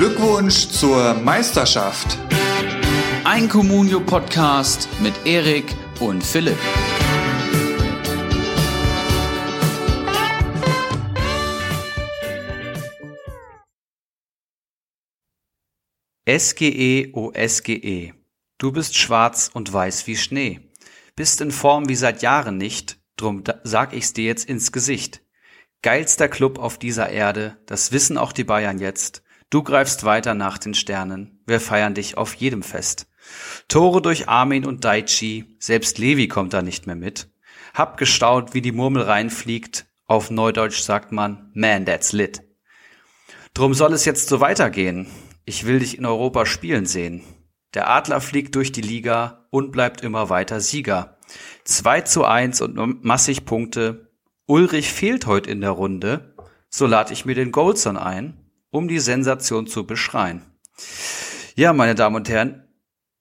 Glückwunsch zur Meisterschaft. Ein Communio-Podcast mit Erik und Philipp. SGE, o SGE. Du bist schwarz und weiß wie Schnee. Bist in Form wie seit Jahren nicht, drum sag ich's dir jetzt ins Gesicht. Geilster Club auf dieser Erde, das wissen auch die Bayern jetzt. Du greifst weiter nach den Sternen, wir feiern dich auf jedem Fest. Tore durch Armin und Daichi, selbst Levi kommt da nicht mehr mit. Hab gestaunt, wie die Murmel reinfliegt, auf Neudeutsch sagt man, man, that's lit. Drum soll es jetzt so weitergehen. Ich will dich in Europa spielen sehen. Der Adler fliegt durch die Liga und bleibt immer weiter Sieger. 2 zu 1 und massig Punkte, Ulrich fehlt heute in der Runde, so lade ich mir den Goldson ein, um die Sensation zu beschreien. Ja, meine Damen und Herren,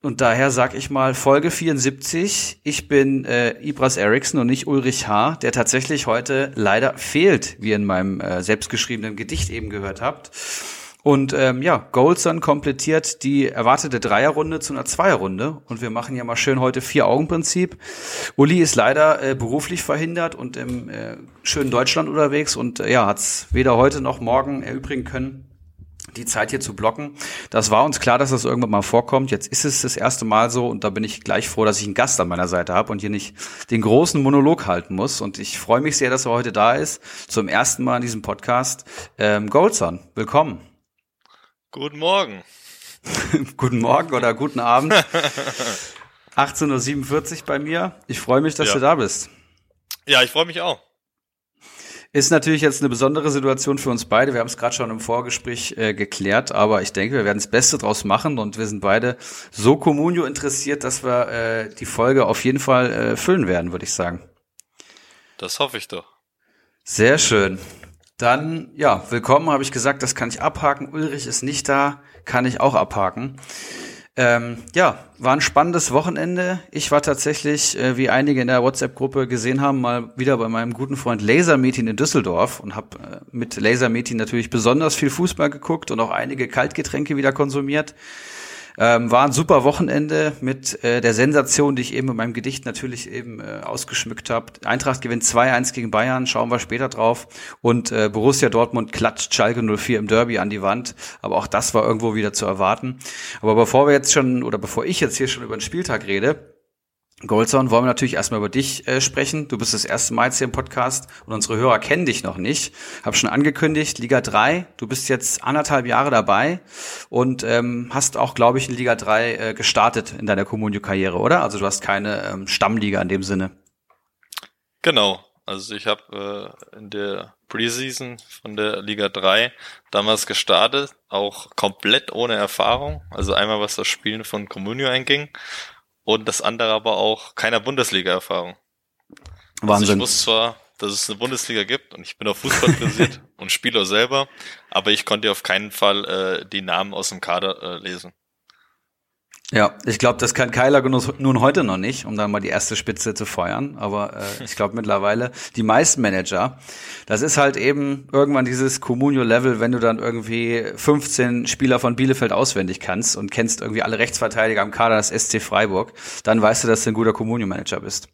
und daher sag ich mal Folge 74. Ich bin äh, Ibras Eriksson und nicht Ulrich H., der tatsächlich heute leider fehlt, wie ihr in meinem äh, selbstgeschriebenen Gedicht eben gehört habt. Und ähm, ja, Goldson komplettiert die erwartete Dreierrunde zu einer Zweierrunde. Und wir machen ja mal schön heute Vier-Augen-Prinzip. Uli ist leider äh, beruflich verhindert und im äh, schönen Deutschland unterwegs und äh, ja, hat es weder heute noch morgen erübrigen können, die Zeit hier zu blocken. Das war uns klar, dass das irgendwann mal vorkommt. Jetzt ist es das erste Mal so und da bin ich gleich froh, dass ich einen Gast an meiner Seite habe und hier nicht den großen Monolog halten muss. Und ich freue mich sehr, dass er heute da ist. Zum ersten Mal in diesem Podcast. Ähm, Goldson, willkommen. Guten Morgen. guten Morgen oder guten Abend. 18.47 Uhr bei mir. Ich freue mich, dass ja. du da bist. Ja, ich freue mich auch. Ist natürlich jetzt eine besondere Situation für uns beide. Wir haben es gerade schon im Vorgespräch äh, geklärt, aber ich denke, wir werden das Beste draus machen und wir sind beide so Communio interessiert, dass wir äh, die Folge auf jeden Fall äh, füllen werden, würde ich sagen. Das hoffe ich doch. Sehr schön. Dann, ja, willkommen, habe ich gesagt, das kann ich abhaken. Ulrich ist nicht da, kann ich auch abhaken. Ähm, ja, war ein spannendes Wochenende. Ich war tatsächlich, äh, wie einige in der WhatsApp-Gruppe gesehen haben, mal wieder bei meinem guten Freund Lasermeeting in Düsseldorf und habe äh, mit Lasermeeting natürlich besonders viel Fußball geguckt und auch einige Kaltgetränke wieder konsumiert. Ähm, war ein super Wochenende mit äh, der Sensation, die ich eben in meinem Gedicht natürlich eben äh, ausgeschmückt habe. Eintracht gewinnt 2-1 gegen Bayern, schauen wir später drauf. Und äh, Borussia Dortmund klatscht Schalke 04 im Derby an die Wand. Aber auch das war irgendwo wieder zu erwarten. Aber bevor wir jetzt schon, oder bevor ich jetzt hier schon über den Spieltag rede, Goldson, wollen wir natürlich erstmal über dich äh, sprechen. Du bist das erste Mal jetzt hier im Podcast und unsere Hörer kennen dich noch nicht. Hab schon angekündigt, Liga 3, du bist jetzt anderthalb Jahre dabei und ähm, hast auch, glaube ich, in Liga 3 äh, gestartet in deiner Kommunio-Karriere, oder? Also du hast keine ähm, Stammliga in dem Sinne. Genau, also ich habe äh, in der Preseason von der Liga 3 damals gestartet, auch komplett ohne Erfahrung. Also einmal was das Spielen von Communio einging und das andere aber auch keiner Bundesliga-Erfahrung. Wahnsinn. Also ich wusste zwar, dass es eine Bundesliga gibt und ich bin auf Fußball interessiert und spiele auch selber, aber ich konnte auf keinen Fall äh, die Namen aus dem Kader äh, lesen. Ja, ich glaube, das kann Kyler nun heute noch nicht, um dann mal die erste Spitze zu feuern. Aber äh, ich glaube mittlerweile, die meisten Manager, das ist halt eben irgendwann dieses Comunio-Level, wenn du dann irgendwie 15 Spieler von Bielefeld auswendig kannst und kennst irgendwie alle Rechtsverteidiger am Kader des SC Freiburg, dann weißt du, dass du ein guter Comunio-Manager bist.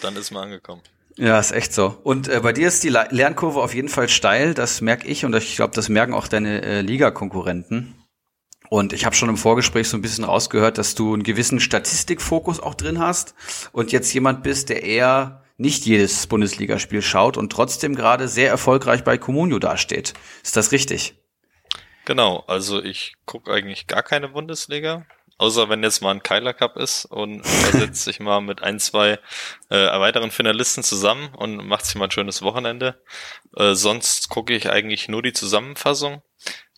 Dann ist man angekommen. Ja, ist echt so. Und äh, bei dir ist die Lernkurve auf jeden Fall steil, das merke ich und ich glaube, das merken auch deine äh, Liga-Konkurrenten. Und ich habe schon im Vorgespräch so ein bisschen rausgehört, dass du einen gewissen Statistikfokus auch drin hast und jetzt jemand bist, der eher nicht jedes Bundesligaspiel schaut und trotzdem gerade sehr erfolgreich bei Comunio dasteht. Ist das richtig? Genau, also ich gucke eigentlich gar keine Bundesliga, außer wenn jetzt mal ein Keiler Cup ist und da setzt sich mal mit ein, zwei äh, weiteren Finalisten zusammen und macht sich mal ein schönes Wochenende. Äh, sonst gucke ich eigentlich nur die Zusammenfassung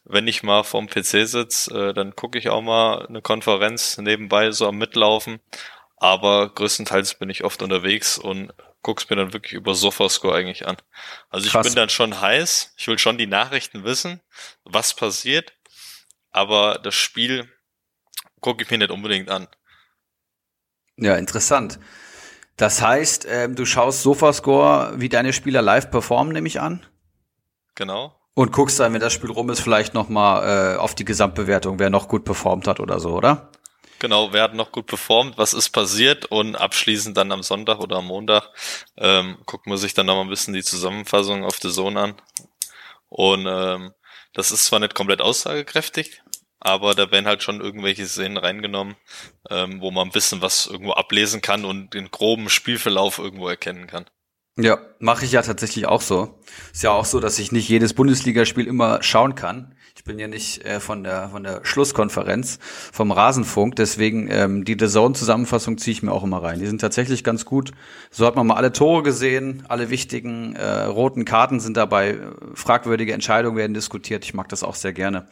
wenn ich mal vorm PC sitze, äh, dann gucke ich auch mal eine Konferenz nebenbei so am Mitlaufen. Aber größtenteils bin ich oft unterwegs und guck's mir dann wirklich über Sofascore eigentlich an. Also ich Krass. bin dann schon heiß. Ich will schon die Nachrichten wissen, was passiert. Aber das Spiel gucke ich mir nicht unbedingt an. Ja, interessant. Das heißt, ähm, du schaust Sofascore, wie deine Spieler live performen, nehme ich an? Genau. Und guckst dann, wenn das Spiel rum ist, vielleicht nochmal äh, auf die Gesamtbewertung, wer noch gut performt hat oder so, oder? Genau, wer hat noch gut performt, was ist passiert und abschließend dann am Sonntag oder am Montag ähm, guckt man sich dann noch mal ein bisschen die Zusammenfassung auf der Zone an. Und ähm, das ist zwar nicht komplett aussagekräftig, aber da werden halt schon irgendwelche Szenen reingenommen, ähm, wo man ein bisschen was irgendwo ablesen kann und den groben Spielverlauf irgendwo erkennen kann. Ja, mache ich ja tatsächlich auch so. Ist ja auch so, dass ich nicht jedes Bundesligaspiel immer schauen kann. Ich bin ja nicht äh, von der von der Schlusskonferenz vom Rasenfunk, deswegen ähm, die The Zone Zusammenfassung ziehe ich mir auch immer rein. Die sind tatsächlich ganz gut. So hat man mal alle Tore gesehen, alle wichtigen äh, roten Karten sind dabei, fragwürdige Entscheidungen werden diskutiert. Ich mag das auch sehr gerne.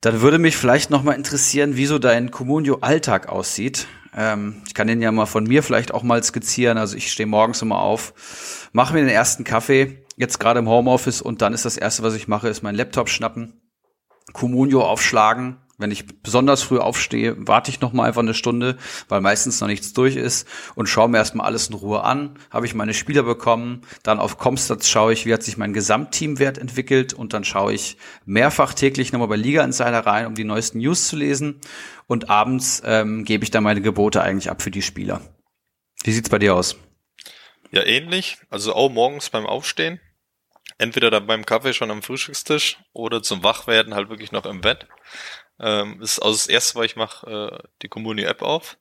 Dann würde mich vielleicht noch mal interessieren, wie so dein Communio Alltag aussieht. Ähm, ich kann den ja mal von mir vielleicht auch mal skizzieren. Also ich stehe morgens immer auf, mache mir den ersten Kaffee, jetzt gerade im Homeoffice und dann ist das erste, was ich mache, ist mein Laptop schnappen, Communio aufschlagen, wenn ich besonders früh aufstehe, warte ich noch mal einfach eine Stunde, weil meistens noch nichts durch ist und schaue mir erstmal alles in Ruhe an. Habe ich meine Spieler bekommen, dann auf Comstats schaue ich, wie hat sich mein Gesamtteamwert entwickelt und dann schaue ich mehrfach täglich nochmal bei Liga Insider rein, um die neuesten News zu lesen und abends ähm, gebe ich dann meine Gebote eigentlich ab für die Spieler. Wie sieht's bei dir aus? Ja, ähnlich. Also auch morgens beim Aufstehen. Entweder da beim Kaffee schon am Frühstückstisch oder zum Wachwerden halt wirklich noch im Bett. Ähm, das ist also das erste, weil ich mache äh, die Communio-App auf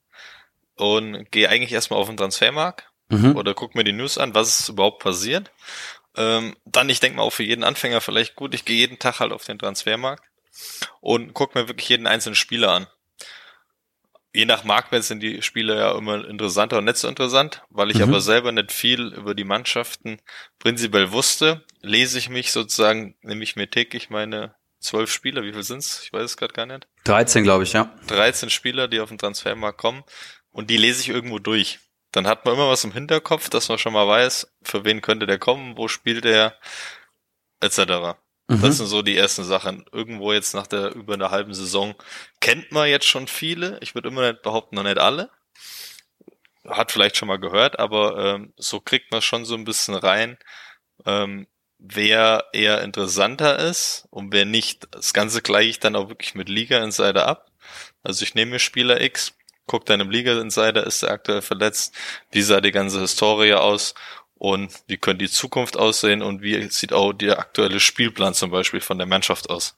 und gehe eigentlich erstmal auf den Transfermarkt mhm. oder guck mir die News an, was ist überhaupt passiert. Ähm, dann, ich denke mal auch für jeden Anfänger vielleicht gut, ich gehe jeden Tag halt auf den Transfermarkt und guck mir wirklich jeden einzelnen Spieler an. Je nach Marktwert sind die Spiele ja immer interessanter und nicht so interessant. Weil ich mhm. aber selber nicht viel über die Mannschaften prinzipiell wusste, lese ich mich sozusagen, nehme ich mir täglich meine zwölf Spieler, wie viel sind's? Ich weiß es gerade gar nicht. 13, glaube ich, ja. 13 Spieler, die auf den Transfermarkt kommen und die lese ich irgendwo durch. Dann hat man immer was im Hinterkopf, dass man schon mal weiß, für wen könnte der kommen, wo spielt der, etc. Mhm. Das sind so die ersten Sachen. Irgendwo jetzt nach der über einer halben Saison kennt man jetzt schon viele. Ich würde immer nicht behaupten, noch nicht alle. Hat vielleicht schon mal gehört, aber ähm, so kriegt man schon so ein bisschen rein, ähm, wer eher interessanter ist und wer nicht. Das Ganze gleiche ich dann auch wirklich mit Liga Insider ab. Also ich nehme mir Spieler X, gucke dann im Liga Insider, ist er aktuell verletzt, wie sah die ganze Historie aus und wie könnte die Zukunft aussehen und wie sieht auch der aktuelle Spielplan zum Beispiel von der Mannschaft aus.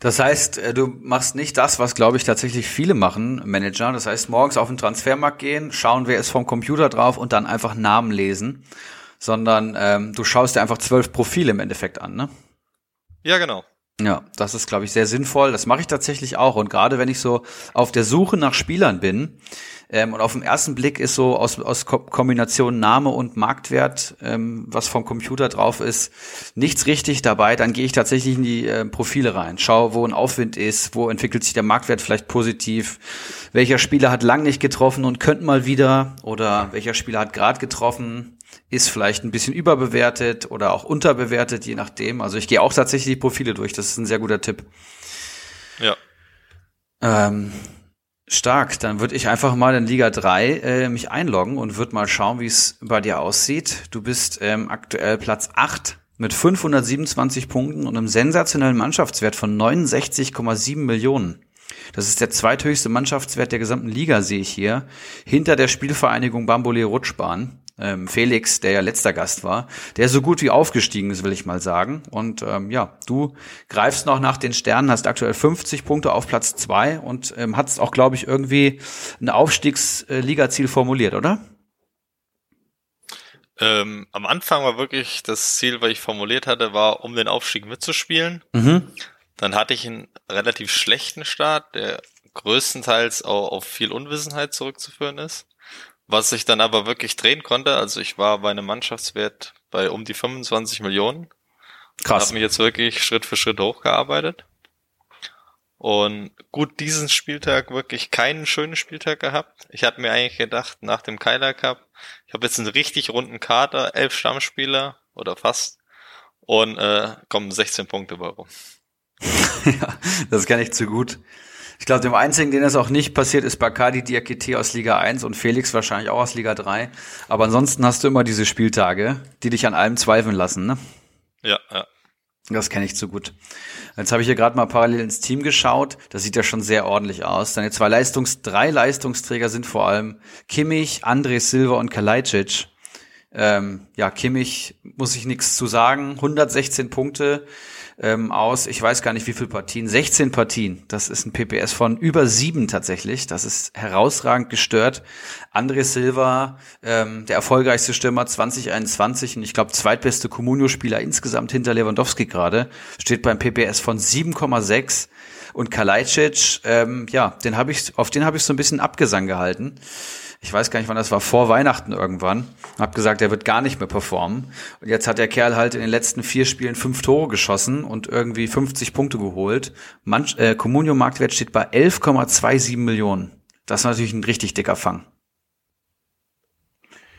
Das heißt, äh, du machst nicht das, was glaube ich tatsächlich viele machen, Manager. Das heißt, morgens auf den Transfermarkt gehen, schauen, wer ist vom Computer drauf und dann einfach Namen lesen sondern ähm, du schaust dir einfach zwölf Profile im Endeffekt an, ne? Ja, genau. Ja, das ist, glaube ich, sehr sinnvoll. Das mache ich tatsächlich auch. Und gerade wenn ich so auf der Suche nach Spielern bin, ähm, und auf den ersten Blick ist so aus, aus Kombination Name und Marktwert, ähm, was vom Computer drauf ist, nichts richtig dabei, dann gehe ich tatsächlich in die äh, Profile rein. Schau, wo ein Aufwind ist, wo entwickelt sich der Marktwert vielleicht positiv, welcher Spieler hat lang nicht getroffen und könnte mal wieder, oder welcher Spieler hat gerade getroffen, ist vielleicht ein bisschen überbewertet oder auch unterbewertet, je nachdem. Also ich gehe auch tatsächlich die Profile durch. Das ist ein sehr guter Tipp. Ja. Ähm, stark. Dann würde ich einfach mal in Liga 3 äh, mich einloggen und würde mal schauen, wie es bei dir aussieht. Du bist ähm, aktuell Platz 8 mit 527 Punkten und einem sensationellen Mannschaftswert von 69,7 Millionen. Das ist der zweithöchste Mannschaftswert der gesamten Liga, sehe ich hier. Hinter der Spielvereinigung Bambole Rutschbahn ähm, Felix, der ja letzter Gast war, der so gut wie aufgestiegen ist, will ich mal sagen. Und ähm, ja, du greifst noch nach den Sternen, hast aktuell 50 Punkte auf Platz zwei und ähm, hast auch, glaube ich, irgendwie ein Aufstiegsligaziel formuliert, oder? Ähm, am Anfang war wirklich das Ziel, was ich formuliert hatte, war, um den Aufstieg mitzuspielen. Mhm. Dann hatte ich einen relativ schlechten Start, der größtenteils auch auf viel Unwissenheit zurückzuführen ist. Was ich dann aber wirklich drehen konnte, also ich war bei einem Mannschaftswert bei um die 25 Millionen. Krass. Habe mich jetzt wirklich Schritt für Schritt hochgearbeitet. Und gut, diesen Spieltag wirklich keinen schönen Spieltag gehabt. Ich hatte mir eigentlich gedacht, nach dem Keiler Cup, ich habe jetzt einen richtig runden Kader, elf Stammspieler oder fast und äh, kommen 16 Punkte bei rum. ja, das kann ich zu gut. Ich glaube, dem einzigen, den es auch nicht passiert, ist Bakadi Diakite aus Liga 1 und Felix wahrscheinlich auch aus Liga 3. Aber ansonsten hast du immer diese Spieltage, die dich an allem zweifeln lassen, ne? Ja, ja. Das kenne ich zu gut. Jetzt habe ich hier gerade mal parallel ins Team geschaut. Das sieht ja schon sehr ordentlich aus. Deine zwei Leistungs-, drei Leistungsträger sind vor allem Kimmich, André Silva und Kalajdzic. Ähm, ja, Kimmich muss ich nichts zu sagen. 116 Punkte ähm, aus, ich weiß gar nicht wie viele Partien, 16 Partien. Das ist ein PPS von über sieben tatsächlich. Das ist herausragend gestört. André Silva, ähm, der erfolgreichste Stürmer 2021 und ich glaube zweitbeste Comunio-Spieler insgesamt hinter Lewandowski gerade, steht beim PPS von 7,6 und Kalajdzic, ähm, ja, den habe ich, auf den habe ich so ein bisschen Abgesang gehalten ich weiß gar nicht wann das war, vor Weihnachten irgendwann, hab gesagt, er wird gar nicht mehr performen. Und jetzt hat der Kerl halt in den letzten vier Spielen fünf Tore geschossen und irgendwie 50 Punkte geholt. Manch, äh, Comunio Marktwert steht bei 11,27 Millionen. Das ist natürlich ein richtig dicker Fang.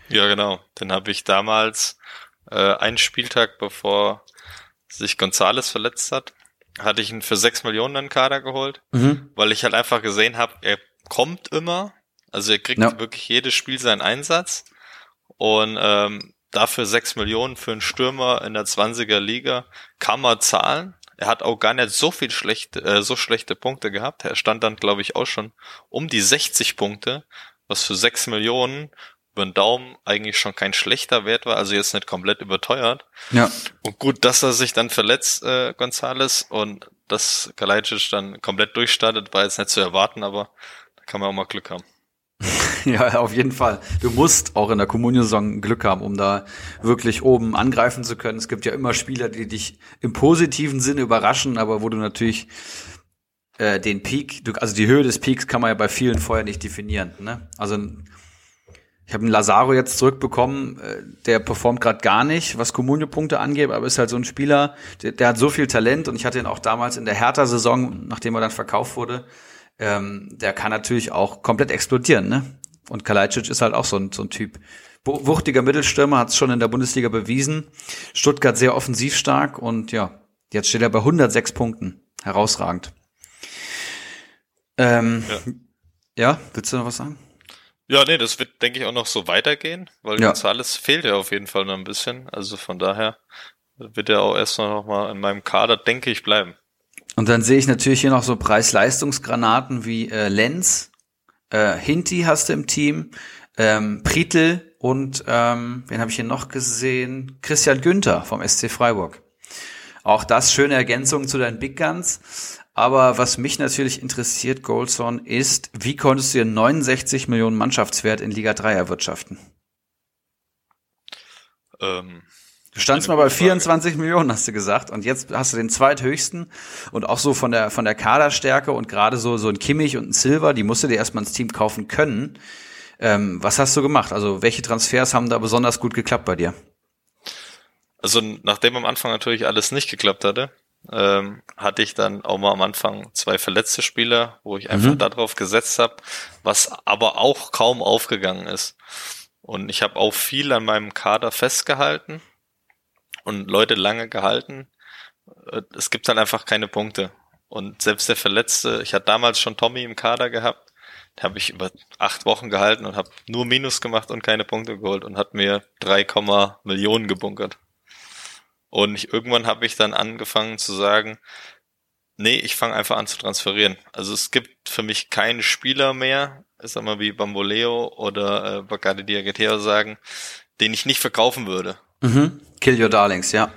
Ja, genau. Den habe ich damals äh, einen Spieltag, bevor sich Gonzales verletzt hat, hatte ich ihn für sechs Millionen in den Kader geholt, mhm. weil ich halt einfach gesehen habe, er kommt immer, also er kriegt ja. wirklich jedes Spiel seinen Einsatz und ähm, dafür sechs Millionen für einen Stürmer in der 20er Liga kann man zahlen. Er hat auch gar nicht so viel schlechte, äh, so schlechte Punkte gehabt. Er stand dann, glaube ich, auch schon um die 60 Punkte, was für sechs Millionen über den Daumen eigentlich schon kein schlechter Wert war, also jetzt nicht komplett überteuert. Ja. Und gut, dass er sich dann verletzt, äh, Gonzales, und dass Kalajdzic dann komplett durchstartet, war jetzt nicht zu erwarten, aber da kann man auch mal Glück haben. ja, auf jeden Fall. Du musst auch in der Kommunionsaison Glück haben, um da wirklich oben angreifen zu können. Es gibt ja immer Spieler, die dich im positiven Sinne überraschen, aber wo du natürlich äh, den Peak, du, also die Höhe des Peaks kann man ja bei vielen vorher nicht definieren. Ne? Also ich habe einen Lazaro jetzt zurückbekommen, äh, der performt gerade gar nicht, was Kommunio-Punkte angeht, aber ist halt so ein Spieler, der, der hat so viel Talent und ich hatte ihn auch damals in der Hertha-Saison, nachdem er dann verkauft wurde, ähm, der kann natürlich auch komplett explodieren, ne? Und Kalajdzic ist halt auch so ein, so ein Typ. Wuchtiger Mittelstürmer hat es schon in der Bundesliga bewiesen. Stuttgart sehr offensiv stark und ja, jetzt steht er bei 106 Punkten. Herausragend. Ähm, ja. ja, willst du noch was sagen? Ja, nee, das wird, denke ich, auch noch so weitergehen, weil ja. Gonzales fehlt ja auf jeden Fall noch ein bisschen. Also von daher wird er auch erst noch mal in meinem Kader, denke ich, bleiben. Und dann sehe ich natürlich hier noch so Preis-Leistungsgranaten wie äh, Lenz, äh, Hinti hast du im Team, ähm, Pritel und ähm, wen habe ich hier noch gesehen? Christian Günther vom SC Freiburg. Auch das schöne Ergänzung zu deinen Big Guns. Aber was mich natürlich interessiert, Goldson, ist, wie konntest du dir 69 Millionen Mannschaftswert in Liga 3 erwirtschaften? Ähm, Du standst mal bei 24 Frage. Millionen, hast du gesagt, und jetzt hast du den zweithöchsten und auch so von der von der Kaderstärke und gerade so so ein Kimmich und ein Silver, die musst du dir erstmal ins Team kaufen können. Ähm, was hast du gemacht? Also welche Transfers haben da besonders gut geklappt bei dir? Also nachdem am Anfang natürlich alles nicht geklappt hatte, ähm, hatte ich dann auch mal am Anfang zwei verletzte Spieler, wo ich einfach mhm. darauf gesetzt habe, was aber auch kaum aufgegangen ist. Und ich habe auch viel an meinem Kader festgehalten und Leute lange gehalten. Äh, es gibt dann einfach keine Punkte. Und selbst der Verletzte, ich hatte damals schon Tommy im Kader gehabt, den habe ich über acht Wochen gehalten und habe nur Minus gemacht und keine Punkte geholt und hat mir 3, Millionen gebunkert. Und ich, irgendwann habe ich dann angefangen zu sagen, nee, ich fange einfach an zu transferieren. Also es gibt für mich keinen Spieler mehr, ich sag mal wie Bamboleo oder äh, Bacardi Diageteo sagen, den ich nicht verkaufen würde. Mhm. Kill Your Darlings, ja.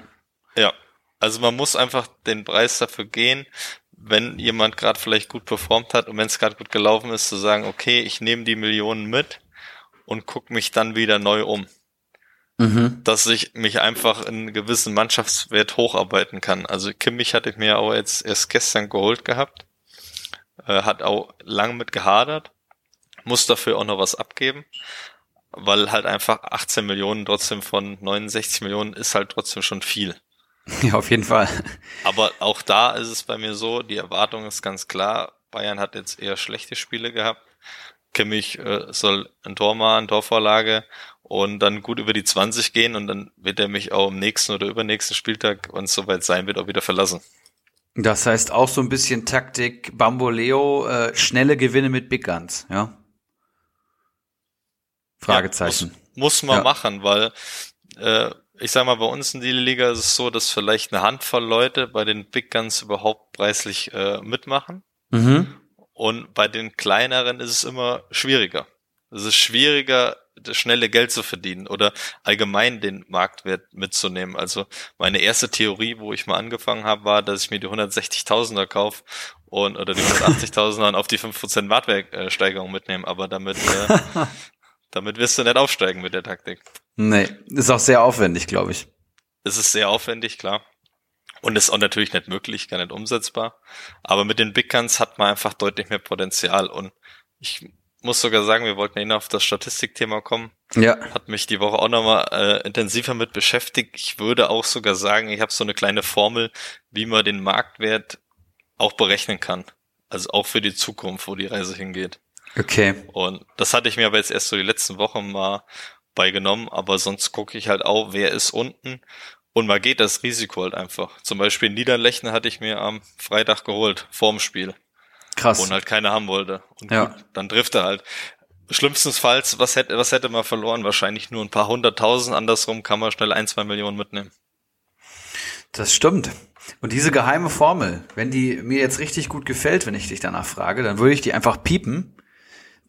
Ja. Also man muss einfach den Preis dafür gehen, wenn jemand gerade vielleicht gut performt hat und wenn es gerade gut gelaufen ist, zu sagen, okay, ich nehme die Millionen mit und guck mich dann wieder neu um. Mhm. Dass ich mich einfach in einen gewissen Mannschaftswert hocharbeiten kann. Also Kimmich hatte ich mir auch jetzt erst gestern geholt gehabt. Äh, hat auch lang mit gehadert. Muss dafür auch noch was abgeben weil halt einfach 18 Millionen trotzdem von 69 Millionen ist halt trotzdem schon viel. Ja, auf jeden Fall. Aber auch da ist es bei mir so, die Erwartung ist ganz klar. Bayern hat jetzt eher schlechte Spiele gehabt. Kimmich äh, soll ein Tor machen, Torvorlage und dann gut über die 20 gehen und dann wird er mich auch im nächsten oder übernächsten Spieltag, wenn es soweit sein wird, auch wieder verlassen. Das heißt auch so ein bisschen Taktik Bamboleo, äh, schnelle Gewinne mit Big Guns, ja? Fragezeichen. Ja, muss, muss man ja. machen, weil äh, ich sag mal, bei uns in die Liga ist es so, dass vielleicht eine Handvoll Leute bei den Big Guns überhaupt preislich äh, mitmachen. Mhm. Und bei den kleineren ist es immer schwieriger. Es ist schwieriger, das schnelle Geld zu verdienen oder allgemein den Marktwert mitzunehmen. Also meine erste Theorie, wo ich mal angefangen habe, war, dass ich mir die 160.000er kaufe und oder die 180.000er auf die 5% Marktwertsteigerung mitnehmen. Aber damit äh, damit wirst du nicht aufsteigen mit der Taktik. Nee, ist auch sehr aufwendig, glaube ich. Es ist sehr aufwendig, klar. Und ist auch natürlich nicht möglich, gar nicht umsetzbar. Aber mit den Big Guns hat man einfach deutlich mehr Potenzial. Und ich muss sogar sagen, wir wollten ja auf das Statistikthema kommen. Ja. Hat mich die Woche auch nochmal äh, intensiver mit beschäftigt. Ich würde auch sogar sagen, ich habe so eine kleine Formel, wie man den Marktwert auch berechnen kann. Also auch für die Zukunft, wo die Reise hingeht. Okay. Und das hatte ich mir aber jetzt erst so die letzten Wochen mal beigenommen, aber sonst gucke ich halt auch, wer ist unten und man geht das Risiko halt einfach. Zum Beispiel Niederlechner hatte ich mir am Freitag geholt, vorm Spiel. Krass. Und halt keiner haben wollte. Und ja. gut, dann trifft er halt. Schlimmstenfalls, was hätte, was hätte man verloren? Wahrscheinlich nur ein paar hunderttausend. Andersrum kann man schnell ein, zwei Millionen mitnehmen. Das stimmt. Und diese geheime Formel, wenn die mir jetzt richtig gut gefällt, wenn ich dich danach frage, dann würde ich die einfach piepen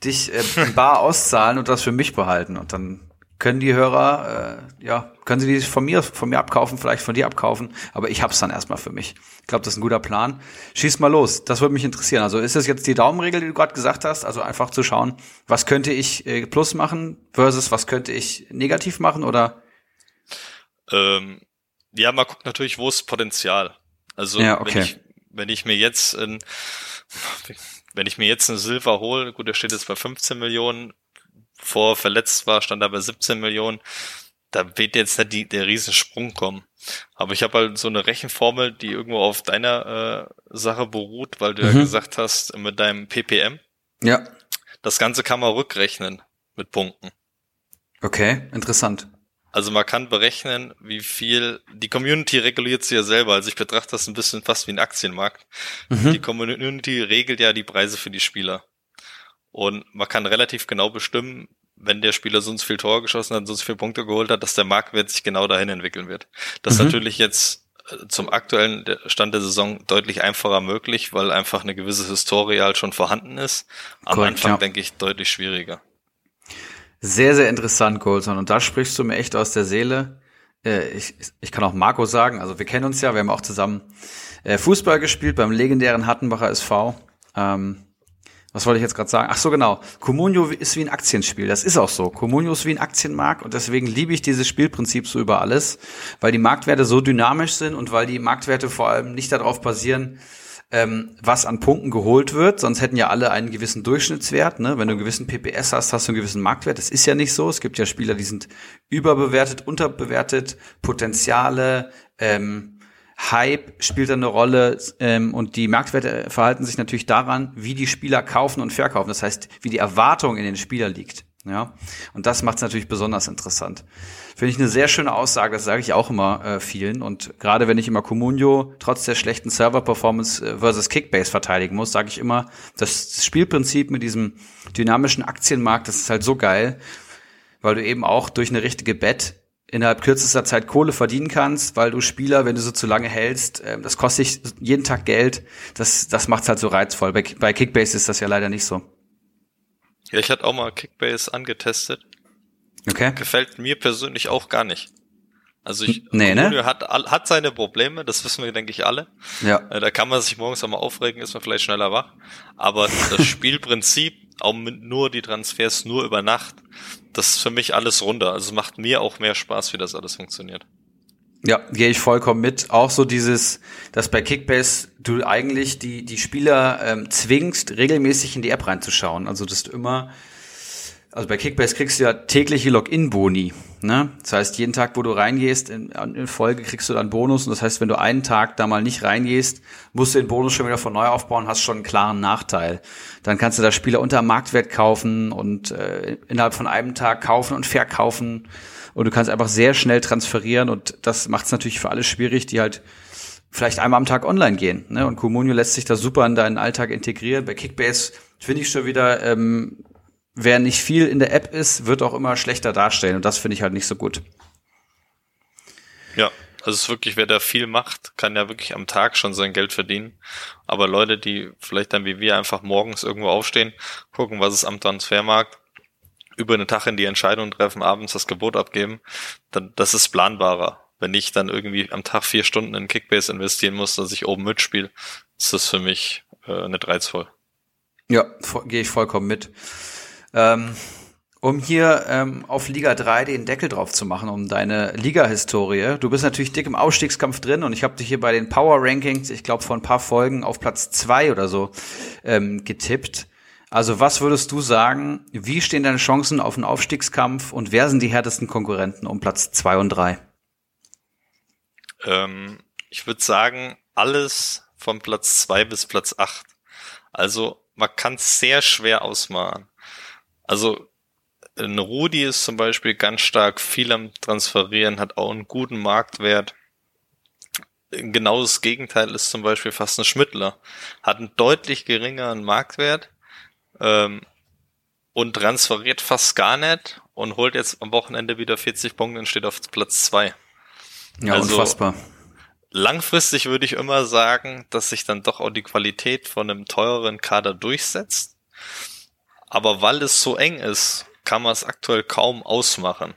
dich äh, bar auszahlen und das für mich behalten. Und dann können die Hörer, äh, ja, können sie die von mir, von mir abkaufen, vielleicht von dir abkaufen, aber ich hab's dann erstmal für mich. Ich glaube, das ist ein guter Plan. Schieß mal los, das würde mich interessieren. Also ist das jetzt die Daumenregel, die du gerade gesagt hast? Also einfach zu schauen, was könnte ich äh, plus machen versus was könnte ich negativ machen oder? Ähm, ja, man guckt natürlich, wo ist Potenzial. Also ja, okay. wenn, ich, wenn ich mir jetzt in, wenn ich mir jetzt einen Silver hole, gut, der steht jetzt bei 15 Millionen, vor verletzt war, stand er bei 17 Millionen, da wird jetzt nicht die, der Riesensprung kommen. Aber ich habe halt so eine Rechenformel, die irgendwo auf deiner äh, Sache beruht, weil du mhm. ja gesagt hast, mit deinem PPM. Ja. Das Ganze kann man rückrechnen mit Punkten. Okay, interessant. Also man kann berechnen, wie viel, die Community reguliert sie ja selber, also ich betrachte das ein bisschen fast wie ein Aktienmarkt. Mhm. Die Community regelt ja die Preise für die Spieler. Und man kann relativ genau bestimmen, wenn der Spieler sonst viel Tor geschossen hat, sonst viel Punkte geholt hat, dass der Marktwert sich genau dahin entwickeln wird. Das mhm. ist natürlich jetzt äh, zum aktuellen Stand der Saison deutlich einfacher möglich, weil einfach eine gewisse Historie halt schon vorhanden ist. Am Correct, Anfang ja. denke ich deutlich schwieriger. Sehr, sehr interessant, Colson. Und da sprichst du mir echt aus der Seele. Äh, ich, ich kann auch Marco sagen, also wir kennen uns ja, wir haben auch zusammen äh, Fußball gespielt beim legendären Hattenbacher SV. Ähm, was wollte ich jetzt gerade sagen? Ach so, genau. Comunio ist wie ein Aktienspiel. Das ist auch so. Comunio ist wie ein Aktienmarkt und deswegen liebe ich dieses Spielprinzip so über alles, weil die Marktwerte so dynamisch sind und weil die Marktwerte vor allem nicht darauf basieren, ähm, was an Punkten geholt wird. Sonst hätten ja alle einen gewissen Durchschnittswert. Ne? Wenn du einen gewissen PPS hast, hast du einen gewissen Marktwert. Das ist ja nicht so. Es gibt ja Spieler, die sind überbewertet, unterbewertet, Potenziale, ähm, Hype spielt da eine Rolle ähm, und die Marktwerte verhalten sich natürlich daran, wie die Spieler kaufen und verkaufen. Das heißt, wie die Erwartung in den Spieler liegt. Ja, und das macht es natürlich besonders interessant. Finde ich eine sehr schöne Aussage, das sage ich auch immer äh, vielen. Und gerade wenn ich immer Comunio trotz der schlechten Server-Performance äh, versus Kickbase verteidigen muss, sage ich immer, das Spielprinzip mit diesem dynamischen Aktienmarkt, das ist halt so geil, weil du eben auch durch eine richtige Bet innerhalb kürzester Zeit Kohle verdienen kannst, weil du Spieler, wenn du so zu lange hältst, äh, das kostet dich jeden Tag Geld. Das, das macht's halt so reizvoll. Bei, bei Kickbase ist das ja leider nicht so. Ja, ich hatte auch mal Kickbase angetestet. Okay. Gefällt mir persönlich auch gar nicht. Also ich, nee, ne? hat, hat seine Probleme, das wissen wir, denke ich, alle. Ja. Äh, da kann man sich morgens auch mal aufregen, ist man vielleicht schneller wach. Aber das Spielprinzip, auch mit nur die Transfers nur über Nacht, das ist für mich alles runter. Also es macht mir auch mehr Spaß, wie das alles funktioniert. Ja, gehe ich vollkommen mit. Auch so dieses, dass bei Kickbase du eigentlich die, die Spieler ähm, zwingst, regelmäßig in die App reinzuschauen. Also dass du immer, also bei Kickbase kriegst du ja tägliche Login-Boni. Ne? Das heißt, jeden Tag, wo du reingehst, in, in Folge kriegst du dann Bonus. Und das heißt, wenn du einen Tag da mal nicht reingehst, musst du den Bonus schon wieder von neu aufbauen, hast schon einen klaren Nachteil. Dann kannst du da Spieler unter Marktwert kaufen und äh, innerhalb von einem Tag kaufen und verkaufen und du kannst einfach sehr schnell transferieren und das macht es natürlich für alle schwierig, die halt vielleicht einmal am Tag online gehen. Ne? Und Comunio lässt sich da super in deinen Alltag integrieren. Bei Kickbase finde ich schon wieder, ähm, wer nicht viel in der App ist, wird auch immer schlechter darstellen und das finde ich halt nicht so gut. Ja, also es ist wirklich, wer da viel macht, kann ja wirklich am Tag schon sein Geld verdienen. Aber Leute, die vielleicht dann wie wir einfach morgens irgendwo aufstehen, gucken, was es am Transfermarkt, über den Tag in die Entscheidung treffen, abends das Gebot abgeben, dann das ist planbarer. Wenn ich dann irgendwie am Tag vier Stunden in Kickbase investieren muss, dass ich oben mitspiele, ist das für mich äh, nicht reizvoll. Ja, gehe ich vollkommen mit. Ähm, um hier ähm, auf Liga 3 den Deckel drauf zu machen, um deine Liga-Historie. Du bist natürlich dick im Ausstiegskampf drin und ich habe dich hier bei den Power Rankings, ich glaube, vor ein paar Folgen auf Platz zwei oder so ähm, getippt. Also was würdest du sagen, wie stehen deine Chancen auf einen Aufstiegskampf und wer sind die härtesten Konkurrenten um Platz zwei und drei? Ähm, ich würde sagen, alles von Platz zwei bis Platz acht. Also man kann es sehr schwer ausmalen. Also ein Rudi ist zum Beispiel ganz stark viel am Transferieren, hat auch einen guten Marktwert. Genau das Gegenteil ist zum Beispiel fast ein Schmittler. Hat einen deutlich geringeren Marktwert, ähm, und transferiert fast gar nicht und holt jetzt am Wochenende wieder 40 Punkte und steht auf Platz zwei. Ja, also, unfassbar. Langfristig würde ich immer sagen, dass sich dann doch auch die Qualität von einem teureren Kader durchsetzt. Aber weil es so eng ist, kann man es aktuell kaum ausmachen.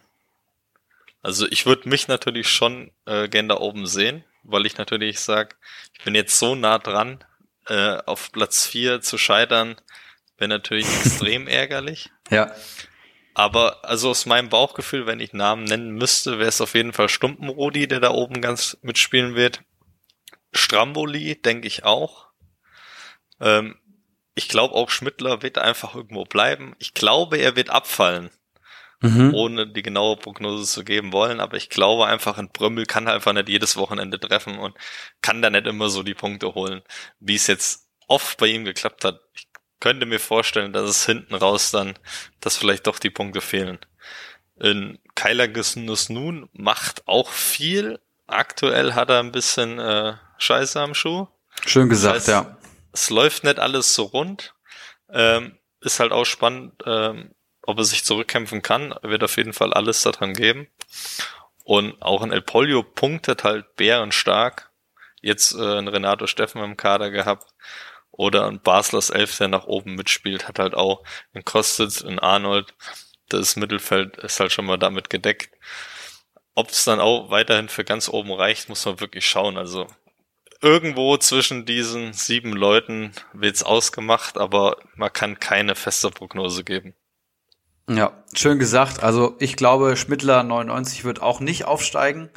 Also ich würde mich natürlich schon äh, gern da oben sehen, weil ich natürlich sage, ich bin jetzt so nah dran, äh, auf Platz vier zu scheitern, Wäre natürlich extrem ärgerlich. Ja. Aber also aus meinem Bauchgefühl, wenn ich Namen nennen müsste, wäre es auf jeden Fall Stumpenrodi, der da oben ganz mitspielen wird. Stramboli, denke ich auch. Ähm, ich glaube auch Schmittler wird einfach irgendwo bleiben. Ich glaube, er wird abfallen. Mhm. Ohne die genaue Prognose zu geben wollen, aber ich glaube einfach, ein Brömmel kann einfach nicht jedes Wochenende treffen und kann da nicht immer so die Punkte holen, wie es jetzt oft bei ihm geklappt hat. Ich könnte mir vorstellen, dass es hinten raus dann, dass vielleicht doch die Punkte fehlen. In Kyler Gesnus nun macht auch viel. Aktuell hat er ein bisschen äh, Scheiße am Schuh. Schön gesagt, das heißt, ja. Es läuft nicht alles so rund. Ähm, ist halt auch spannend, ähm, ob er sich zurückkämpfen kann. Er wird auf jeden Fall alles daran geben. Und auch ein El Polio punktet halt bärenstark. Jetzt äh, ein Renato Steffen im Kader gehabt. Oder ein Baslers Elf, der nach oben mitspielt, hat halt auch einen Kostet, einen Arnold. Das Mittelfeld ist halt schon mal damit gedeckt. Ob es dann auch weiterhin für ganz oben reicht, muss man wirklich schauen. Also irgendwo zwischen diesen sieben Leuten wird's ausgemacht, aber man kann keine feste Prognose geben. Ja, schön gesagt. Also ich glaube, Schmittler 99 wird auch nicht aufsteigen.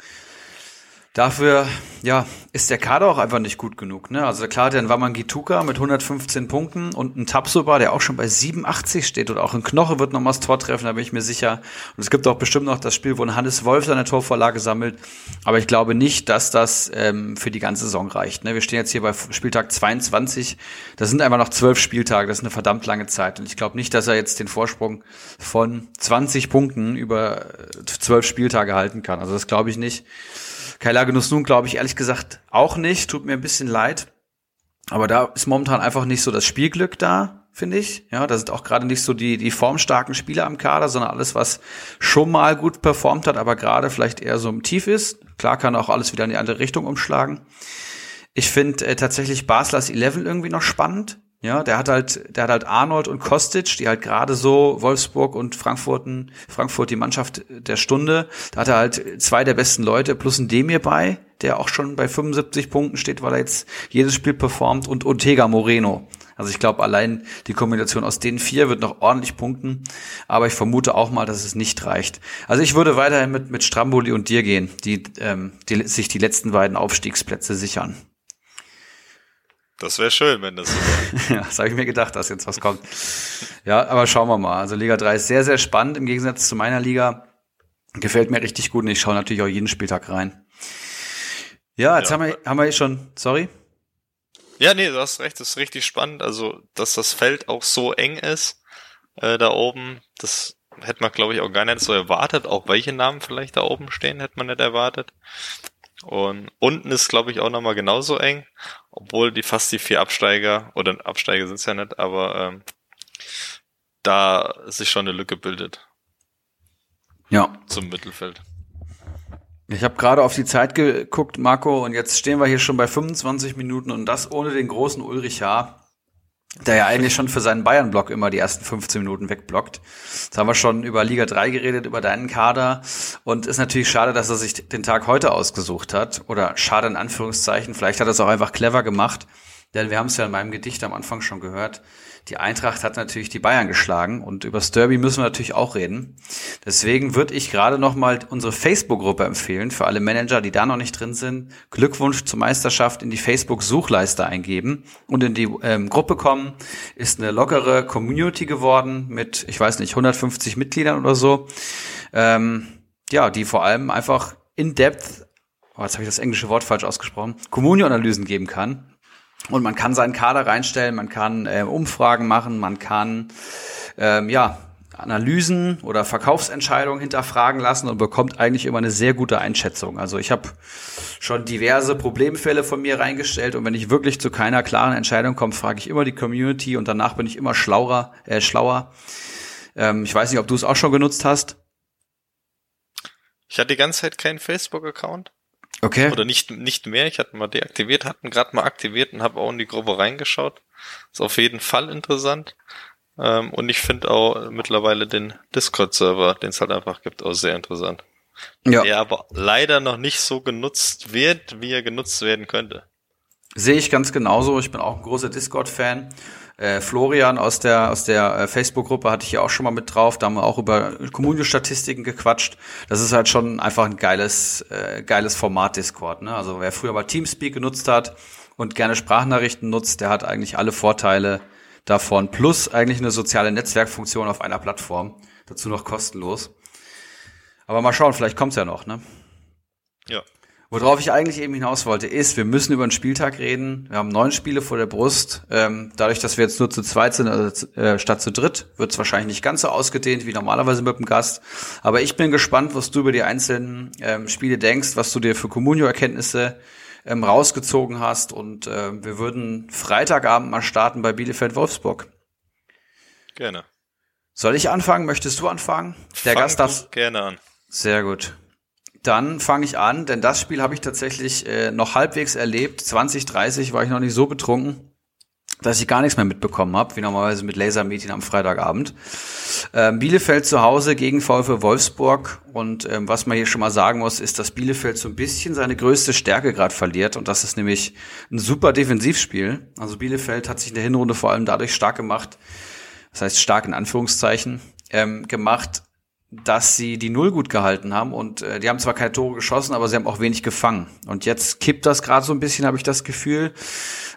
Dafür, ja, ist der Kader auch einfach nicht gut genug. Ne? Also klar, dann war man Gituka mit 115 Punkten und ein Tapsoba, der auch schon bei 87 steht oder auch ein Knoche wird nochmal das Tor treffen, da bin ich mir sicher. Und es gibt auch bestimmt noch das Spiel, wo ein Hannes Wolf seine Torvorlage sammelt. Aber ich glaube nicht, dass das ähm, für die ganze Saison reicht. Ne? Wir stehen jetzt hier bei Spieltag 22. Das sind einfach noch zwölf Spieltage. Das ist eine verdammt lange Zeit. Und ich glaube nicht, dass er jetzt den Vorsprung von 20 Punkten über zwölf Spieltage halten kann. Also das glaube ich nicht. Kai Lagenus nun glaube ich ehrlich gesagt auch nicht. Tut mir ein bisschen leid. Aber da ist momentan einfach nicht so das Spielglück da, finde ich. Ja, da sind auch gerade nicht so die, die formstarken Spieler am Kader, sondern alles, was schon mal gut performt hat, aber gerade vielleicht eher so im Tief ist. Klar kann auch alles wieder in die andere Richtung umschlagen. Ich finde äh, tatsächlich Baslers 11 irgendwie noch spannend. Ja, der hat halt, der hat halt Arnold und Kostic, die halt gerade so Wolfsburg und Frankfurten, Frankfurt die Mannschaft der Stunde. Da hat er halt zwei der besten Leute plus ein Demir bei, der auch schon bei 75 Punkten steht, weil er jetzt jedes Spiel performt und Ortega Moreno. Also ich glaube, allein die Kombination aus den vier wird noch ordentlich punkten, aber ich vermute auch mal, dass es nicht reicht. Also ich würde weiterhin mit, mit Stramboli und dir gehen, die, ähm, die sich die letzten beiden Aufstiegsplätze sichern. Das wäre schön, wenn das so wäre. ja, das habe ich mir gedacht, dass jetzt was kommt. Ja, aber schauen wir mal. Also Liga 3 ist sehr, sehr spannend im Gegensatz zu meiner Liga. Gefällt mir richtig gut und ich schaue natürlich auch jeden Spieltag rein. Ja, jetzt ja. haben wir, haben wir schon, sorry? Ja, nee, du hast recht, das ist richtig spannend. Also, dass das Feld auch so eng ist, äh, da oben, das hätte man, glaube ich, auch gar nicht so erwartet. Auch welche Namen vielleicht da oben stehen, hätte man nicht erwartet. Und unten ist, glaube ich, auch nochmal genauso eng, obwohl die fast die vier Absteiger, oder Absteiger sind es ja nicht, aber ähm, da sich schon eine Lücke bildet. Ja. Zum Mittelfeld. Ich habe gerade auf die Zeit geguckt, Marco, und jetzt stehen wir hier schon bei 25 Minuten und das ohne den großen Ulrich Haar, der ja eigentlich schon für seinen Bayern-Block immer die ersten 15 Minuten wegblockt. Jetzt haben wir schon über Liga 3 geredet, über deinen Kader. Und ist natürlich schade, dass er sich den Tag heute ausgesucht hat. Oder schade in Anführungszeichen. Vielleicht hat er es auch einfach clever gemacht. Denn wir haben es ja in meinem Gedicht am Anfang schon gehört. Die Eintracht hat natürlich die Bayern geschlagen und über das Derby müssen wir natürlich auch reden. Deswegen würde ich gerade noch mal unsere Facebook-Gruppe empfehlen für alle Manager, die da noch nicht drin sind. Glückwunsch zur Meisterschaft in die Facebook-Suchleiste eingeben und in die ähm, Gruppe kommen. Ist eine lockere Community geworden mit, ich weiß nicht, 150 Mitgliedern oder so. Ähm, ja, die vor allem einfach in Depth, oh, jetzt habe ich das englische Wort falsch ausgesprochen, Communio-Analysen geben kann und man kann seinen Kader reinstellen, man kann äh, Umfragen machen, man kann ähm, ja Analysen oder Verkaufsentscheidungen hinterfragen lassen und bekommt eigentlich immer eine sehr gute Einschätzung. Also ich habe schon diverse Problemfälle von mir reingestellt und wenn ich wirklich zu keiner klaren Entscheidung komme, frage ich immer die Community und danach bin ich immer schlauer. Äh, schlauer. Ähm, ich weiß nicht, ob du es auch schon genutzt hast. Ich hatte die ganze Zeit keinen Facebook-Account. Okay. Oder nicht, nicht mehr. Ich hatte mal deaktiviert, hatten gerade mal aktiviert und habe auch in die Gruppe reingeschaut. Ist auf jeden Fall interessant. Ähm, und ich finde auch mittlerweile den Discord-Server, den es halt einfach gibt, auch sehr interessant. Ja. Der aber leider noch nicht so genutzt wird, wie er genutzt werden könnte. Sehe ich ganz genauso. Ich bin auch ein großer Discord-Fan. Äh, Florian aus der aus der äh, Facebook-Gruppe hatte ich ja auch schon mal mit drauf. Da haben wir auch über Kommunio-Statistiken gequatscht. Das ist halt schon einfach ein geiles äh, geiles Format Discord. Ne? Also wer früher mal Teamspeak genutzt hat und gerne Sprachnachrichten nutzt, der hat eigentlich alle Vorteile davon. Plus eigentlich eine soziale Netzwerkfunktion auf einer Plattform. Dazu noch kostenlos. Aber mal schauen, vielleicht kommt's ja noch. Ne? Ja. Worauf ich eigentlich eben hinaus wollte, ist, wir müssen über den Spieltag reden. Wir haben neun Spiele vor der Brust. Ähm, dadurch, dass wir jetzt nur zu zweit sind, also, äh, statt zu dritt, wird es wahrscheinlich nicht ganz so ausgedehnt wie normalerweise mit dem Gast. Aber ich bin gespannt, was du über die einzelnen ähm, Spiele denkst, was du dir für Communio-Erkenntnisse ähm, rausgezogen hast. Und äh, wir würden Freitagabend mal starten bei Bielefeld-Wolfsburg. Gerne. Soll ich anfangen? Möchtest du anfangen? Der Fang Gast darf gerne an. Sehr gut. Dann fange ich an, denn das Spiel habe ich tatsächlich äh, noch halbwegs erlebt. 2030 war ich noch nicht so betrunken, dass ich gar nichts mehr mitbekommen habe, wie normalerweise mit Lasermeeting am Freitagabend. Ähm, Bielefeld zu Hause gegen VfL Wolfsburg. Und ähm, was man hier schon mal sagen muss, ist, dass Bielefeld so ein bisschen seine größte Stärke gerade verliert. Und das ist nämlich ein super Defensivspiel. Also Bielefeld hat sich in der Hinrunde vor allem dadurch stark gemacht, das heißt stark in Anführungszeichen, ähm, gemacht, dass sie die Null gut gehalten haben und äh, die haben zwar keine Tore geschossen, aber sie haben auch wenig gefangen. Und jetzt kippt das gerade so ein bisschen, habe ich das Gefühl.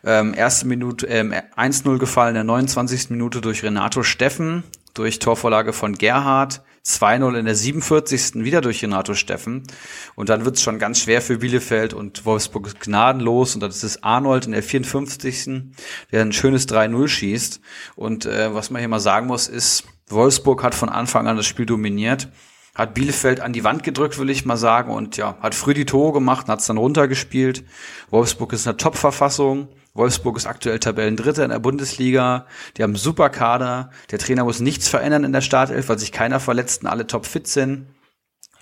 Ähm, erste Minute ähm, 1-0 gefallen in der 29. Minute durch Renato Steffen, durch Torvorlage von Gerhard, 2-0 in der 47. wieder durch Renato Steffen. Und dann wird es schon ganz schwer für Bielefeld und Wolfsburg ist gnadenlos. Und dann ist es Arnold in der 54. der ein schönes 3-0 schießt. Und äh, was man hier mal sagen muss, ist, Wolfsburg hat von Anfang an das Spiel dominiert, hat Bielefeld an die Wand gedrückt, will ich mal sagen, und ja, hat früh die Tore gemacht, hat es dann runtergespielt. Wolfsburg ist in der Top-Verfassung. Wolfsburg ist aktuell Tabellendritter in der Bundesliga. Die haben einen super Kader. Der Trainer muss nichts verändern in der Startelf, weil sich keiner verletzt und alle topfit sind.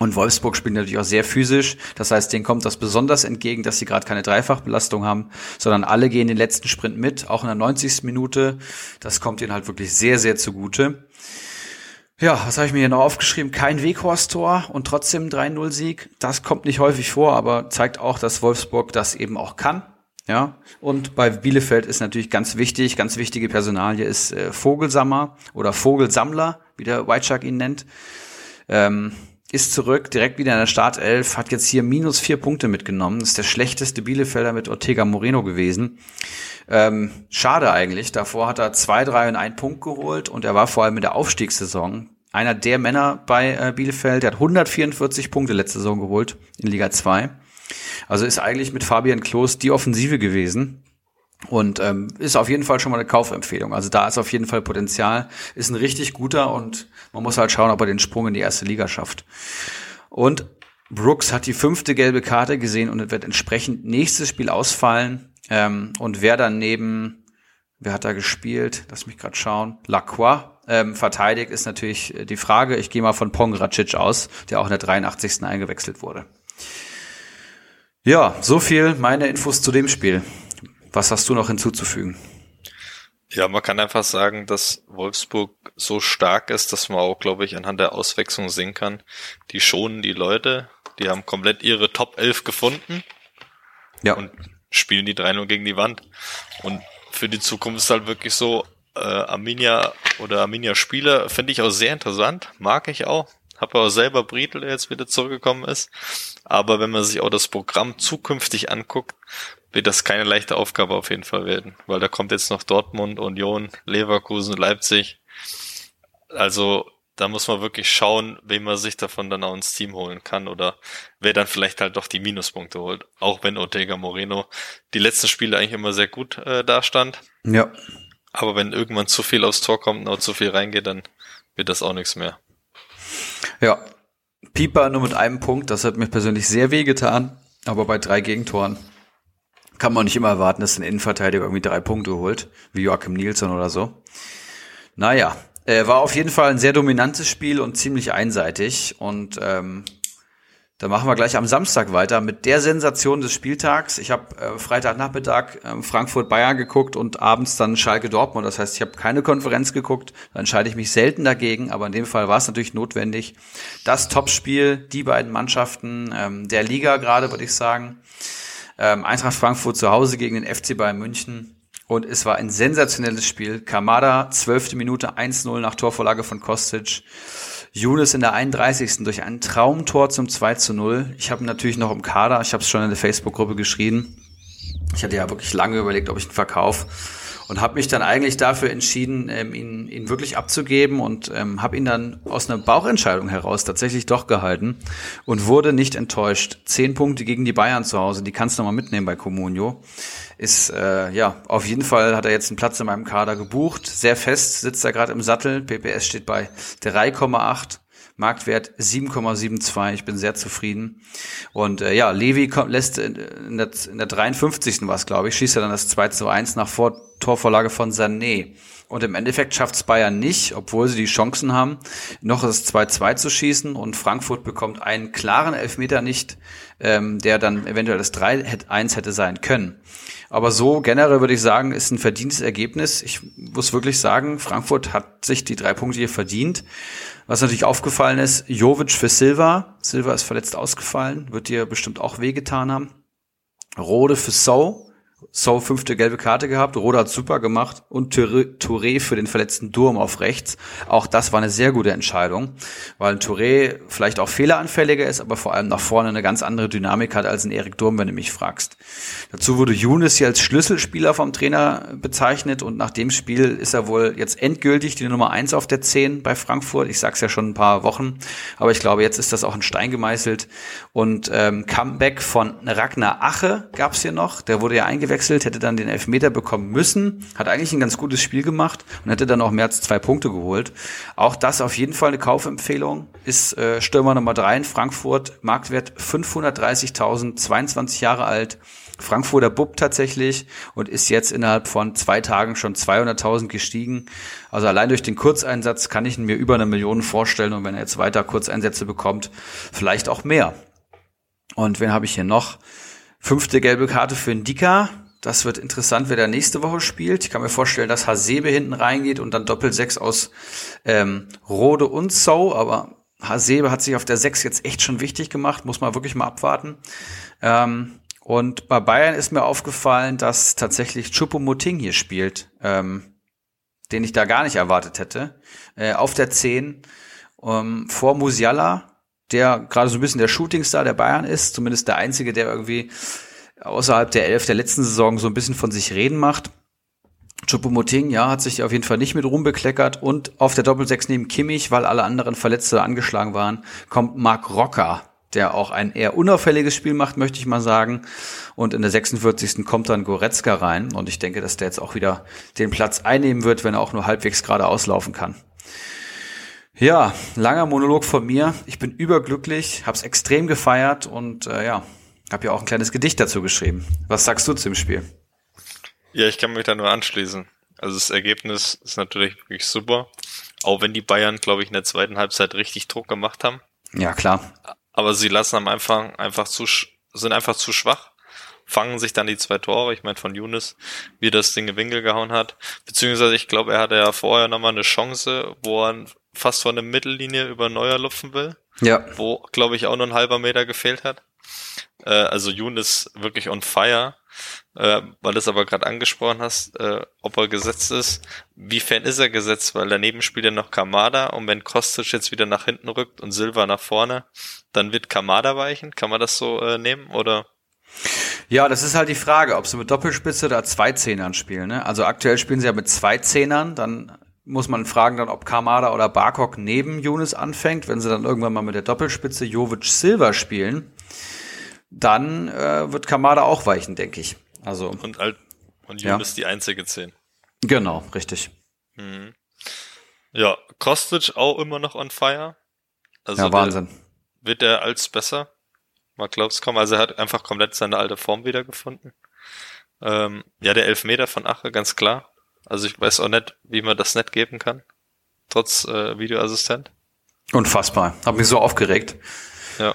Und Wolfsburg spielt natürlich auch sehr physisch. Das heißt, denen kommt das besonders entgegen, dass sie gerade keine Dreifachbelastung haben, sondern alle gehen den letzten Sprint mit, auch in der 90. Minute. Das kommt ihnen halt wirklich sehr, sehr zugute. Ja, was habe ich mir hier noch aufgeschrieben? Kein Weghorst-Tor und trotzdem 3-0-Sieg. Das kommt nicht häufig vor, aber zeigt auch, dass Wolfsburg das eben auch kann. Ja, und bei Bielefeld ist natürlich ganz wichtig, ganz wichtige Personalie ist äh, Vogelsammer oder Vogelsammler, wie der White ihn nennt. Ähm, ist zurück, direkt wieder in der Startelf, hat jetzt hier minus vier Punkte mitgenommen. Ist der schlechteste Bielefelder mit Ortega Moreno gewesen. Ähm, schade eigentlich. Davor hat er zwei, drei und einen Punkt geholt und er war vor allem in der Aufstiegssaison einer der Männer bei äh, Bielefeld. Der hat 144 Punkte letzte Saison geholt in Liga 2. Also ist eigentlich mit Fabian Klos die Offensive gewesen. Und ähm, ist auf jeden Fall schon mal eine Kaufempfehlung. Also da ist auf jeden Fall Potenzial, ist ein richtig guter und man muss halt schauen, ob er den Sprung in die erste Liga schafft. Und Brooks hat die fünfte gelbe Karte gesehen und wird entsprechend nächstes Spiel ausfallen. Ähm, und wer dann neben, wer hat da gespielt? Lass mich gerade schauen. Lacroix ähm, verteidigt, ist natürlich die Frage. Ich gehe mal von Pongracic aus, der auch in der 83. eingewechselt wurde. Ja, so viel meine Infos zu dem Spiel. Was hast du noch hinzuzufügen? Ja, man kann einfach sagen, dass Wolfsburg so stark ist, dass man auch, glaube ich, anhand der Auswechslung sehen kann. Die schonen die Leute, die haben komplett ihre Top 11 gefunden. Ja. Und spielen die 3-0 gegen die Wand. Und für die Zukunft ist halt wirklich so, äh, Arminia oder Arminia Spieler finde ich auch sehr interessant, mag ich auch. Habe auch selber Briedel, der jetzt wieder zurückgekommen ist. Aber wenn man sich auch das Programm zukünftig anguckt, wird das keine leichte Aufgabe auf jeden Fall werden, weil da kommt jetzt noch Dortmund, Union, Leverkusen, Leipzig. Also da muss man wirklich schauen, wem man sich davon dann auch ins Team holen kann oder wer dann vielleicht halt doch die Minuspunkte holt. Auch wenn Ortega Moreno die letzten Spiele eigentlich immer sehr gut äh, dastand. Ja. Aber wenn irgendwann zu viel aufs Tor kommt und zu viel reingeht, dann wird das auch nichts mehr. Ja. Pieper nur mit einem Punkt, das hat mir persönlich sehr weh getan, aber bei drei Gegentoren kann man nicht immer erwarten, dass ein Innenverteidiger irgendwie drei Punkte holt, wie Joachim Nielsen oder so. Naja, äh, war auf jeden Fall ein sehr dominantes Spiel und ziemlich einseitig. Und ähm, da machen wir gleich am Samstag weiter mit der Sensation des Spieltags. Ich habe äh, Freitagnachmittag äh, Frankfurt-Bayern geguckt und abends dann Schalke-Dortmund. Das heißt, ich habe keine Konferenz geguckt. Da entscheide ich mich selten dagegen, aber in dem Fall war es natürlich notwendig. Das Topspiel, die beiden Mannschaften ähm, der Liga gerade, würde ich sagen. Ähm, Eintracht Frankfurt zu Hause gegen den FC Bayern München. Und es war ein sensationelles Spiel. Kamada, zwölfte Minute 1-0 nach Torvorlage von Kostic. Younes in der 31. durch ein Traumtor zum 2 0. Ich habe natürlich noch im Kader, ich habe es schon in der Facebook-Gruppe geschrieben. Ich hatte ja wirklich lange überlegt, ob ich ihn verkaufe und habe mich dann eigentlich dafür entschieden, ähm, ihn, ihn wirklich abzugeben und ähm, habe ihn dann aus einer Bauchentscheidung heraus tatsächlich doch gehalten und wurde nicht enttäuscht. Zehn Punkte gegen die Bayern zu Hause, die kannst du mal mitnehmen bei Comunio. Ist äh, ja auf jeden Fall hat er jetzt einen Platz in meinem Kader gebucht. Sehr fest sitzt er gerade im Sattel. PPS steht bei 3,8. Marktwert 7,72. Ich bin sehr zufrieden. Und äh, ja, Levi kommt, lässt in der, in der 53. was, glaube ich, schießt er dann das 2 zu 1 nach Vor Torvorlage von Sané. Und im Endeffekt schafft es Bayern nicht, obwohl sie die Chancen haben, noch das 2-2 zu schießen. Und Frankfurt bekommt einen klaren Elfmeter nicht, ähm, der dann eventuell das 3-1 hätte sein können. Aber so generell würde ich sagen, ist ein verdientes Ergebnis. Ich muss wirklich sagen, Frankfurt hat sich die drei Punkte hier verdient. Was natürlich aufgefallen ist, Jovic für Silva. Silva ist verletzt ausgefallen, wird dir bestimmt auch wehgetan haben. Rode für So. So fünfte gelbe Karte gehabt, Roda hat super gemacht und Touré für den verletzten Durm auf rechts. Auch das war eine sehr gute Entscheidung, weil Touré vielleicht auch fehleranfälliger ist, aber vor allem nach vorne eine ganz andere Dynamik hat als ein Erik Durm, wenn du mich fragst. Dazu wurde Younes hier als Schlüsselspieler vom Trainer bezeichnet und nach dem Spiel ist er wohl jetzt endgültig die Nummer eins auf der Zehn bei Frankfurt. Ich sag's ja schon ein paar Wochen, aber ich glaube, jetzt ist das auch ein Stein gemeißelt und ähm, Comeback von Ragnar Ache gab's hier noch, der wurde ja eingewechselt eingewechselt, hätte dann den Elfmeter bekommen müssen, hat eigentlich ein ganz gutes Spiel gemacht und hätte dann auch mehr als zwei Punkte geholt. Auch das auf jeden Fall eine Kaufempfehlung. Ist äh, Stürmer Nummer drei in Frankfurt, Marktwert 530.000, 22 Jahre alt. Frankfurter Bub tatsächlich und ist jetzt innerhalb von zwei Tagen schon 200.000 gestiegen. Also allein durch den Kurzeinsatz kann ich mir über eine Million vorstellen und wenn er jetzt weiter Kurzeinsätze bekommt, vielleicht auch mehr. Und wen habe ich hier noch? Fünfte gelbe Karte für Ndika. Das wird interessant, wer da nächste Woche spielt. Ich kann mir vorstellen, dass Hasebe hinten reingeht und dann Doppel-6 aus ähm, Rode und So, aber Hasebe hat sich auf der 6 jetzt echt schon wichtig gemacht, muss man wirklich mal abwarten. Ähm, und bei Bayern ist mir aufgefallen, dass tatsächlich Chupomoting hier spielt, ähm, den ich da gar nicht erwartet hätte. Äh, auf der 10 ähm, vor Musiala, der gerade so ein bisschen der Shootingstar der Bayern ist, zumindest der einzige, der irgendwie außerhalb der Elf der letzten Saison so ein bisschen von sich reden macht. Choupo-Moting, ja, hat sich auf jeden Fall nicht mit Ruhm bekleckert und auf der Doppelsechs neben Kimmich, weil alle anderen Verletzte angeschlagen waren, kommt Marc Rocker, der auch ein eher unauffälliges Spiel macht, möchte ich mal sagen. Und in der 46. kommt dann Goretzka rein und ich denke, dass der jetzt auch wieder den Platz einnehmen wird, wenn er auch nur halbwegs gerade auslaufen kann. Ja, langer Monolog von mir. Ich bin überglücklich, hab's extrem gefeiert und äh, ja, hab ja auch ein kleines Gedicht dazu geschrieben. Was sagst du zum Spiel? Ja, ich kann mich da nur anschließen. Also das Ergebnis ist natürlich wirklich super. Auch wenn die Bayern, glaube ich, in der zweiten Halbzeit richtig Druck gemacht haben. Ja, klar. aber sie lassen am Anfang einfach zu, sind einfach zu schwach, fangen sich dann die zwei Tore, ich meine von Younes, wie das Ding in Winkel gehauen hat, beziehungsweise ich glaube, er hatte ja vorher nochmal eine Chance, wo er fast von der Mittellinie über Neuer lupfen will, Ja. wo, glaube ich, auch nur ein halber Meter gefehlt hat. Äh, also Younes wirklich on fire, äh, weil du es aber gerade angesprochen hast, äh, ob er gesetzt ist. Wiefern ist er gesetzt? Weil daneben spielt ja noch Kamada und wenn Kostic jetzt wieder nach hinten rückt und Silva nach vorne, dann wird Kamada weichen. Kann man das so äh, nehmen oder? Ja, das ist halt die Frage, ob sie mit Doppelspitze oder zwei Zehnern spielen. Ne? Also aktuell spielen sie ja mit zwei Zehnern, dann muss man fragen dann, ob Kamada oder Barkok neben Younes anfängt. Wenn sie dann irgendwann mal mit der Doppelspitze Jovic Silva spielen, dann äh, wird Kamada auch weichen, denke ich. Also Und, halt, und Ja. Younes die einzige Zehn. genau, richtig. Mhm. Ja, Kostic auch immer noch on fire. Also ja, der- Wahnsinn. wird er als besser? Mal glaub's kaum. Also er hat einfach komplett seine alte Form wiedergefunden. Ähm, ja, der Elfmeter von Ache, ganz klar. Also ich weiß auch nicht, wie man das nicht geben kann. Trotz äh, Videoassistent. Unfassbar. Hab mich so aufgeregt. Ja.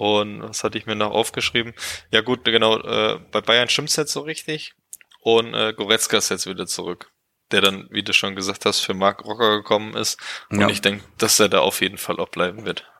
Und was hatte ich mir noch aufgeschrieben? Ja gut, genau, äh, bei Bayern stimmt's jetzt so richtig. Und äh, Goretzka ist jetzt wieder zurück. Der dann, wie du schon gesagt hast, für Marc Rocker gekommen ist. Und Ja. ich denke, dass er da auf jeden Fall auch bleiben wird.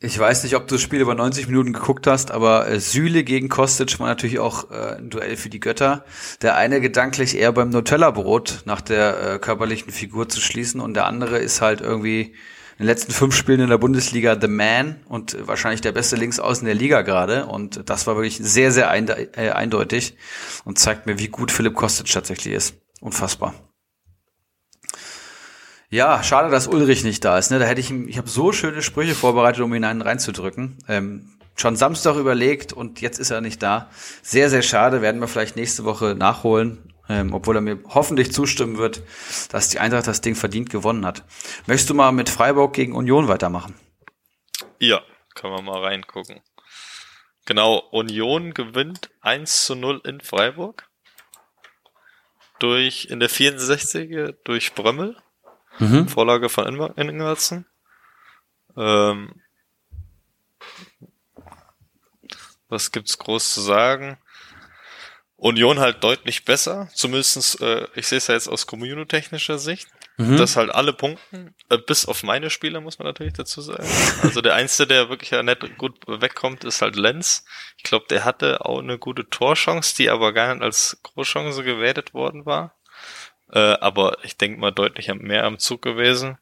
Ich weiß nicht, ob du das Spiel über 90 Minuten geguckt hast, aber äh, Süle gegen Kostic war natürlich auch äh, ein Duell für die Götter. Der eine gedanklich eher beim Nutella-Brot nach der äh, körperlichen Figur zu schließen und der andere ist halt irgendwie in den letzten fünf Spielen in der Bundesliga The Man und äh, wahrscheinlich der beste Linksaußen der Liga gerade. Und das war wirklich sehr, sehr äh, eindeutig und zeigt mir, wie gut Philipp Kostic tatsächlich ist. Unfassbar. Ja, schade, dass Ulrich nicht da ist. Ne? Da hätte ich ihm, ich habe so schöne Sprüche vorbereitet, um ihn einen reinzudrücken. Ähm, schon Samstag überlegt und jetzt ist er nicht da. Sehr, sehr schade. Werden wir vielleicht nächste Woche nachholen, ähm, obwohl er mir hoffentlich zustimmen wird, dass die Eintracht das Ding verdient gewonnen hat. Möchtest du mal mit Freiburg gegen Union weitermachen? Ja, können wir mal reingucken. Genau, Union gewinnt 1 zu 0 in Freiburg. Durch, in der 64. durch Brömmel. Mhm. Vorlage von Ingwer- Ingwertsen. Ähm, was gibt's groß zu sagen? Union halt deutlich besser, zumindestens, äh, ich sehe es ja jetzt aus kommunotechnischer Sicht, Mhm. dass halt alle punkten, äh, bis auf meine Spieler, muss man natürlich dazu sagen. Also der Einzige, der wirklich ja nicht gut wegkommt, ist halt Lenz. Ich glaube, der hatte auch eine gute Torchance, die aber gar nicht als Großchance gewertet worden war. Äh, aber ich denke mal deutlich mehr am Zug gewesen.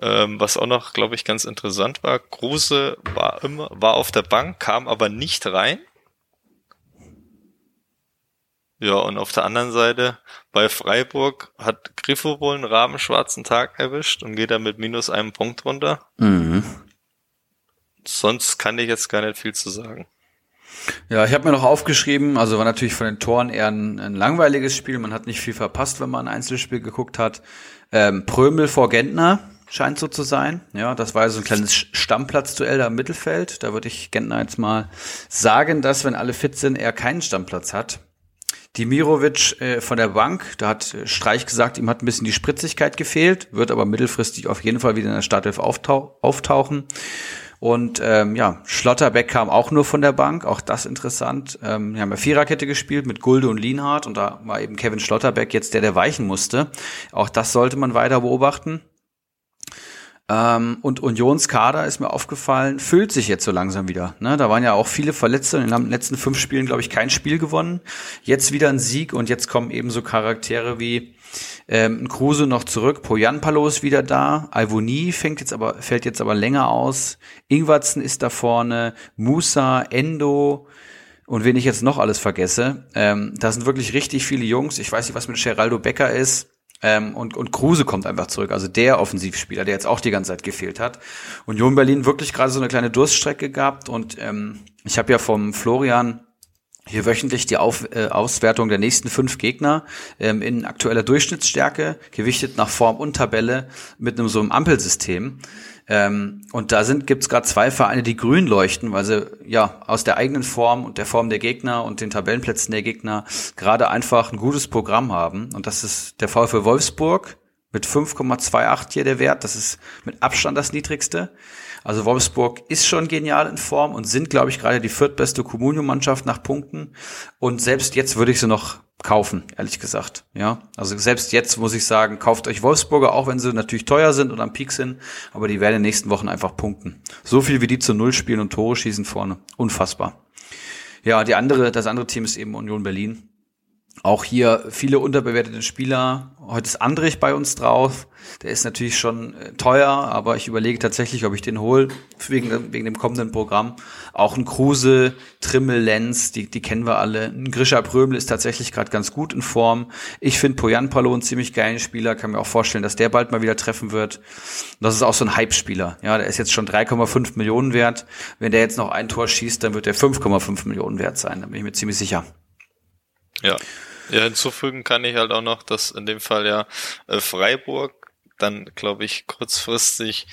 Ähm, was auch noch, glaube ich, ganz interessant war, Kruse war immer, war auf der Bank, kam aber nicht rein. Ja, und auf der anderen Seite, bei Freiburg hat Griffo wohl einen rabenschwarzen Tag erwischt und geht da mit minus einem Punkt runter. Mhm. Sonst kann ich jetzt gar nicht viel zu sagen. Ja, ich habe mir noch aufgeschrieben, also war natürlich von den Toren eher ein, ein langweiliges Spiel. Man hat nicht viel verpasst, wenn man ein Einzelspiel geguckt hat. Ähm, Prömel vor Gentner scheint so zu sein. Ja, das war so ein kleines Stammplatzduell da im Mittelfeld. Da würde ich Gentner jetzt mal sagen, dass, wenn alle fit sind, er keinen Stammplatz hat. Dimirovic äh, von der Bank, da hat äh, Streich gesagt, ihm hat ein bisschen die Spritzigkeit gefehlt, wird aber mittelfristig auf jeden Fall wieder in der Startelf auftau auftauchen. Und ähm, ja, Schlotterbeck kam auch nur von der Bank, auch das interessant. Ähm, wir haben ja Viererkette gespielt mit Gulde und Lienhardt und da war eben Kevin Schlotterbeck jetzt der, der weichen musste. Auch das sollte man weiter beobachten. Ähm, und Unionskader ist mir aufgefallen, füllt sich jetzt so langsam wieder. Ne? Da waren ja auch viele Verletzte in den letzten fünf Spielen, glaube ich, kein Spiel gewonnen. Jetzt wieder ein Sieg und jetzt kommen eben so Charaktere wie ähm, Kruse noch zurück, Poyanpalo ist wieder da, Alvoni fängt jetzt aber, fällt jetzt aber länger aus, Ingwarzen ist da vorne, Musa, Endo, und wen ich jetzt noch alles vergesse, ähm, da sind wirklich richtig viele Jungs. Ich weiß nicht, was mit Geraldo Becker ist. Ähm, und, und Kruse kommt einfach zurück, also der Offensivspieler, der jetzt auch die ganze Zeit gefehlt hat. Union Berlin wirklich gerade so eine kleine Durststrecke gehabt und ähm, ich habe ja vom Florian hier wöchentlich die Auf, äh, Auswertung der nächsten fünf Gegner ähm, in aktueller Durchschnittsstärke, gewichtet nach Form und Tabelle mit einem so einem Ampelsystem. Ähm, und da sind gibt's gerade zwei Vereine, die grün leuchten, weil sie ja aus der eigenen Form und der Form der Gegner und den Tabellenplätzen der Gegner gerade einfach ein gutes Programm haben. Und das ist der VfL Wolfsburg, mit 5,28 hier der Wert. Das ist mit Abstand das niedrigste. Also Wolfsburg ist schon genial in Form und sind, glaube ich, gerade die viertbeste Comunio-Mannschaft nach Punkten. Und selbst jetzt würde ich sie noch kaufen, ehrlich gesagt. Ja, also selbst jetzt muss ich sagen, kauft euch Wolfsburger, auch wenn sie natürlich teuer sind und am Peak sind, aber die werden in den nächsten Wochen einfach punkten. So viel wie die zu Null spielen und Tore schießen vorne. Unfassbar. Ja, die andere, das andere Team ist eben Union Berlin. Auch hier viele unterbewertete Spieler. Heute ist Andrich bei uns drauf. Der ist natürlich schon äh, teuer, aber ich überlege tatsächlich, ob ich den hole, wegen, wegen dem kommenden Programm. Auch ein Kruse, Trimmel, Lenz, die, die kennen wir alle. Ein Grisha Prömel ist tatsächlich gerade ganz gut in Form. Ich finde Poyan Palo ein ziemlich geilen Spieler, kann mir auch vorstellen, dass der bald mal wieder treffen wird. Das ist auch so ein Hype-Spieler. Ja, der ist jetzt schon 3,5 Millionen wert. Wenn der jetzt noch ein Tor schießt, dann wird der 5,5 Millionen wert sein. Da bin ich mir ziemlich sicher. Ja, ja, hinzufügen kann ich halt auch noch, dass in dem Fall ja äh, Freiburg dann, glaube ich, kurzfristig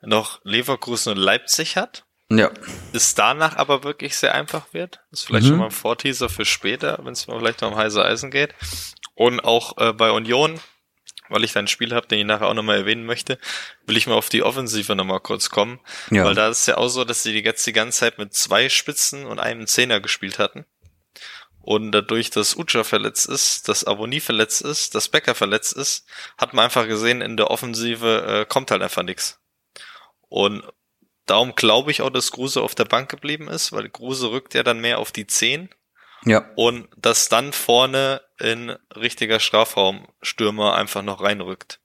noch Leverkusen und Leipzig hat. Ja. Ist danach aber wirklich sehr einfach wird. Ist vielleicht Mhm. schon mal ein Vorteaser für später, wenn es mal vielleicht noch um heiße Eisen geht. Und auch äh, bei Union, weil ich da ein Spiel habe, den ich nachher auch nochmal erwähnen möchte, will ich mal auf die Offensive nochmal kurz kommen. Ja. Weil da ist ja auch so, dass sie jetzt die ganze Zeit mit zwei Spitzen und einem Zehner gespielt hatten. Und dadurch, dass Ucha verletzt ist, dass Avoni verletzt ist, dass Becker verletzt ist, hat man einfach gesehen, in der Offensive äh, kommt halt einfach nichts. Und darum glaube ich auch, dass Kruse auf der Bank geblieben ist, weil Kruse rückt ja dann mehr auf die 10 Ja. und dass dann vorne in richtiger Strafraumstürmer einfach noch reinrückt.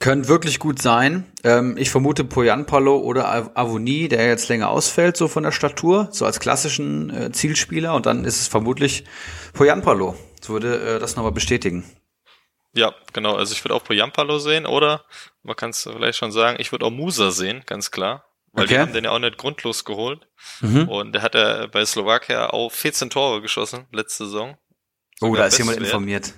Können wirklich gut sein. Ähm, ich vermute Poyanpalo oder Av- Avoni, der jetzt länger ausfällt, so von der Statur, so als klassischen äh, Zielspieler. Und dann ist es vermutlich Poyanpalo. Das würde äh, das nochmal bestätigen. Ja, genau. Also ich würde auch Poyampalo sehen oder man kann es vielleicht schon sagen, ich würde auch Musa sehen, ganz klar. Weil die Okay. haben den ja auch nicht grundlos geholt. Mhm. Und der hat ja bei Slowakia auch 14 Tore geschossen letzte Saison. Oh, Sogar da ist jemand informiert.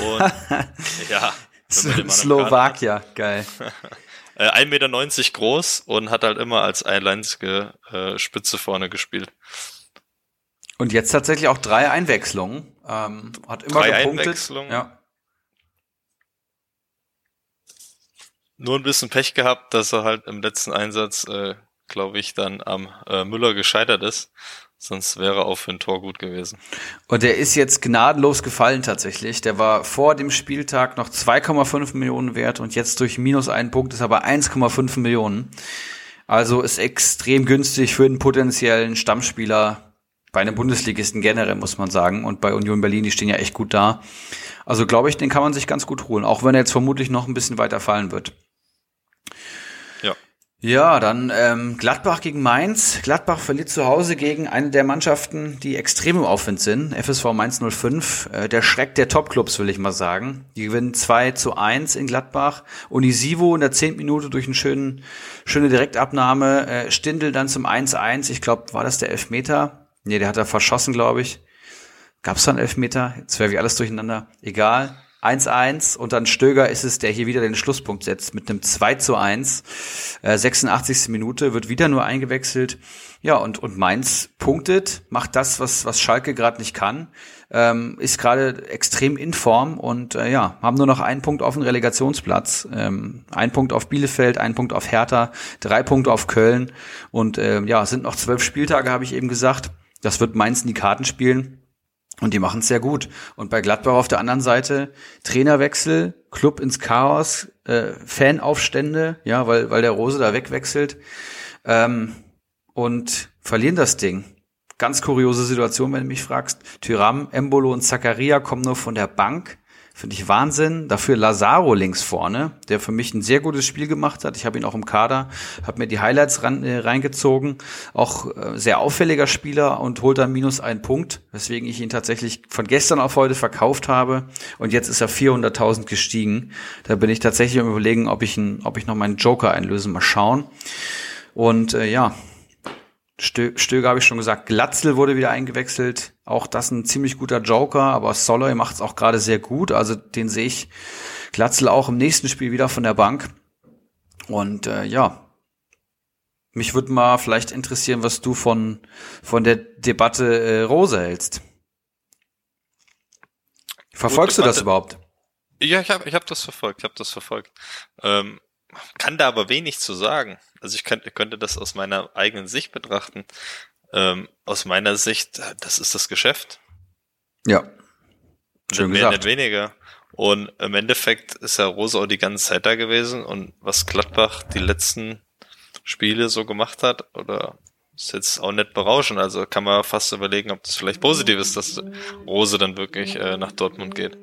Und ja, Slowakia, geil. Äh, 1,90 Meter groß und hat halt immer als einleinige äh, Spitze vorne gespielt. Und jetzt tatsächlich auch drei Einwechslungen. Ähm, hat immer Drei gepunktet. Einwechslungen? Ja. Nur ein bisschen Pech gehabt, dass er halt im letzten Einsatz, äh, glaube ich, dann am äh, Müller gescheitert ist. Sonst wäre auch für ein Tor gut gewesen. Und der ist jetzt gnadenlos gefallen tatsächlich. Der war vor dem Spieltag noch 2,5 Millionen wert und jetzt durch minus einen Punkt ist er bei 1,5 Millionen. Also ist extrem günstig für einen potenziellen Stammspieler bei einem Bundesligisten generell, muss man sagen. Und bei Union Berlin, die stehen ja echt gut da. Also glaube ich, den kann man sich ganz gut holen, auch wenn er jetzt vermutlich noch ein bisschen weiter fallen wird. Ja. Dann ähm, Gladbach gegen Mainz. Gladbach verliert zu Hause gegen eine der Mannschaften, die extrem im Aufwind sind. FSV Mainz 05, äh, der Schreck der Topclubs, will ich mal sagen. Die gewinnen 2 zu 1 in Gladbach. Unisivo in der 10. Minute durch eine schönen, schöne Direktabnahme. Äh, Stindl dann zum 1-1. Ich glaube, war das der Elfmeter? Nee, der hat er verschossen, glaube ich. Gab's da einen Elfmeter? Jetzt wäre wie alles durcheinander. Egal. 1-1 und dann Stöger ist es, der hier wieder den Schlusspunkt setzt mit einem 2 zu 1. Äh, 86. Minute wird wieder nur eingewechselt. Ja, und, und Mainz punktet, macht das, was, was Schalke gerade nicht kann, ähm, ist gerade extrem in Form und äh, ja, haben nur noch einen Punkt auf den Relegationsplatz. Ähm, ein Punkt auf Bielefeld, ein Punkt auf Hertha, drei Punkte auf Köln und ähm, ja, sind noch zwölf Spieltage, habe ich eben gesagt. Das wird Mainz in die Karten spielen. Und die machen es sehr gut. Und bei Gladbach auf der anderen Seite Trainerwechsel, Club ins Chaos, äh, Fanaufstände, ja, weil, weil der Rose da wegwechselt ähm, und verlieren das Ding. Ganz kuriose Situation, wenn du mich fragst. Tyram, Embolo und Zakaria kommen nur von der Bank. Finde ich Wahnsinn. Dafür Lazaro links vorne, der für mich ein sehr gutes Spiel gemacht hat. Ich habe ihn auch im Kader, habe mir die Highlights ran, äh, reingezogen. Auch äh, sehr auffälliger Spieler und holt dann minus einen Punkt, weswegen ich ihn tatsächlich von gestern auf heute verkauft habe. Und jetzt ist er 400.000 gestiegen. Da bin ich tatsächlich am überlegen, ob ich, ihn, ob ich noch meinen Joker einlöse. Mal schauen. Und äh, ja, Stö Stöger habe ich schon gesagt, Glatzel wurde wieder eingewechselt. Auch das ein ziemlich guter Joker, aber Soloy macht es auch gerade sehr gut. Also den sehe ich Glatzel auch im nächsten Spiel wieder von der Bank. Und äh, ja, mich würde mal vielleicht interessieren, was du von, von der Debatte äh, Rose hältst. Verfolgst du das überhaupt? Ja, ich habe ich hab das verfolgt, ich habe das verfolgt. Ähm, kann da aber wenig zu sagen. Also ich könnte, könnte das aus meiner eigenen Sicht betrachten. Ähm, aus meiner Sicht, das ist das Geschäft. Ja. Schön mehr, gesagt. nicht weniger. Und im Endeffekt ist ja Rose auch die ganze Zeit da gewesen und was Gladbach die letzten Spiele so gemacht hat, oder ist jetzt auch nicht berauschend. Also kann man fast überlegen, ob das vielleicht positiv ist, dass Rose dann wirklich äh, nach Dortmund geht.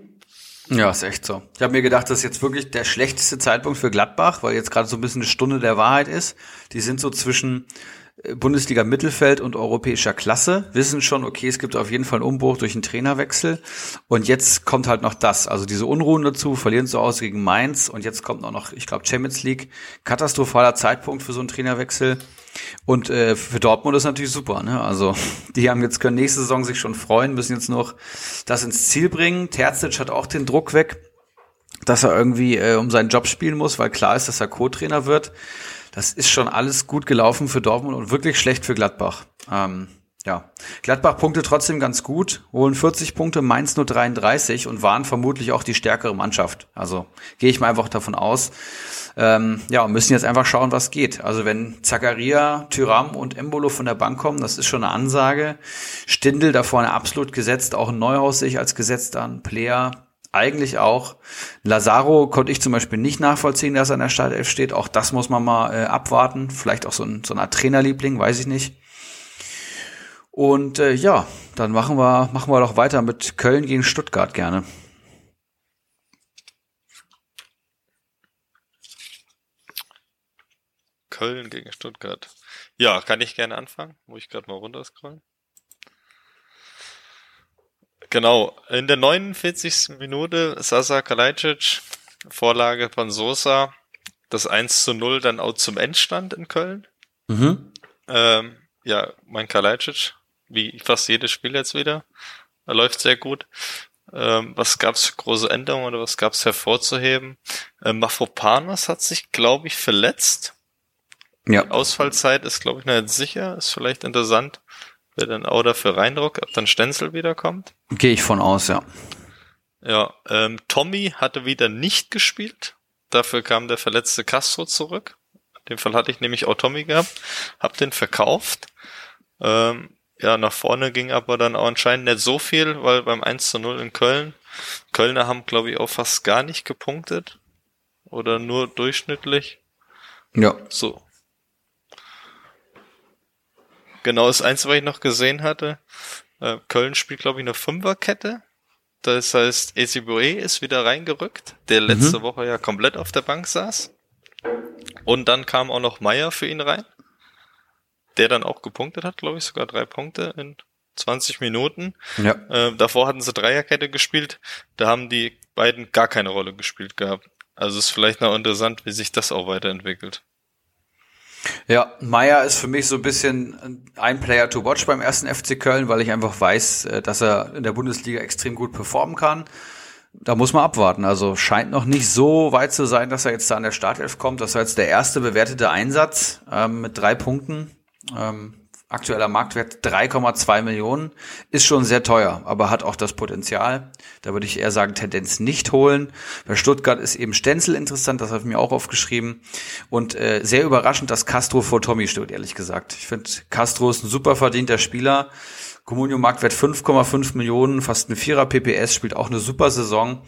Ja, ist echt so. Ich habe mir gedacht, das ist jetzt wirklich der schlechteste Zeitpunkt für Gladbach, weil jetzt gerade so ein bisschen eine Stunde der Wahrheit ist. Die sind so zwischen äh, Bundesliga Mittelfeld und europäischer Klasse, wissen schon, okay, es gibt auf jeden Fall einen Umbruch durch einen Trainerwechsel. Und jetzt kommt halt noch das, also diese Unruhen dazu, verlieren so aus gegen Mainz und jetzt kommt auch noch, ich glaube, Champions League. Katastrophaler Zeitpunkt für so einen Trainerwechsel. Und äh, für Dortmund ist natürlich super. Ne? Also die haben jetzt können nächste Saison sich schon freuen, müssen jetzt noch das ins Ziel bringen. Terzic hat auch den Druck weg, dass er irgendwie äh, um seinen Job spielen muss, weil klar ist, dass er Co-Trainer wird. Das ist schon alles gut gelaufen für Dortmund und wirklich schlecht für Gladbach. Ähm, ja, Gladbach punkte trotzdem ganz gut, holen 40 Punkte, Mainz nur 33 und waren vermutlich auch die stärkere Mannschaft. Also gehe ich mal einfach davon aus. Ähm, ja, und müssen jetzt einfach schauen, was geht. Also wenn Zakaria, Tyram und Embolo von der Bank kommen, das ist schon eine Ansage. Stindel da vorne absolut gesetzt, auch ein Neuhaus sehe ich als gesetzt an, Player eigentlich auch. Lazaro konnte ich zum Beispiel nicht nachvollziehen, dass er in der Startelf steht. Auch das muss man mal äh, abwarten. Vielleicht auch so, ein, so eine Art Trainerliebling, weiß ich nicht. Und äh, ja, dann machen wir, machen wir doch weiter mit Köln gegen Stuttgart gerne. Köln gegen Stuttgart. Ja, kann ich gerne anfangen. Muss ich gerade mal runterscrollen. Genau, in der 49. Minute Sasa Kalajdzic, Vorlage von Sosa, das 1 zu 0 dann auch zum Endstand in Köln. Mhm. Ähm, ja, mein Kalajdzic wie fast jedes Spiel jetzt wieder. Er läuft sehr gut. Ähm, was gab's für große Änderungen oder was gab's hervorzuheben? Ähm, Mafropanos hat sich, glaube ich, verletzt. Ja. Ausfallzeit ist, glaube ich, nicht sicher. Ist vielleicht interessant, wer dann auch dafür reindruckt, ob dann Stenzel wiederkommt. Gehe ich von aus, ja. Ja, ähm, Tommy hatte wieder nicht gespielt. Dafür kam der verletzte Castro zurück. In dem Fall hatte ich nämlich auch Tommy gehabt. Hab den verkauft. Ähm, ja, nach vorne ging aber dann auch anscheinend nicht so viel, weil beim 1 zu 0 in Köln, Kölner haben, glaube ich, auch fast gar nicht gepunktet. Oder nur durchschnittlich. Ja. So. Genau, das Einzige, was ich noch gesehen hatte, äh, Köln spielt, glaube ich, eine Fünferkette. Das heißt, Ezibue ist wieder reingerückt, der letzte mhm. Woche ja komplett auf der Bank saß. Und dann kam auch noch Meier für ihn rein der dann auch gepunktet hat, glaube ich, sogar drei Punkte in 20 Minuten. Ja. Äh, davor hatten sie Dreierkette gespielt, da haben die beiden gar keine Rolle gespielt gehabt. Also ist vielleicht noch interessant, wie sich das auch weiterentwickelt. Ja, Meier ist für mich so ein bisschen ein Player to watch beim ersten FC Köln, weil ich einfach weiß, äh, dass er in der Bundesliga extrem gut performen kann. Da muss man abwarten. Also scheint noch nicht so weit zu sein, dass er jetzt da an der Startelf kommt. Das war jetzt der erste bewertete Einsatz ähm, mit drei Punkten. Ähm, aktueller Marktwert 3,2 Millionen. Ist schon sehr teuer, aber hat auch das Potenzial. Da würde ich eher sagen, Tendenz nicht holen. Bei Stuttgart ist eben Stenzel interessant, das habe ich mir auch aufgeschrieben. Und äh, sehr überraschend, dass Castro vor Tommy steht, ehrlich gesagt. Ich finde, Castro ist ein super verdienter Spieler. Comunio Marktwert 5,5 Millionen, fast ein Vierer PPS, spielt auch eine super Saison.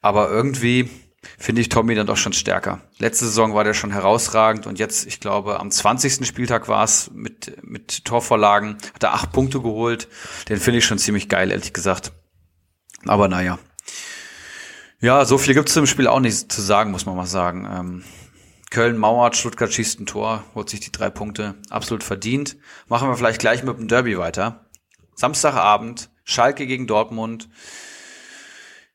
Aber irgendwie finde ich Tommy dann doch schon stärker. Letzte Saison war der schon herausragend und jetzt, ich glaube, am 20. Spieltag war es mit, mit Torvorlagen, hat er acht Punkte geholt. Den finde ich schon ziemlich geil, ehrlich gesagt. Aber naja. Ja, so viel gibt's im Spiel auch nicht zu sagen, muss man mal sagen. Ähm, Köln mauert, Stuttgart schießt ein Tor, holt sich die drei Punkte. Absolut verdient. Machen wir vielleicht gleich mit dem Derby weiter. Samstagabend, Schalke gegen Dortmund.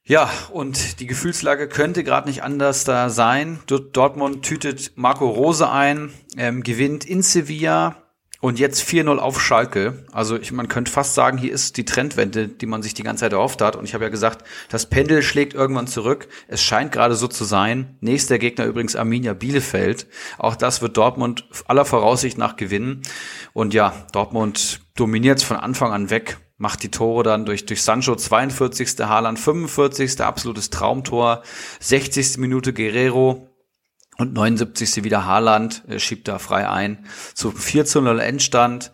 Ja, und die Gefühlslage könnte gerade nicht anders da sein. Dortmund tütet Marco Rose ein, ähm, gewinnt in Sevilla und jetzt 4-0 auf Schalke. Also ich, man könnte fast sagen, hier ist die Trendwende, die man sich die ganze Zeit erhofft hat. Und ich habe ja gesagt, das Pendel schlägt irgendwann zurück. Es scheint gerade so zu sein. Nächster Gegner übrigens Arminia Bielefeld. Auch das wird Dortmund aller Voraussicht nach gewinnen. Und ja, Dortmund dominiert von Anfang an weg macht die Tore dann durch, durch Sancho 42. Haaland 45. absolutes Traumtor, 60. Minute Guerrero und 79. wieder Haaland, äh, schiebt da frei ein zu 4 zu 0 Endstand.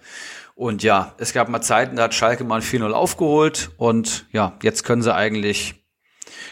Und ja, es gab mal Zeiten, da hat Schalke mal 4-0 aufgeholt und ja, jetzt können sie eigentlich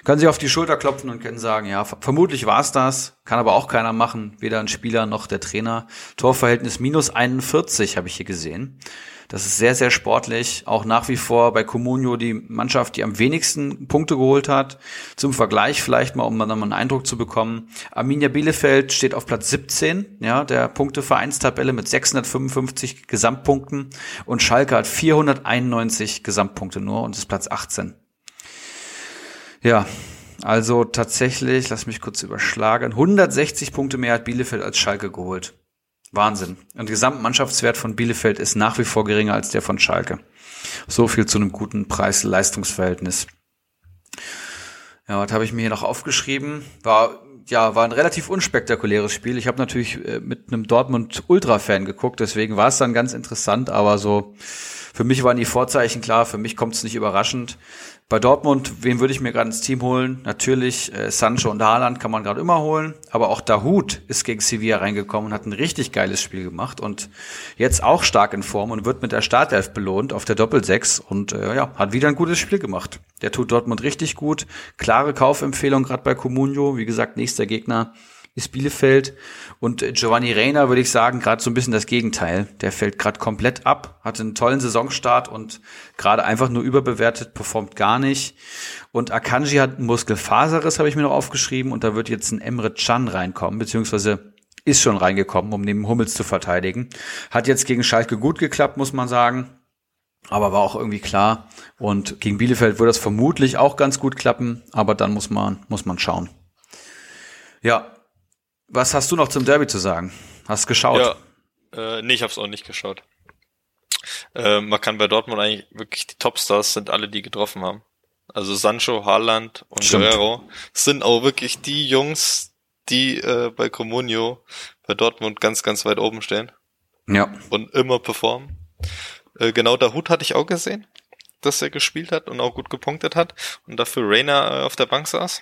können sich auf die Schulter klopfen und können sagen, ja, vermutlich war es das, kann aber auch keiner machen, weder ein Spieler noch der Trainer. Torverhältnis minus 41 habe ich hier gesehen. Das ist sehr, sehr sportlich. Auch nach wie vor bei Comunio die Mannschaft, die am wenigsten Punkte geholt hat. Zum Vergleich vielleicht mal, um dann mal einen Eindruck zu bekommen. Arminia Bielefeld steht auf Platz 17, ja, der Punktevereinstabelle mit 655 Gesamtpunkten und Schalke hat 491 Gesamtpunkte nur und ist Platz 18. Ja, also tatsächlich, lass mich kurz überschlagen, 160 Punkte mehr hat Bielefeld als Schalke geholt. Wahnsinn. Und der Gesamtmannschaftswert von Bielefeld ist nach wie vor geringer als der von Schalke. So viel zu einem guten Preis-Leistungsverhältnis. Ja, was habe ich mir hier noch aufgeschrieben? War ja, war ein relativ unspektakuläres Spiel. Ich habe natürlich äh, mit einem Dortmund Ultra-Fan geguckt, deswegen war es dann ganz interessant, aber so für mich waren die Vorzeichen klar, für mich kommt es nicht überraschend. Bei Dortmund, wen würde ich mir gerade ins Team holen? Natürlich äh, Sancho und Haaland kann man gerade immer holen, aber auch Dahut ist gegen Sevilla reingekommen und hat ein richtig geiles Spiel gemacht und jetzt auch stark in Form und wird mit der Startelf belohnt auf der Doppelsechs und äh, ja, hat wieder ein gutes Spiel gemacht. Der tut Dortmund richtig gut. Klare Kaufempfehlung gerade bei Comunio, wie gesagt, nächster Gegner ist Bielefeld. Und Giovanni Reina würde ich sagen, gerade so ein bisschen das Gegenteil. Der fällt gerade komplett ab, hatte einen tollen Saisonstart und gerade einfach nur überbewertet, performt gar nicht. Und Akanji hat einen Muskelfaserriss, habe ich mir noch aufgeschrieben. Und da wird jetzt ein Emre Can reinkommen, beziehungsweise ist schon reingekommen, um neben Hummels zu verteidigen. Hat jetzt gegen Schalke gut geklappt, muss man sagen. Aber war auch irgendwie klar. Und gegen Bielefeld wird das vermutlich auch ganz gut klappen. Aber dann muss man, muss man schauen. Ja, was hast du noch zum Derby zu sagen? Hast geschaut? Ja, äh, nee, ich habe es auch nicht geschaut. Äh, man kann bei Dortmund eigentlich wirklich die Topstars sind alle, die getroffen haben. Also Sancho, Haaland und Stimmt. Guerrero sind auch wirklich die Jungs, die äh, bei Comunio bei Dortmund ganz, ganz weit oben stehen. Ja. Und immer performen. Äh, genau der Hut hatte ich auch gesehen, dass er gespielt hat und auch gut gepunktet hat und dafür Rainer äh, auf der Bank saß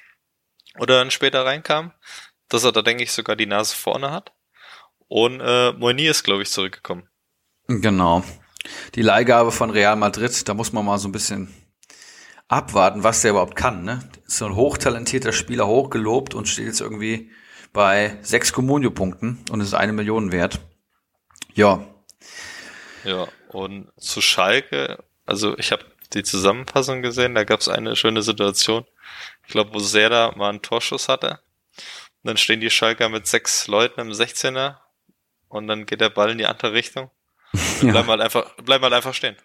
oder dann später reinkam dass er da, denke ich, sogar die Nase vorne hat. Und äh, Moini ist, glaube ich, zurückgekommen. Genau. Die Leihgabe von Real Madrid, da muss man mal so ein bisschen abwarten, was der überhaupt kann. Ne? Ist so ein hochtalentierter Spieler, hochgelobt und steht jetzt irgendwie bei sechs Comunio-Punkten und ist eine Million wert. Ja. Ja, und zu Schalke, also ich habe die Zusammenfassung gesehen, da gab es eine schöne Situation. Ich glaube, wo Serda mal einen Torschuss hatte und dann stehen die Schalker mit sechs Leuten im 16er und dann geht der Ball in die andere Richtung. Ja. bleiben halt einfach, bleiben halt einfach stehen.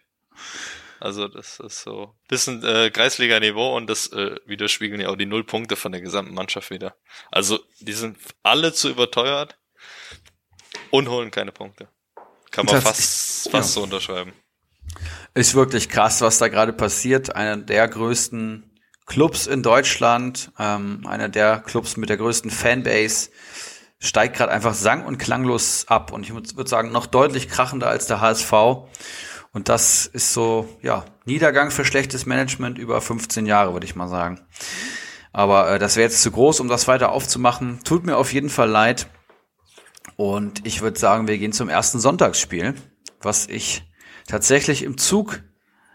Also das ist so bisschen äh, Kreisliga-Niveau und das äh, widerspiegeln ja auch die Nullpunkte von der gesamten Mannschaft wieder. Also die sind alle zu überteuert und holen keine Punkte. Kann man das fast, fast ja. so unterschreiben. Ist wirklich krass, was da gerade passiert. Einer der größten Clubs in Deutschland, ähm, einer der Clubs mit der größten Fanbase, steigt gerade einfach sang- und klanglos ab. Und ich würde sagen, noch deutlich krachender als der HSV. Und das ist so, ja, Niedergang für schlechtes Management über 15 Jahre, würde ich mal sagen. Aber äh, das wäre jetzt zu groß, um das weiter aufzumachen. Tut mir auf jeden Fall leid. Und ich würde sagen, wir gehen zum ersten Sonntagsspiel, was ich tatsächlich im Zug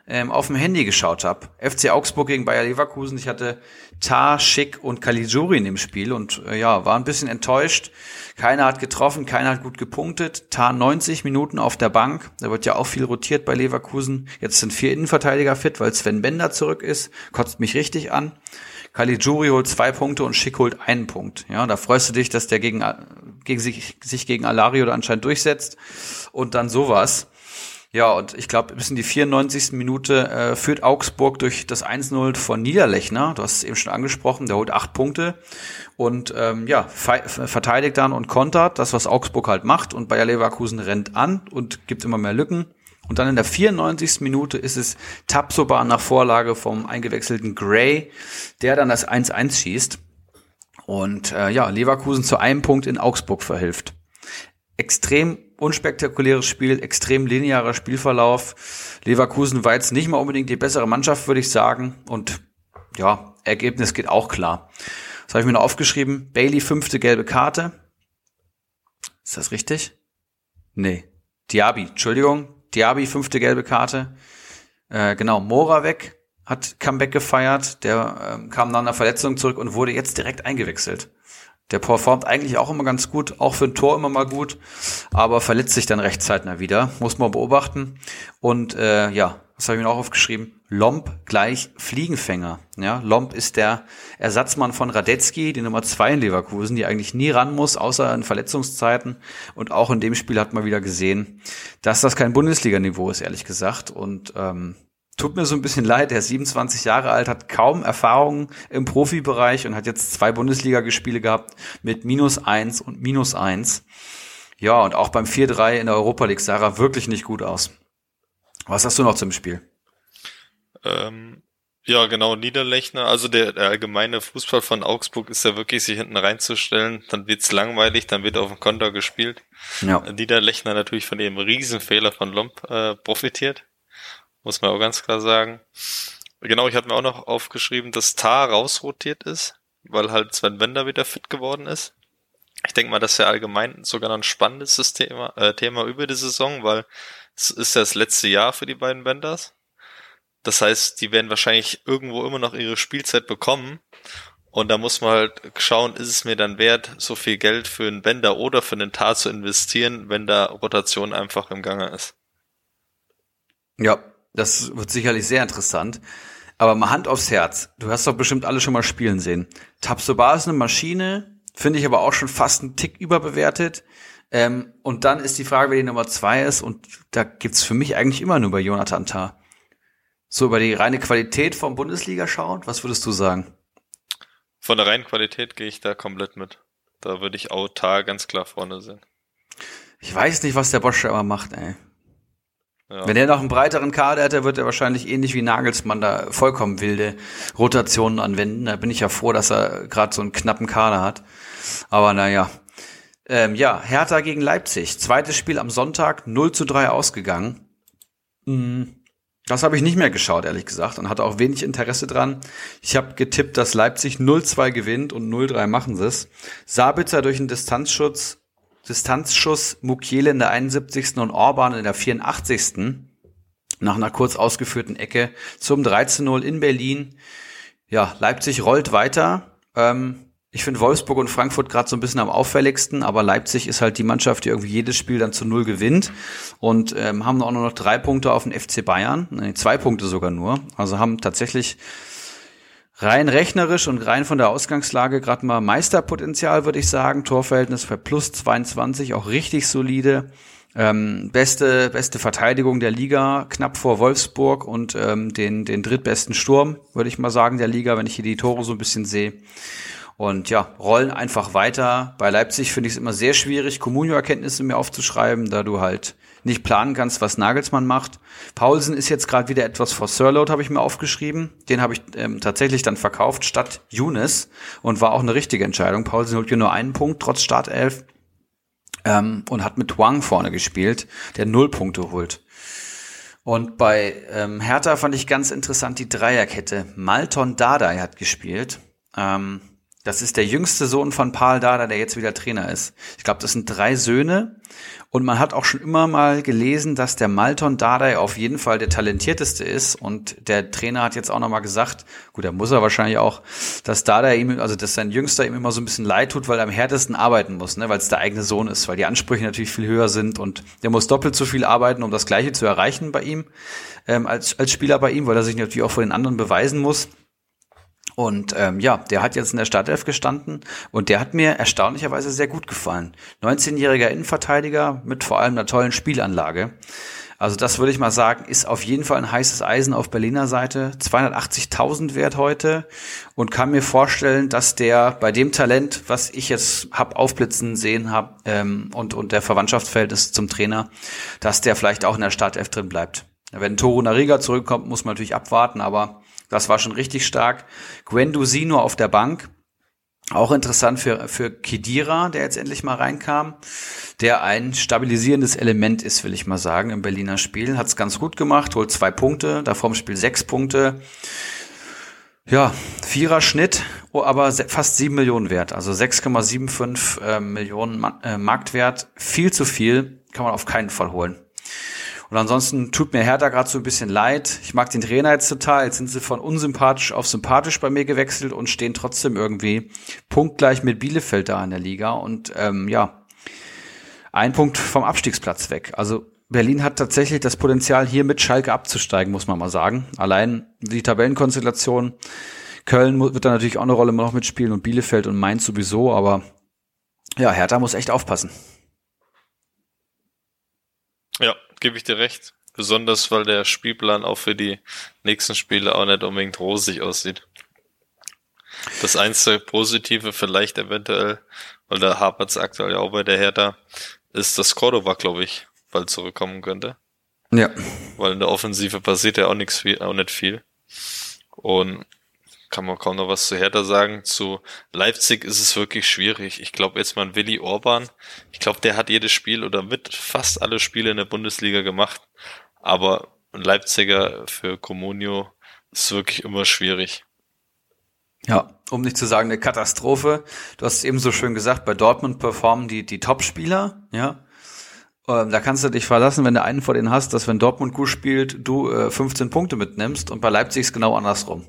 ähm, auf dem Handy geschaut habe. FC Augsburg gegen Bayer Leverkusen. Ich hatte Tar, Schick und Caligiuri in dem Spiel und äh, ja, war ein bisschen enttäuscht. Keiner hat getroffen, keiner hat gut gepunktet. Tar 90 Minuten auf der Bank. Da wird ja auch viel rotiert bei Leverkusen. Jetzt sind vier Innenverteidiger fit, weil Sven Bender zurück ist. Kotzt mich richtig an. Caligiuri holt zwei Punkte und Schick holt einen Punkt. Ja, da freust du dich, dass der gegen, gegen sich, sich gegen Alario da anscheinend durchsetzt. Und dann sowas. Ja, und ich glaube, bis in die 94. Minute äh, führt Augsburg durch das 1-0 von Niederlechner. Du hast es eben schon angesprochen, der holt acht Punkte und ähm, ja, verteidigt dann und kontert, das, was Augsburg halt macht. Und Bayer Leverkusen rennt an und gibt immer mehr Lücken. Und dann in der 94. Minute ist es Tapsoba nach Vorlage vom eingewechselten Gray, der dann das 1-1 schießt. Und äh, ja, Leverkusen zu einem Punkt in Augsburg verhilft. Extrem unspektakuläres Spiel, extrem linearer Spielverlauf. Leverkusen war jetzt nicht mal unbedingt die bessere Mannschaft, würde ich sagen. Und ja, Ergebnis geht auch klar. Das habe ich mir noch aufgeschrieben. Bailey fünfte gelbe Karte. Ist das richtig? Nee. Diaby, Entschuldigung. Diaby fünfte gelbe Karte. Äh, genau, Mora weg, hat Comeback gefeiert. Der äh, kam nach einer Verletzung zurück und wurde jetzt direkt eingewechselt. Der performt eigentlich auch immer ganz gut, auch für ein Tor immer mal gut, aber verletzt sich dann recht zeitnah wieder, muss man beobachten. Und äh, ja, was habe ich mir auch aufgeschrieben? Lomp gleich Fliegenfänger. Ja, Lomp ist der Ersatzmann von Radetzky, die Nummer zwei in Leverkusen, die eigentlich nie ran muss, außer in Verletzungszeiten. Und auch in dem Spiel hat man wieder gesehen, dass das kein Bundesliga-Niveau ist, ehrlich gesagt. Und ähm, tut mir so ein bisschen leid, er ist 27 Jahre alt, hat kaum Erfahrung im Profibereich und hat jetzt zwei Bundesliga-Gespiele gehabt mit minus eins und minus eins. Ja, und auch beim 4-3 in der Europa League sah er wirklich nicht gut aus. Was hast du noch zum Spiel? Ähm, ja, genau, Niederlechner. Also der, der allgemeine Fußball von Augsburg ist ja wirklich, sich hinten reinzustellen. Dann wird's langweilig, dann wird auf dem Konter gespielt. Ja. Niederlechner natürlich von dem Riesenfehler von Lomp äh, profitiert muss man auch ganz klar sagen. Genau, ich hatte mir auch noch aufgeschrieben, dass Tar rausrotiert ist, weil halt Sven Wender wieder fit geworden ist. Ich denke mal, das ist ja allgemein sogar noch ein spannendes Thema, äh, Thema über die Saison, weil es ist ja das letzte Jahr für die beiden Wenders. Das heißt, die werden wahrscheinlich irgendwo immer noch ihre Spielzeit bekommen. Und da muss man halt schauen, ist es mir dann wert, so viel Geld für einen Bender oder für einen Tar zu investieren, wenn da Rotation einfach im Gange ist. Ja, das wird sicherlich sehr interessant. Aber mal Hand aufs Herz. Du hast doch bestimmt alle schon mal spielen sehen. Tabsoba ist eine Maschine, finde ich aber auch schon fast einen Tick überbewertet. Ähm, und dann ist die Frage, wer die Nummer zwei ist. Und da gibt's für mich eigentlich immer nur bei Jonathan Tah. So über die reine Qualität vom Bundesliga schaut, was würdest du sagen? Von der reinen Qualität gehe ich da komplett mit. Da würde ich auch Tah ganz klar vorne sehen. Ich weiß nicht, was der Bosch immer macht, ey. Ja. Wenn er noch einen breiteren Kader hätte, wird er wahrscheinlich ähnlich wie Nagelsmann da vollkommen wilde Rotationen anwenden. Da bin ich ja froh, dass er gerade so einen knappen Kader hat. Aber naja. Ähm, ja, Hertha gegen Leipzig. Zweites Spiel am Sonntag, 0 zu 3 ausgegangen. Mhm. Das habe ich nicht mehr geschaut, ehrlich gesagt, und hatte auch wenig Interesse dran. Ich habe getippt, dass Leipzig 0-2 gewinnt und 0-3 machen sie es. Sabitzer durch einen Distanzschutz Distanzschuss Mukiele in der 71. und Orban in der 84. Nach einer kurz ausgeführten Ecke zum 13-0 in Berlin. Ja, Leipzig rollt weiter. Ähm, ich finde Wolfsburg und Frankfurt gerade so ein bisschen am auffälligsten, aber Leipzig ist halt die Mannschaft, die irgendwie jedes Spiel dann zu null gewinnt und ähm, haben auch nur noch drei Punkte auf den FC Bayern, nee, zwei Punkte sogar nur. Also haben tatsächlich rein rechnerisch und rein von der Ausgangslage gerade mal Meisterpotenzial, würde ich sagen. Torverhältnis für plus 22, auch richtig solide. Ähm, beste, beste Verteidigung der Liga, knapp vor Wolfsburg und ähm, den, den drittbesten Sturm, würde ich mal sagen, der Liga, wenn ich hier die Tore so ein bisschen sehe. Und ja, rollen einfach weiter. Bei Leipzig finde ich es immer sehr schwierig, Comunio-Erkenntnisse mir aufzuschreiben, da du halt nicht planen kannst, was Nagelsmann macht. Paulsen ist jetzt gerade wieder etwas vor Sirload, habe ich mir aufgeschrieben. Den habe ich ähm, tatsächlich dann verkauft statt Younes und war auch eine richtige Entscheidung. Paulsen holt hier nur einen Punkt, trotz Startelf. Ähm, und hat mit Wang vorne gespielt, der null Punkte holt. Und bei ähm, Hertha fand ich ganz interessant die Dreierkette. Malton Dardai hat gespielt. Ähm, das ist der jüngste Sohn von Paul Dada, der jetzt wieder Trainer ist. Ich glaube, das sind drei Söhne. Und man hat auch schon immer mal gelesen, dass der Malton Dardai auf jeden Fall der talentierteste ist. Und der Trainer hat jetzt auch nochmal gesagt, gut, da muss er wahrscheinlich auch, dass Dardai ihm, also dass sein Jüngster ihm immer so ein bisschen leid tut, weil er am härtesten arbeiten muss, ne, weil es der eigene Sohn ist, weil die Ansprüche natürlich viel höher sind und der muss doppelt so viel arbeiten, um das Gleiche zu erreichen bei ihm, ähm, als, als Spieler bei ihm, weil er sich natürlich auch vor den anderen beweisen muss. Und ähm, ja, der hat jetzt in der Startelf gestanden und der hat mir erstaunlicherweise sehr gut gefallen. 19-jähriger Innenverteidiger mit vor allem einer tollen Spielanlage. Also das würde ich mal sagen, ist auf jeden Fall ein heißes Eisen auf Berliner Seite. 280.000 wert heute und kann mir vorstellen, dass der bei dem Talent, was ich jetzt hab aufblitzen sehen hab ähm, und und der Verwandtschaftsverhältnis zum Trainer, dass der vielleicht auch in der Startelf drin bleibt. Wenn Toro Nariga zurückkommt, muss man natürlich abwarten, aber das war schon richtig stark. Gwen Dusino auf der Bank. Auch interessant für, für Kidira, der jetzt endlich mal reinkam, der ein stabilisierendes Element ist, will ich mal sagen, im Berliner Spiel. Hat es ganz gut gemacht, holt zwei Punkte, davor im Spiel sechs Punkte. Ja, Vierer Schnitt, oh, aber fast sieben Millionen wert, also 6,75 äh, Millionen Ma äh, Marktwert. Viel zu viel, kann man auf keinen Fall holen. Und ansonsten tut mir Hertha gerade so ein bisschen leid. Ich mag den Trainer jetzt total. Jetzt sind sie von unsympathisch auf sympathisch bei mir gewechselt und stehen trotzdem irgendwie punktgleich mit Bielefeld da in der Liga. Und ähm, ja, ein Punkt vom Abstiegsplatz weg. Also Berlin hat tatsächlich das Potenzial, hier mit Schalke abzusteigen, muss man mal sagen. Allein die Tabellenkonstellation. Köln wird da natürlich auch eine Rolle noch mitspielen und Bielefeld und Mainz sowieso, aber ja, Hertha muss echt aufpassen. Ja, gebe ich dir recht. Besonders, weil der Spielplan auch für die nächsten Spiele auch nicht unbedingt rosig aussieht. Das einzige Positive vielleicht eventuell, weil da hapert es aktuell ja auch bei der Hertha, ist, dass Cordova, glaube ich, bald zurückkommen könnte. Ja. Weil in der Offensive passiert ja auch nichts viel, auch nicht viel. Und kann man kaum noch was zu Hertha sagen. Zu Leipzig ist es wirklich schwierig. Ich glaube jetzt mal Willi Orban. Ich glaube, der hat jedes Spiel oder mit fast alle Spiele in der Bundesliga gemacht. Aber ein Leipziger für Comunio ist wirklich immer schwierig. Ja, um nicht zu sagen eine Katastrophe. Du hast es eben so schön gesagt, bei Dortmund performen die, die Top-Spieler, ja. Ähm, da kannst du dich verlassen, wenn du einen vor denen hast, dass wenn Dortmund gut spielt, du äh, 15 Punkte mitnimmst und bei Leipzig ist genau andersrum.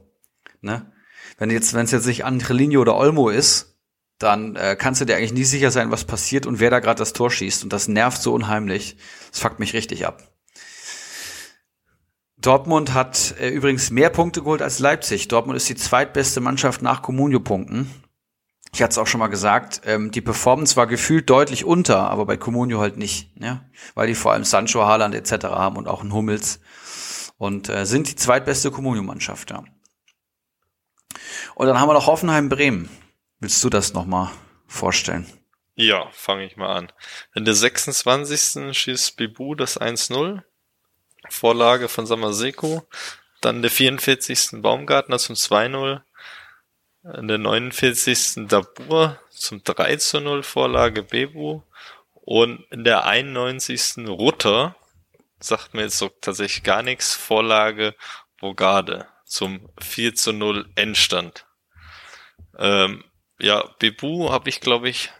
Ne? Wenn jetzt, wenn es jetzt nicht Angelino oder Olmo ist, dann äh, kannst du dir eigentlich nie sicher sein, was passiert und wer da gerade das Tor schießt. Und das nervt so unheimlich. Das fuckt mich richtig ab. Dortmund hat äh, übrigens mehr Punkte geholt als Leipzig. Dortmund ist die zweitbeste Mannschaft nach Comunio-Punkten. Ich hatte es auch schon mal gesagt, ähm, die Performance war gefühlt deutlich unter, aber bei Comunio halt nicht, ja, weil die vor allem Sancho, Haaland etc. haben und auch einen Hummels und äh, sind die zweitbeste Comunio-Mannschaft, ja. Und dann haben wir noch Hoffenheim-Bremen. Willst du das nochmal vorstellen? Ja, fange ich mal an. In der 26. schießt Bibu das 1-0. Vorlage von Samaseko. Dann der 44. Baumgartner zum 2-0. In der 49. Dabur zum 3 0 Vorlage Bebu. Und in der 91. Rutter, sagt mir jetzt so tatsächlich gar nichts, Vorlage Bogarde zum 4 zu 0 Endstand. Ähm, ja, Bebu habe ich, glaube ich,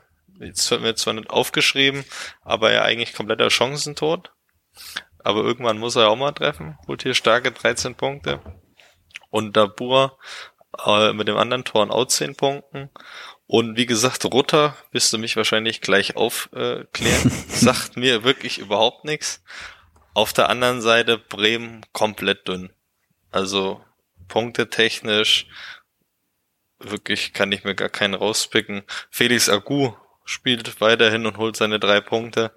jetzt wird mir zwar nicht aufgeschrieben, aber er eigentlich kompletter Chancentod. Aber irgendwann muss er auch mal treffen. Holt hier starke 13 Punkte. Und Dabur äh, mit dem anderen Tor auch 10 Punkten. Und wie gesagt, Rutter, wirst du mich wahrscheinlich gleich aufklären, sagt mir wirklich überhaupt nichts. Auf der anderen Seite Bremen komplett dünn. Also Punkte technisch wirklich kann ich mir gar keinen rauspicken. Felix Agu spielt weiterhin und holt seine drei Punkte.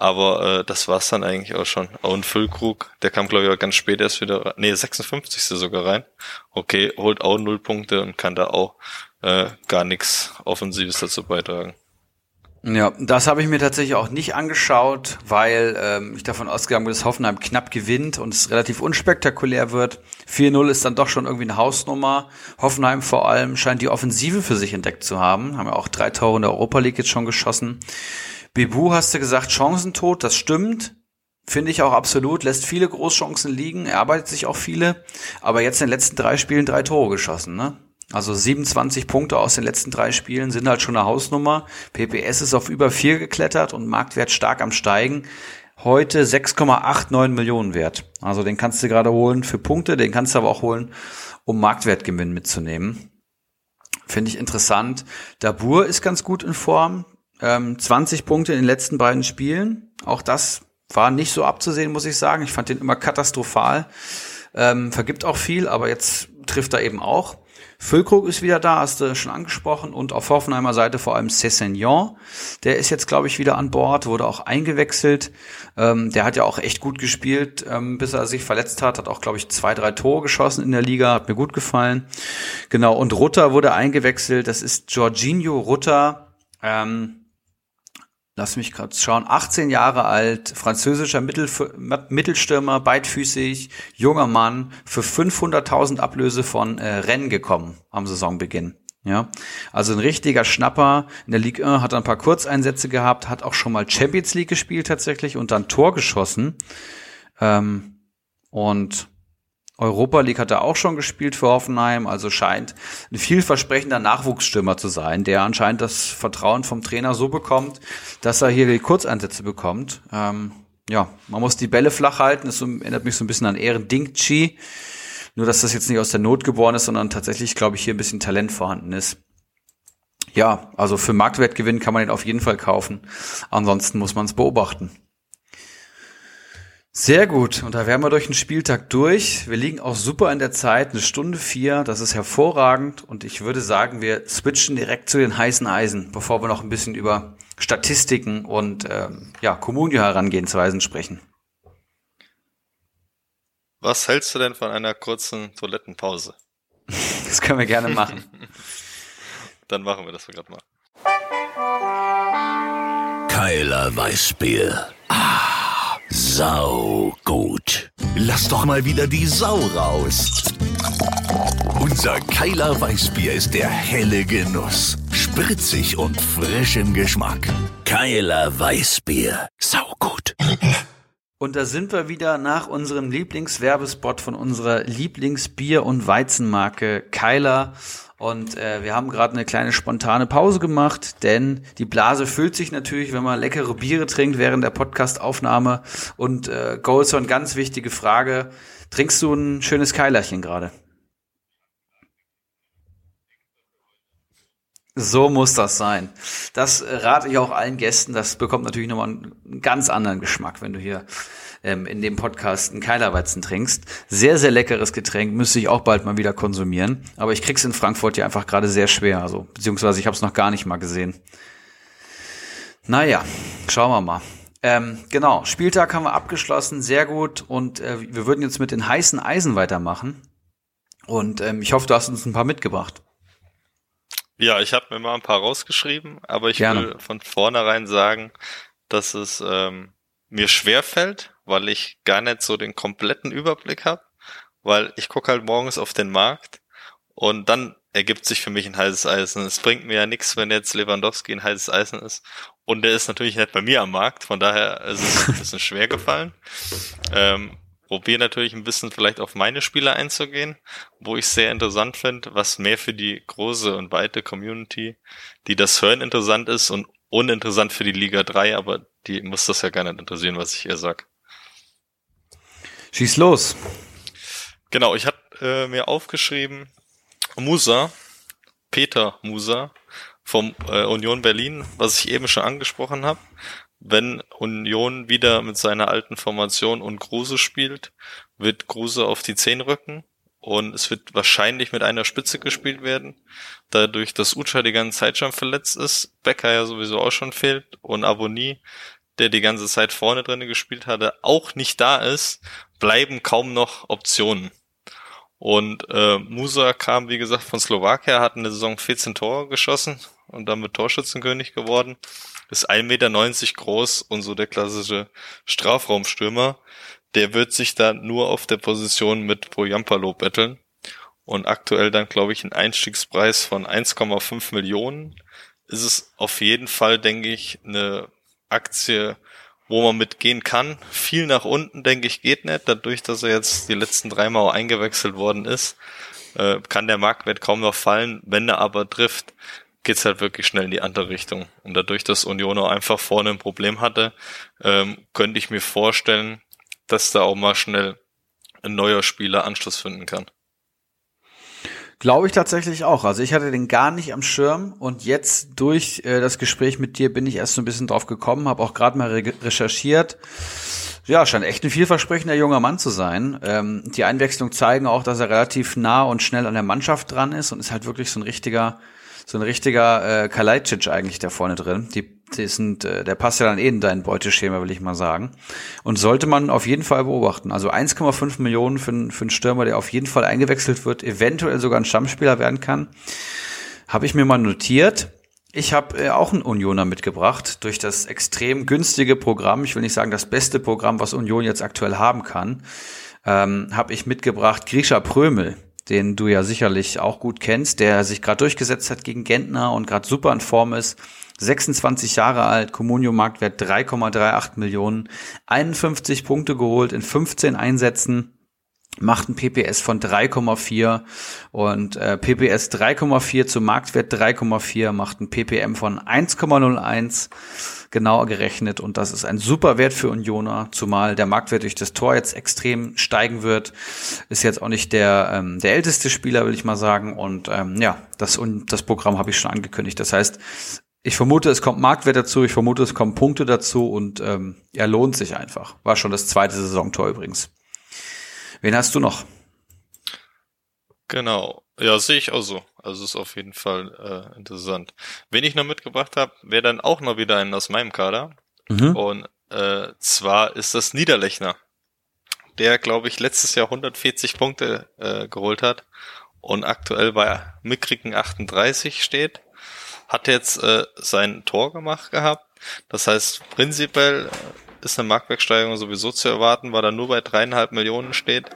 Aber äh, das war's dann eigentlich auch schon. Ein Füllkrug, der kam glaube ich auch ganz spät erst wieder. Nee, 56. sogar rein. Okay, holt auch null Punkte und kann da auch äh, gar nichts Offensives dazu beitragen. Ja, das habe ich mir tatsächlich auch nicht angeschaut, weil ähm, ich davon ausgegangen bin, dass Hoffenheim knapp gewinnt und es relativ unspektakulär wird. 4-0 ist dann doch schon irgendwie eine Hausnummer. Hoffenheim vor allem scheint die Offensive für sich entdeckt zu haben. Haben ja auch drei Tore in der Europa League jetzt schon geschossen. Bebu hast du gesagt, Chancentod, das stimmt. Finde ich auch absolut, lässt viele Großchancen liegen, er arbeitet sich auch viele, aber jetzt in den letzten drei Spielen drei Tore geschossen, ne? Also 27 Punkte aus den letzten drei Spielen sind halt schon eine Hausnummer. PPS ist auf über vier geklettert und Marktwert stark am Steigen. Heute 6,89 Millionen wert. Also den kannst du gerade holen für Punkte, den kannst du aber auch holen, um Marktwertgewinn mitzunehmen. Finde ich interessant. Dabur ist ganz gut in Form. Ähm, 20 Punkte in den letzten beiden Spielen. Auch das war nicht so abzusehen, muss ich sagen. Ich fand den immer katastrophal. Ähm, vergibt auch viel, aber jetzt trifft er eben auch. Füllkrug ist wieder da, hast du schon angesprochen. Und auf Hoffenheimer Seite vor allem Cessignon. Der ist jetzt, glaube ich, wieder an Bord, wurde auch eingewechselt. Ähm, der hat ja auch echt gut gespielt, ähm, bis er sich verletzt hat. Hat auch, glaube ich, zwei, drei Tore geschossen in der Liga. Hat mir gut gefallen. Genau. Und Rutter wurde eingewechselt. Das ist Jorginho Rutter. Ähm, lass mich gerade schauen, 18 Jahre alt, französischer Mittel, Mittelstürmer, beidfüßig, junger Mann, für 500.000 Ablöse von äh, Rennes gekommen am Saisonbeginn. Ja, also ein richtiger Schnapper. In der Ligue 1 hat ein paar Kurzeinsätze gehabt, hat auch schon mal Champions League gespielt tatsächlich und dann Tor geschossen. Ähm, und Europa League hat er auch schon gespielt für Hoffenheim, also scheint ein vielversprechender Nachwuchsstürmer zu sein, der anscheinend das Vertrauen vom Trainer so bekommt, dass er hier die Kurzeinsätze bekommt. Ähm, ja, man muss die Bälle flach halten, das erinnert mich so ein bisschen an Ehren Dingchi, nur dass das jetzt nicht aus der Not geboren ist, sondern tatsächlich, glaube ich, hier ein bisschen Talent vorhanden ist. Ja, also für Marktwertgewinn kann man ihn auf jeden Fall kaufen. Ansonsten muss man es beobachten. Sehr gut. Und da wären wir durch den Spieltag durch. Wir liegen auch super in der Zeit, eine Stunde vier. Das ist hervorragend. Und ich würde sagen, wir switchen direkt zu den heißen Eisen, bevor wir noch ein bisschen über Statistiken und ähm, ja, Kommunio-Herangehensweisen sprechen. Was hältst du denn von einer kurzen Toilettenpause? Das können wir gerne machen. Dann machen wir das gerade mal. Keiler Weißbier. Ah, sau gut. Lass doch mal wieder die Sau raus. Unser Keiler Weißbier ist der helle Genuss. Spritzig und frisch im Geschmack. Keiler Weißbier. Sau gut. Und da sind wir wieder nach unserem Lieblingswerbespot von unserer Lieblingsbier- und Weizenmarke Keiler. Und äh, wir haben gerade eine kleine spontane Pause gemacht, denn die Blase füllt sich natürlich, wenn man leckere Biere trinkt während der Podcastaufnahme. Und äh, Goldson, ganz wichtige Frage. Trinkst du ein schönes Keilerchen gerade? So muss das sein. Das äh, rate ich auch allen Gästen. Das bekommt natürlich nochmal einen ganz anderen Geschmack, wenn du hier ähm, in dem Podcast einen Keilerweizen trinkst. Sehr, sehr leckeres Getränk, müsste ich auch bald mal wieder konsumieren. Aber ich krieg's in Frankfurt ja einfach gerade sehr schwer. Also, beziehungsweise ich habe es noch gar nicht mal gesehen. Naja, schauen wir mal. Ähm, genau, Spieltag haben wir abgeschlossen, sehr gut. Und äh, wir würden jetzt mit den heißen Eisen weitermachen. Und ähm, ich hoffe, du hast uns ein paar mitgebracht. Ja, ich habe mir mal ein paar rausgeschrieben, aber ich Gerne. will von vornherein sagen, dass es ähm, mir schwer fällt, weil ich gar nicht so den kompletten Überblick habe, weil ich gucke halt morgens auf den Markt und dann ergibt sich für mich ein heißes Eisen. Es bringt mir ja nichts, wenn jetzt Lewandowski ein heißes Eisen ist. Und der ist natürlich nicht bei mir am Markt, von daher ist es ein bisschen schwer gefallen. Ähm, probiere natürlich ein bisschen vielleicht auf meine Spieler einzugehen, wo ich sehr interessant finde, was mehr für die große und weite Community, die das hören, interessant ist und uninteressant für die Liga 3, aber die muss das ja gar nicht interessieren, was ich ihr sag. Schieß los. Genau, ich hatte äh, mir aufgeschrieben, Musa, Peter Musa vom äh, Union Berlin, was ich eben schon angesprochen habe. Wenn Union wieder mit seiner alten Formation und Kruse spielt, wird Kruse auf die 10 rücken und es wird wahrscheinlich mit einer Spitze gespielt werden. Dadurch, dass Ucha die ganze Zeit schon verletzt ist, Becker ja sowieso auch schon fehlt und Aboni, der die ganze Zeit vorne drinne gespielt hatte, auch nicht da ist, bleiben kaum noch Optionen. Und äh, Musa kam, wie gesagt, von Slowakia, hat in der Saison 14 Tore geschossen und damit Torschützenkönig geworden. Ist 1,90 Meter groß und so der klassische Strafraumstürmer. Der wird sich da nur auf der Position mit Poyampalo betteln. Und aktuell dann, glaube ich, ein Einstiegspreis von 1,5 Millionen. Ist es auf jeden Fall, denke ich, eine Aktie, wo man mitgehen kann. Viel nach unten, denke ich, geht nicht. Dadurch, dass er jetzt die letzten drei Mal eingewechselt worden ist, äh, kann der Marktwert kaum noch fallen. Wenn er aber trifft, geht's halt wirklich schnell in die andere Richtung. Und dadurch, dass Union auch einfach vorne ein Problem hatte, ähm, könnte ich mir vorstellen, dass da auch mal schnell ein neuer Spieler Anschluss finden kann. Glaube ich tatsächlich auch. Also ich hatte den gar nicht am Schirm und jetzt durch äh, das Gespräch mit dir bin ich erst so ein bisschen drauf gekommen, habe auch gerade mal re recherchiert. Ja, scheint echt ein vielversprechender junger Mann zu sein. Ähm, die Einwechslung zeigen auch, dass er relativ nah und schnell an der Mannschaft dran ist und ist halt wirklich so ein richtiger, so ein richtiger äh, Kalajdzic eigentlich da vorne drin. Die, sind, äh, der passt ja dann eh in dein Beuteschema, will ich mal sagen. Und sollte man auf jeden Fall beobachten. Also 1,5 Millionen für, für einen Stürmer, der auf jeden Fall eingewechselt wird, eventuell sogar ein Stammspieler werden kann. Habe ich mir mal notiert. Ich habe äh, auch einen Unioner mitgebracht durch das extrem günstige Programm. Ich will nicht sagen das beste Programm, was Union jetzt aktuell haben kann. Ähm, habe ich mitgebracht Grisha Prömel. den du ja sicherlich auch gut kennst, der sich gerade durchgesetzt hat gegen Gentner und gerade super in Form ist. 26 Jahre alt, Comunio Marktwert 3,38 Millionen, 51 Punkte geholt in 15 Einsätzen macht ein PPS von 3,4 und äh, PPS 3,4 zum Marktwert 3,4 macht ein PPM von 1,01 genauer gerechnet und das ist ein super Wert für Unioner, zumal der Marktwert durch das Tor jetzt extrem steigen wird. Ist jetzt auch nicht der ähm, der älteste Spieler, will ich mal sagen und ähm, ja, das und das Programm habe ich schon angekündigt. Das heißt, ich vermute, es kommt Marktwert dazu, ich vermute, es kommen Punkte dazu und ähm, er lohnt sich einfach. War schon das zweite Saisontor übrigens. Wen hast du noch? Genau. Ja, sehe ich auch so. Also ist auf jeden Fall äh, interessant. Wen ich noch mitgebracht habe, wäre dann auch noch wieder ein aus meinem Kader. Mhm. Und äh, zwar ist das Niederlechner, der, glaube ich, letztes Jahr 140 Punkte äh, geholt hat und aktuell bei mickrigen 38 steht. Hat jetzt äh, sein Tor gemacht gehabt. Das heißt, prinzipiell ist eine Marktwertsteigerung sowieso zu erwarten, weil er nur bei dreieinhalb Millionen steht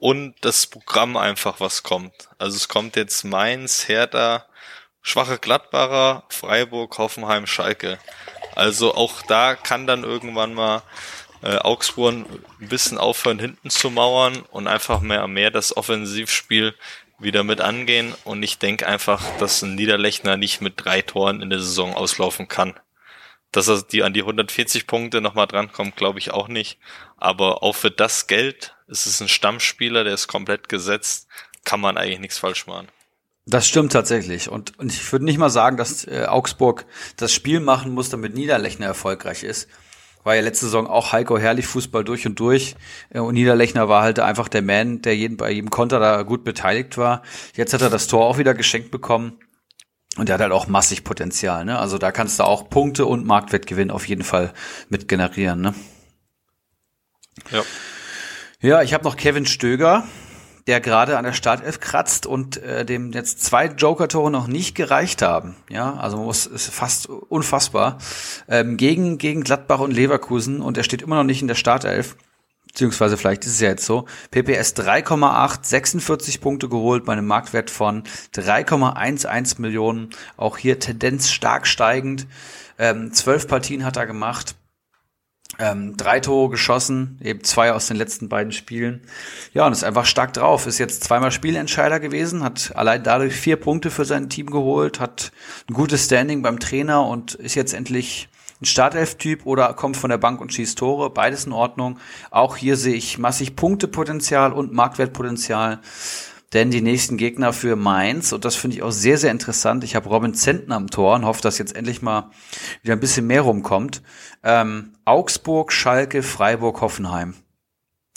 und das Programm einfach was kommt. Also es kommt jetzt Mainz, Hertha, schwache Gladbacher, Freiburg, Hoffenheim, Schalke. Also auch da kann dann irgendwann mal äh, Augsburg ein bisschen aufhören, hinten zu mauern und einfach mehr mehr das Offensivspiel wieder mit angehen. Und ich denke einfach, dass ein Niederlechner nicht mit drei Toren in der Saison auslaufen kann. Dass er die an die 140 Punkte nochmal drankommt, glaube ich auch nicht. Aber auch für das Geld ist es ein Stammspieler, der ist komplett gesetzt, kann man eigentlich nichts falsch machen. Das stimmt tatsächlich. Und, und ich würde nicht mal sagen, dass äh, Augsburg das Spiel machen muss, damit Niederlechner erfolgreich ist. War ja letzte Saison auch Heiko Herrlich Fußball durch und durch. Äh, und Niederlechner war halt einfach der Man, der jeden, bei jedem Konter da gut beteiligt war. Jetzt hat er das Tor auch wieder geschenkt bekommen. Und der hat halt auch massig Potenzial, ne? Also da kannst du auch Punkte und Marktwertgewinn auf jeden Fall mit generieren, ne? Ja. Ja, ich habe noch Kevin Stöger, der gerade an der Startelf kratzt und äh, dem jetzt zwei Joker-Tore noch nicht gereicht haben. Ja, also muss ist fast unfassbar ähm, gegen gegen Gladbach und Leverkusen und er steht immer noch nicht in der Startelf beziehungsweise vielleicht ist es ja jetzt so, PPS 3,8, 46 Punkte geholt bei einem Marktwert von 3,11 Millionen. Auch hier Tendenz stark steigend. Ähm, zwölf Partien hat er gemacht. Ähm, drei Tore geschossen, eben zwei aus den letzten beiden Spielen. Ja, und ist einfach stark drauf. Ist jetzt zweimal Spielentscheider gewesen, hat allein dadurch vier Punkte für sein Team geholt, hat ein gutes Standing beim Trainer und ist jetzt endlich ein Startelf-Typ oder kommt von der Bank und schießt Tore, beides in Ordnung. Auch hier sehe ich massig Punktepotenzial und Marktwertpotenzial. Denn die nächsten Gegner für Mainz, und das finde ich auch sehr, sehr interessant, ich habe Robin Zentner am Tor und hoffe, dass jetzt endlich mal wieder ein bisschen mehr rumkommt. Ähm, Augsburg, Schalke, Freiburg, Hoffenheim.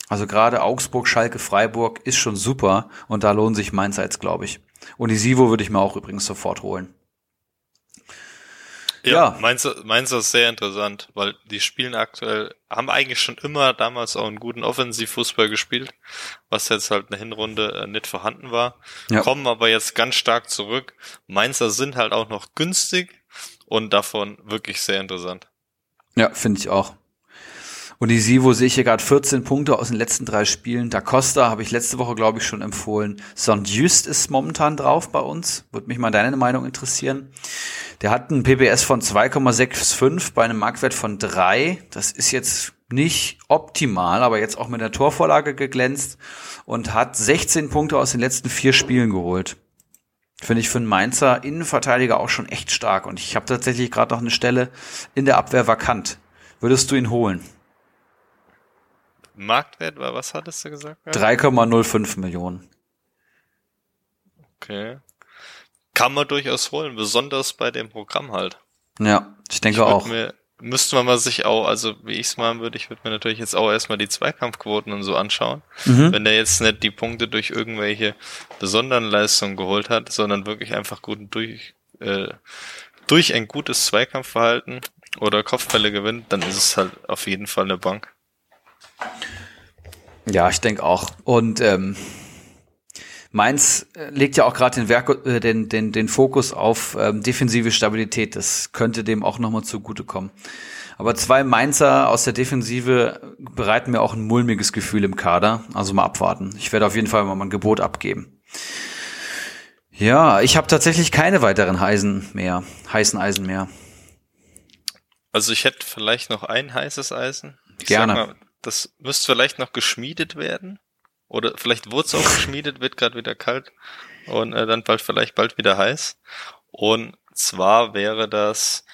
Also gerade Augsburg, Schalke, Freiburg ist schon super und da lohnen sich Mainz jetzt, glaube ich. Und die Sivo würde ich mir auch übrigens sofort holen. Ja, ja. Mainz, Mainz ist sehr interessant, weil die spielen aktuell, haben eigentlich schon immer damals auch einen guten Offensivfußball gespielt, was jetzt halt eine Hinrunde äh, nicht vorhanden war, ja. kommen aber jetzt ganz stark zurück. Mainzer sind halt auch noch günstig und davon wirklich sehr interessant. Ja, finde ich auch. Und die Sivo sehe ich hier gerade 14 Punkte aus den letzten drei Spielen. Da Costa habe ich letzte Woche, glaube ich, schon empfohlen. St. Ist momentan drauf bei uns. Würde mich mal deine Meinung interessieren. Der hat einen PPS von 2,65 bei einem Marktwert von 3. Das ist jetzt nicht optimal, aber jetzt auch mit der Torvorlage geglänzt und hat 16 Punkte aus den letzten vier Spielen geholt. Finde ich für einen Mainzer Innenverteidiger auch schon echt stark. Und ich habe tatsächlich gerade noch eine Stelle in der Abwehr vakant. Würdest du ihn holen? Marktwert, was hattest du gesagt? 3,05 Millionen. Okay. Kann man durchaus holen, besonders bei dem Programm halt. Ja, ich denke ich auch. Mir, müsste man mal sich auch, also wie ich es machen würde, ich würde mir natürlich jetzt auch erstmal die Zweikampfquoten und so anschauen. Mhm. Wenn der jetzt nicht die Punkte durch irgendwelche besonderen Leistungen geholt hat, sondern wirklich einfach gut durch, äh, durch ein gutes Zweikampfverhalten oder Kopfbälle gewinnt, dann ist es halt auf jeden Fall eine Bank. Ja, ich denke auch. Und ähm, Mainz äh, legt ja auch gerade den, Werk äh, den, den, den Fokus auf ähm, defensive Stabilität. Das könnte dem auch nochmal zugutekommen. Aber zwei Mainzer aus der Defensive bereiten mir auch ein mulmiges Gefühl im Kader. Also mal abwarten. Ich werde auf jeden Fall mal ein Gebot abgeben. Ja, ich habe tatsächlich keine weiteren Eisen mehr, heißen Eisen mehr. Also ich hätte vielleicht noch ein heißes Eisen. Ich Gerne. Mal, das müsste vielleicht noch geschmiedet werden. Oder vielleicht wurde es auch geschmiedet, wird gerade wieder kalt und äh, dann bald vielleicht bald wieder heiß. Und zwar wäre das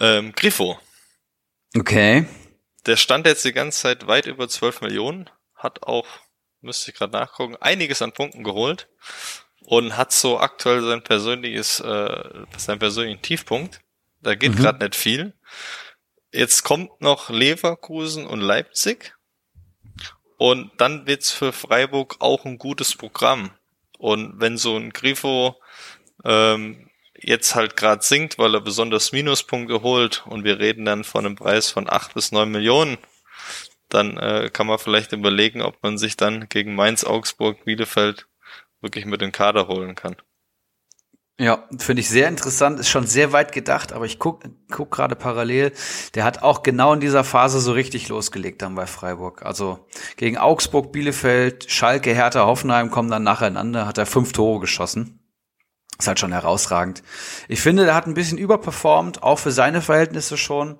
ähm, Griffo. Okay. Der stand jetzt die ganze Zeit weit über 12 Millionen, hat auch, müsste ich gerade nachgucken, einiges an Punkten geholt und hat so aktuell sein persönliches, äh, seinen persönlichen Tiefpunkt. Da geht Mhm. gerade nicht viel. Jetzt kommt noch Leverkusen und Leipzig. Und dann wird's für Freiburg auch ein gutes Programm. Und wenn so ein Grifo ähm, jetzt halt gerade sinkt, weil er besonders Minuspunkte holt und wir reden dann von einem Preis von acht bis neun Millionen, dann äh, kann man vielleicht überlegen, ob man sich dann gegen Mainz, Augsburg, Bielefeld wirklich mit dem Kader holen kann. Ja, finde ich sehr interessant, ist schon sehr weit gedacht, aber ich guck, guck gerade parallel, der hat auch genau in dieser Phase so richtig losgelegt dann bei Freiburg. Also gegen Augsburg, Bielefeld, Schalke, Hertha, Hoffenheim kommen dann nacheinander, hat er fünf Tore geschossen. Ist halt schon herausragend. Ich finde, der hat ein bisschen überperformt, auch für seine Verhältnisse schon.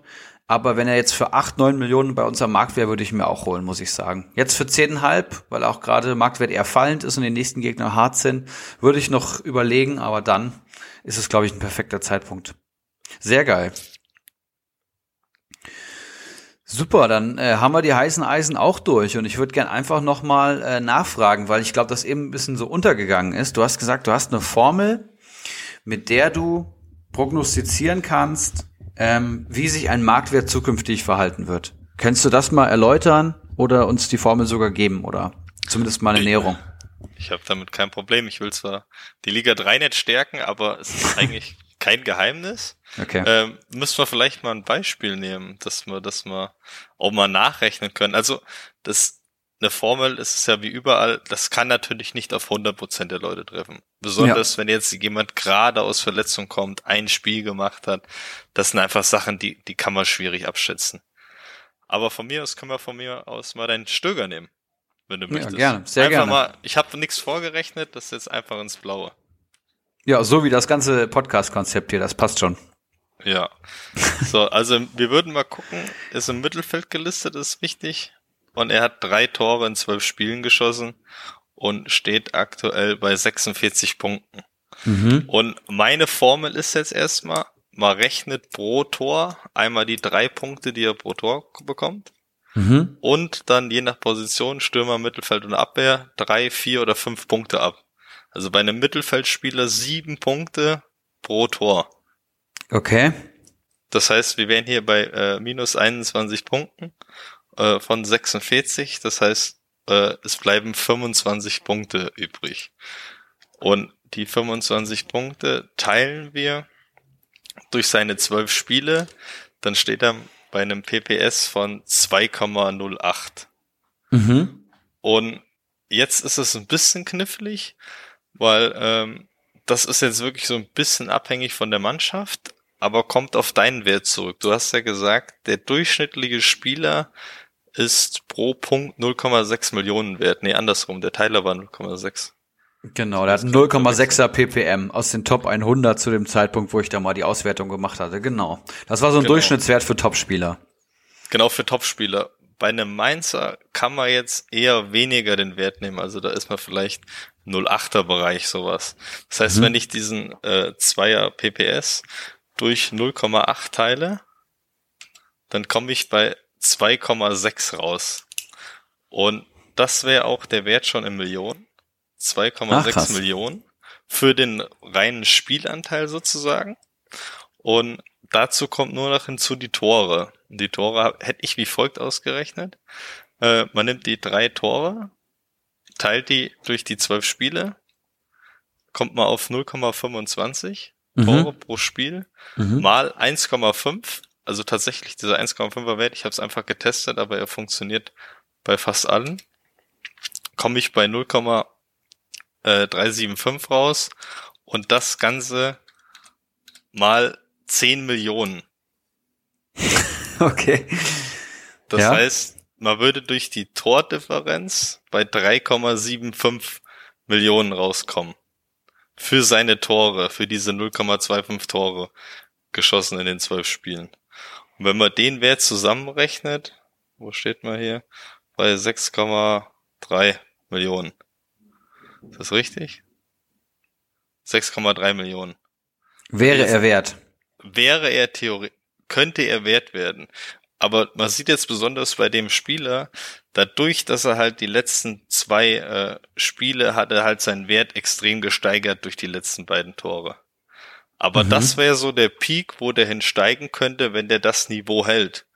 Aber wenn er jetzt für acht, neun Millionen bei uns am Markt wäre, würde ich ihn mir auch holen, muss ich sagen. Jetzt für zehnhalb, weil auch gerade Marktwert eher fallend ist und die nächsten Gegner hart sind, würde ich noch überlegen, aber dann ist es, glaube ich, ein perfekter Zeitpunkt. Sehr geil. Super, dann äh, haben wir die heißen Eisen auch durch und ich würde gern einfach noch mal äh, nachfragen, weil ich glaube, das eben ein bisschen so untergegangen ist. Du hast gesagt, du hast eine Formel, mit der du prognostizieren kannst, ähm, wie sich ein Marktwert zukünftig verhalten wird. Kannst du das mal erläutern oder uns die Formel sogar geben oder zumindest mal eine Näherung? Ich habe damit kein Problem. Ich will zwar die Liga 3 nicht stärken, aber es ist eigentlich kein Geheimnis. Okay. Ähm, müssen wir vielleicht mal ein Beispiel nehmen, dass wir das mal auch mal nachrechnen können. Also das eine Formel ist es ja wie überall, das kann natürlich nicht auf 100% der Leute treffen. Besonders wenn jetzt jemand gerade aus Verletzung kommt, ein Spiel gemacht hat. Das sind einfach Sachen, die, die kann man schwierig abschätzen. Aber von mir aus können wir von mir aus mal deinen Stöger nehmen, wenn du Ja, möchtest. gerne, sehr einfach gerne. mal, ich habe nichts vorgerechnet, das ist jetzt einfach ins Blaue. Ja, so wie das ganze Podcast-Konzept hier, das passt schon. Ja. So, also wir würden mal gucken, ist im Mittelfeld gelistet, ist wichtig. Und er hat drei Tore in zwölf Spielen geschossen und steht aktuell bei 46 Punkten. Mhm. Und meine Formel ist jetzt erstmal, man rechnet pro Tor einmal die drei Punkte, die er pro Tor bekommt. Mhm. Und dann je nach Position, Stürmer, Mittelfeld und Abwehr, drei, vier oder fünf Punkte ab. Also bei einem Mittelfeldspieler sieben Punkte pro Tor. Okay. Das heißt, wir wären hier bei äh, minus 21 Punkten äh, von 46. Das heißt, äh, es bleiben 25 Punkte übrig. Und die 25 Punkte teilen wir durch seine 12 Spiele. Dann steht er bei einem PPS von 2,08. Mhm. Und jetzt ist es ein bisschen knifflig, weil ähm, das ist jetzt wirklich so ein bisschen abhängig von der Mannschaft, aber kommt auf deinen Wert zurück. Du hast ja gesagt, der durchschnittliche Spieler ist pro Punkt 0,6 Millionen wert. Nee, andersrum, der Teiler war 0,6. Genau, der hat einen 0,6er ppm aus den Top 100 zu dem Zeitpunkt, wo ich da mal die Auswertung gemacht hatte. Genau. Das war so ein Genau. Durchschnittswert für Topspieler. Genau für Topspieler. Bei einem Mainzer kann man jetzt eher weniger den Wert nehmen. Also da ist man vielleicht 0,8er Bereich sowas. Das heißt, Mhm. wenn ich diesen äh, 2er PPS durch 0,8 teile, dann komme ich bei 2,6 raus. Und das wäre auch der Wert schon in Millionen. Ach, krass. 2,6 Millionen für den reinen Spielanteil sozusagen. Und dazu kommt nur noch hinzu die Tore. Die Tore hätte ich wie folgt ausgerechnet. Äh, man nimmt die drei Tore, teilt die durch die zwölf Spiele, kommt man auf 0,25 Tore pro Spiel, Mhm. mal 1,5. Also tatsächlich dieser 1,5er Wert, ich habe es einfach getestet, aber er funktioniert bei fast allen. Komme ich bei 0,375 raus und das Ganze mal 10 Millionen. Okay. Das Ja. heißt, man würde durch die Tordifferenz bei 3,75 Millionen rauskommen. für seine Tore, für diese 0,25 Tore geschossen in den zwölf Spielen. Und wenn man den Wert zusammenrechnet, wo steht man hier? Bei 6,3 Millionen. Ist das richtig? 6,3 Millionen. Wäre er wert. Wäre er theoretisch, könnte er wert werden. Aber man sieht jetzt besonders bei dem Spieler, dadurch, dass er halt die letzten zwei äh, Spiele hat er halt seinen Wert extrem gesteigert durch die letzten beiden Tore. Aber mhm. das wäre so der Peak, wo der hinsteigen könnte, wenn der das Niveau hält.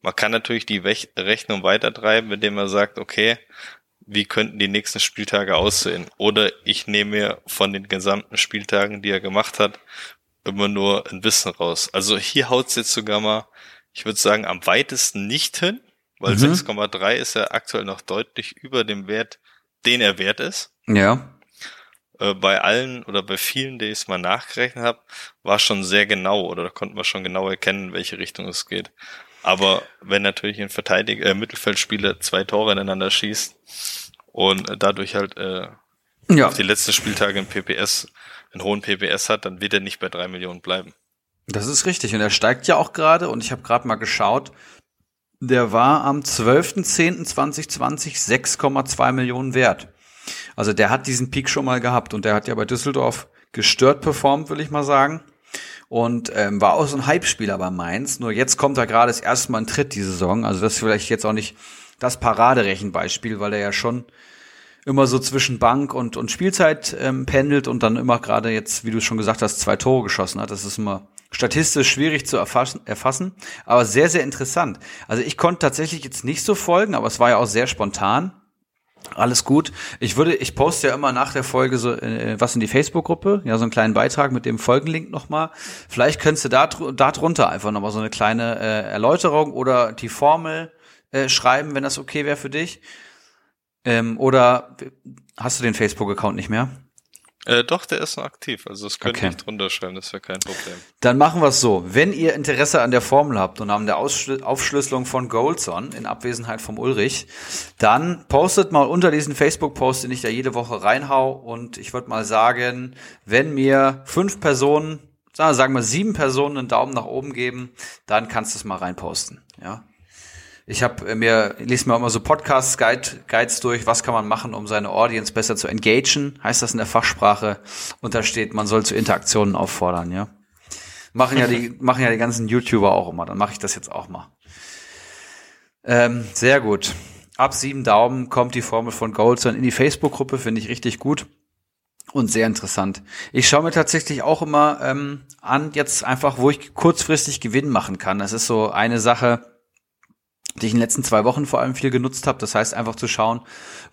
Man kann natürlich die Rechnung weitertreiben, indem man sagt, okay, wie könnten die nächsten Spieltage aussehen? Oder ich nehme mir von den gesamten Spieltagen, die er gemacht hat, immer nur ein bisschen raus. Also hier haut's jetzt sogar mal, ich würde sagen, am weitesten nicht hin, weil mhm. 6,3 ist ja aktuell noch deutlich über dem Wert, den er wert ist. Ja. Äh, bei allen oder bei vielen, die ich es mal nachgerechnet habe, war schon sehr genau oder da konnte man schon genau erkennen, in welche Richtung es geht. Aber wenn natürlich ein Verteidiger, äh, Mittelfeldspieler zwei Tore ineinander schießt und dadurch halt äh, ja. auf die letzten Spieltage in PPS, einen hohen PPS hat, dann wird er nicht bei drei Millionen bleiben. Das ist richtig. Und er steigt ja auch gerade und ich habe gerade mal geschaut, der war am 12.10.2020 6,2 Millionen wert. Also der hat diesen Peak schon mal gehabt und der hat ja bei Düsseldorf gestört performt, will ich mal sagen. Und ähm, war auch so ein Hype-Spieler bei Mainz. Nur jetzt kommt er gerade das erste Mal in Tritt die Saison. Also das ist vielleicht jetzt auch nicht das Paraderechenbeispiel, weil er ja schon immer so zwischen Bank und, und Spielzeit ähm, pendelt und dann immer gerade jetzt, wie du schon gesagt hast, zwei Tore geschossen hat. Das ist immer statistisch schwierig zu erfassen, erfassen, aber sehr, sehr interessant. Also ich konnte tatsächlich jetzt nicht so folgen, aber es war ja auch sehr spontan. Alles gut. Ich würde, ich poste ja immer nach der Folge so äh, was in die Facebook-Gruppe, ja, so einen kleinen Beitrag mit dem Folgenlink nochmal. Vielleicht könntest du da, drunter einfach nochmal so eine kleine äh, Erläuterung oder die Formel äh, schreiben, wenn das okay wäre für dich. Ähm, oder hast du den Facebook-Account nicht mehr? Äh, doch, der ist noch aktiv. Also das könnte okay. ich drunter schreiben, das wäre kein Problem. Dann machen wir es so. Wenn ihr Interesse an der Formel habt und an der Ausschl Aufschlüsselung von Goldson in Abwesenheit vom Ulrich, dann postet mal unter diesen Facebook-Post, den ich da jede Woche reinhau. Und ich würde mal sagen, wenn mir fünf Personen, sagen wir sieben Personen einen Daumen nach oben geben, dann kannst du es mal reinposten. Ja, ich habe mir lese mir immer so Podcasts, Guide, Guides durch, was kann man machen, um seine Audience besser zu engagen, heißt das in der Fachsprache. Und da steht, man soll zu Interaktionen auffordern, ja. Machen ja die machen ja die ganzen YouTuber auch immer. Dann mache ich das jetzt auch mal. Ähm, sehr gut. Ab sieben Daumen kommt die Formel von Goldson in die Facebook-Gruppe, finde ich richtig gut und sehr interessant. Ich schaue mir tatsächlich auch immer ähm, an, jetzt einfach, wo ich kurzfristig Gewinn machen kann. Das ist so eine Sache, die ich in den letzten zwei Wochen vor allem viel genutzt habe. Das heißt einfach zu schauen,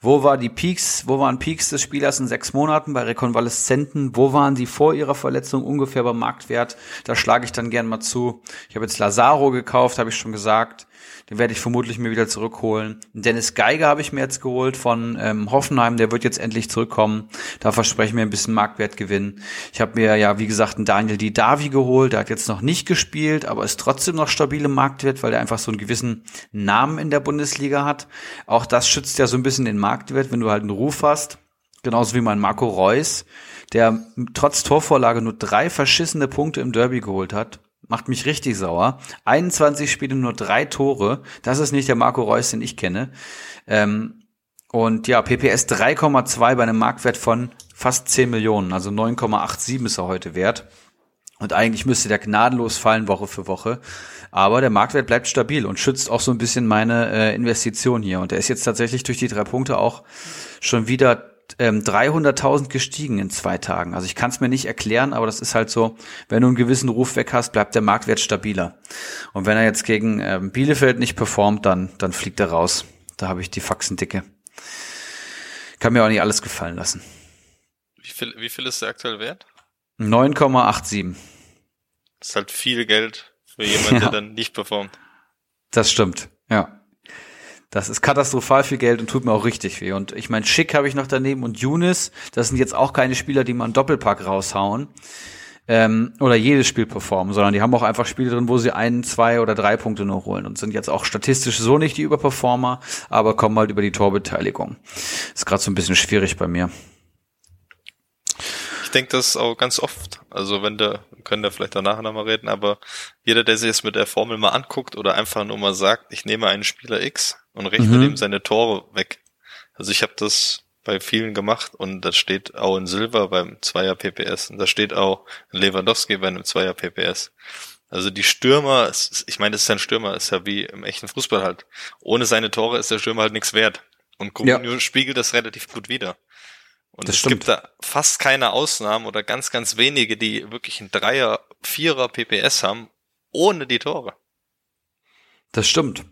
wo war die Peaks, wo waren Peaks des Spielers in sechs Monaten bei Rekonvaleszenten, wo waren die vor ihrer Verletzung ungefähr beim Marktwert. Da schlage ich dann gern mal zu. Ich habe jetzt Lazaro gekauft, habe ich schon gesagt. Den werde ich vermutlich mir wieder zurückholen. Dennis Geiger habe ich mir jetzt geholt von ähm, Hoffenheim. Der wird jetzt endlich zurückkommen. Da verspreche ich mir ein bisschen Marktwertgewinn. Ich habe mir ja, wie gesagt, einen Daniel Didavi geholt. Der hat jetzt noch nicht gespielt, aber ist trotzdem noch stabil im Marktwert, weil er einfach so einen gewissen Namen in der Bundesliga hat. Auch das schützt ja so ein bisschen den Marktwert, wenn du halt einen Ruf hast. Genauso wie mein Marco Reus, der trotz Torvorlage nur drei verschissene Punkte im Derby geholt hat macht mich richtig sauer. 21 Spiele, nur drei Tore. Das ist nicht der Marco Reus, den ich kenne. Ähm, und ja, PPS 3,2 bei einem Marktwert von fast 10 Millionen, also 9,87 ist er heute wert. Und eigentlich müsste der gnadenlos fallen Woche für Woche. Aber der Marktwert bleibt stabil und schützt auch so ein bisschen meine äh, Investition hier. Und er ist jetzt tatsächlich durch die drei Punkte auch schon wieder ähm, 300.000 gestiegen in zwei Tagen. Also ich kann es mir nicht erklären, aber das ist halt so, wenn du einen gewissen Ruf weg hast, bleibt der Marktwert stabiler. Und wenn er jetzt gegen ähm, Bielefeld nicht performt, dann, dann fliegt er raus. Da habe ich die Faxen dicke. Kann mir auch nicht alles gefallen lassen. Wie viel, wie viel ist der aktuell wert? 9,87. Das ist halt viel Geld für jemanden, ja. der dann nicht performt. Das stimmt, ja. Das ist katastrophal viel Geld und tut mir auch richtig weh. Und ich meine, Schick habe ich noch daneben und Younes, das sind jetzt auch keine Spieler, die man Doppelpack raushauen ähm, oder jedes Spiel performen, sondern die haben auch einfach Spiele drin, wo sie ein, zwei oder drei Punkte nur holen und sind jetzt auch statistisch so nicht die Überperformer, aber kommen halt über die Torbeteiligung. Ist gerade so ein bisschen schwierig bei mir. Denke das auch ganz oft. Also wenn der, können da vielleicht danach nochmal reden, aber jeder, der sich jetzt mit der Formel mal anguckt oder einfach nur mal sagt, ich nehme einen Spieler X und rechne Mhm. dem seine Tore weg. Also ich habe das bei vielen gemacht und das steht auch in Silver beim Zweier PPS und da steht auch in Lewandowski bei einem Zweier PPS. Also die Stürmer, ich meine, das ist ja ein Stürmer, ist ja wie im echten Fußball halt. Ohne seine Tore ist der Stürmer halt nichts wert. Und Coutinho spiegelt das relativ gut wider. Und Das es stimmt. gibt da fast keine Ausnahmen oder ganz, ganz wenige, die wirklich ein Dreier, Vierer PPS haben, ohne die Tore. Das stimmt.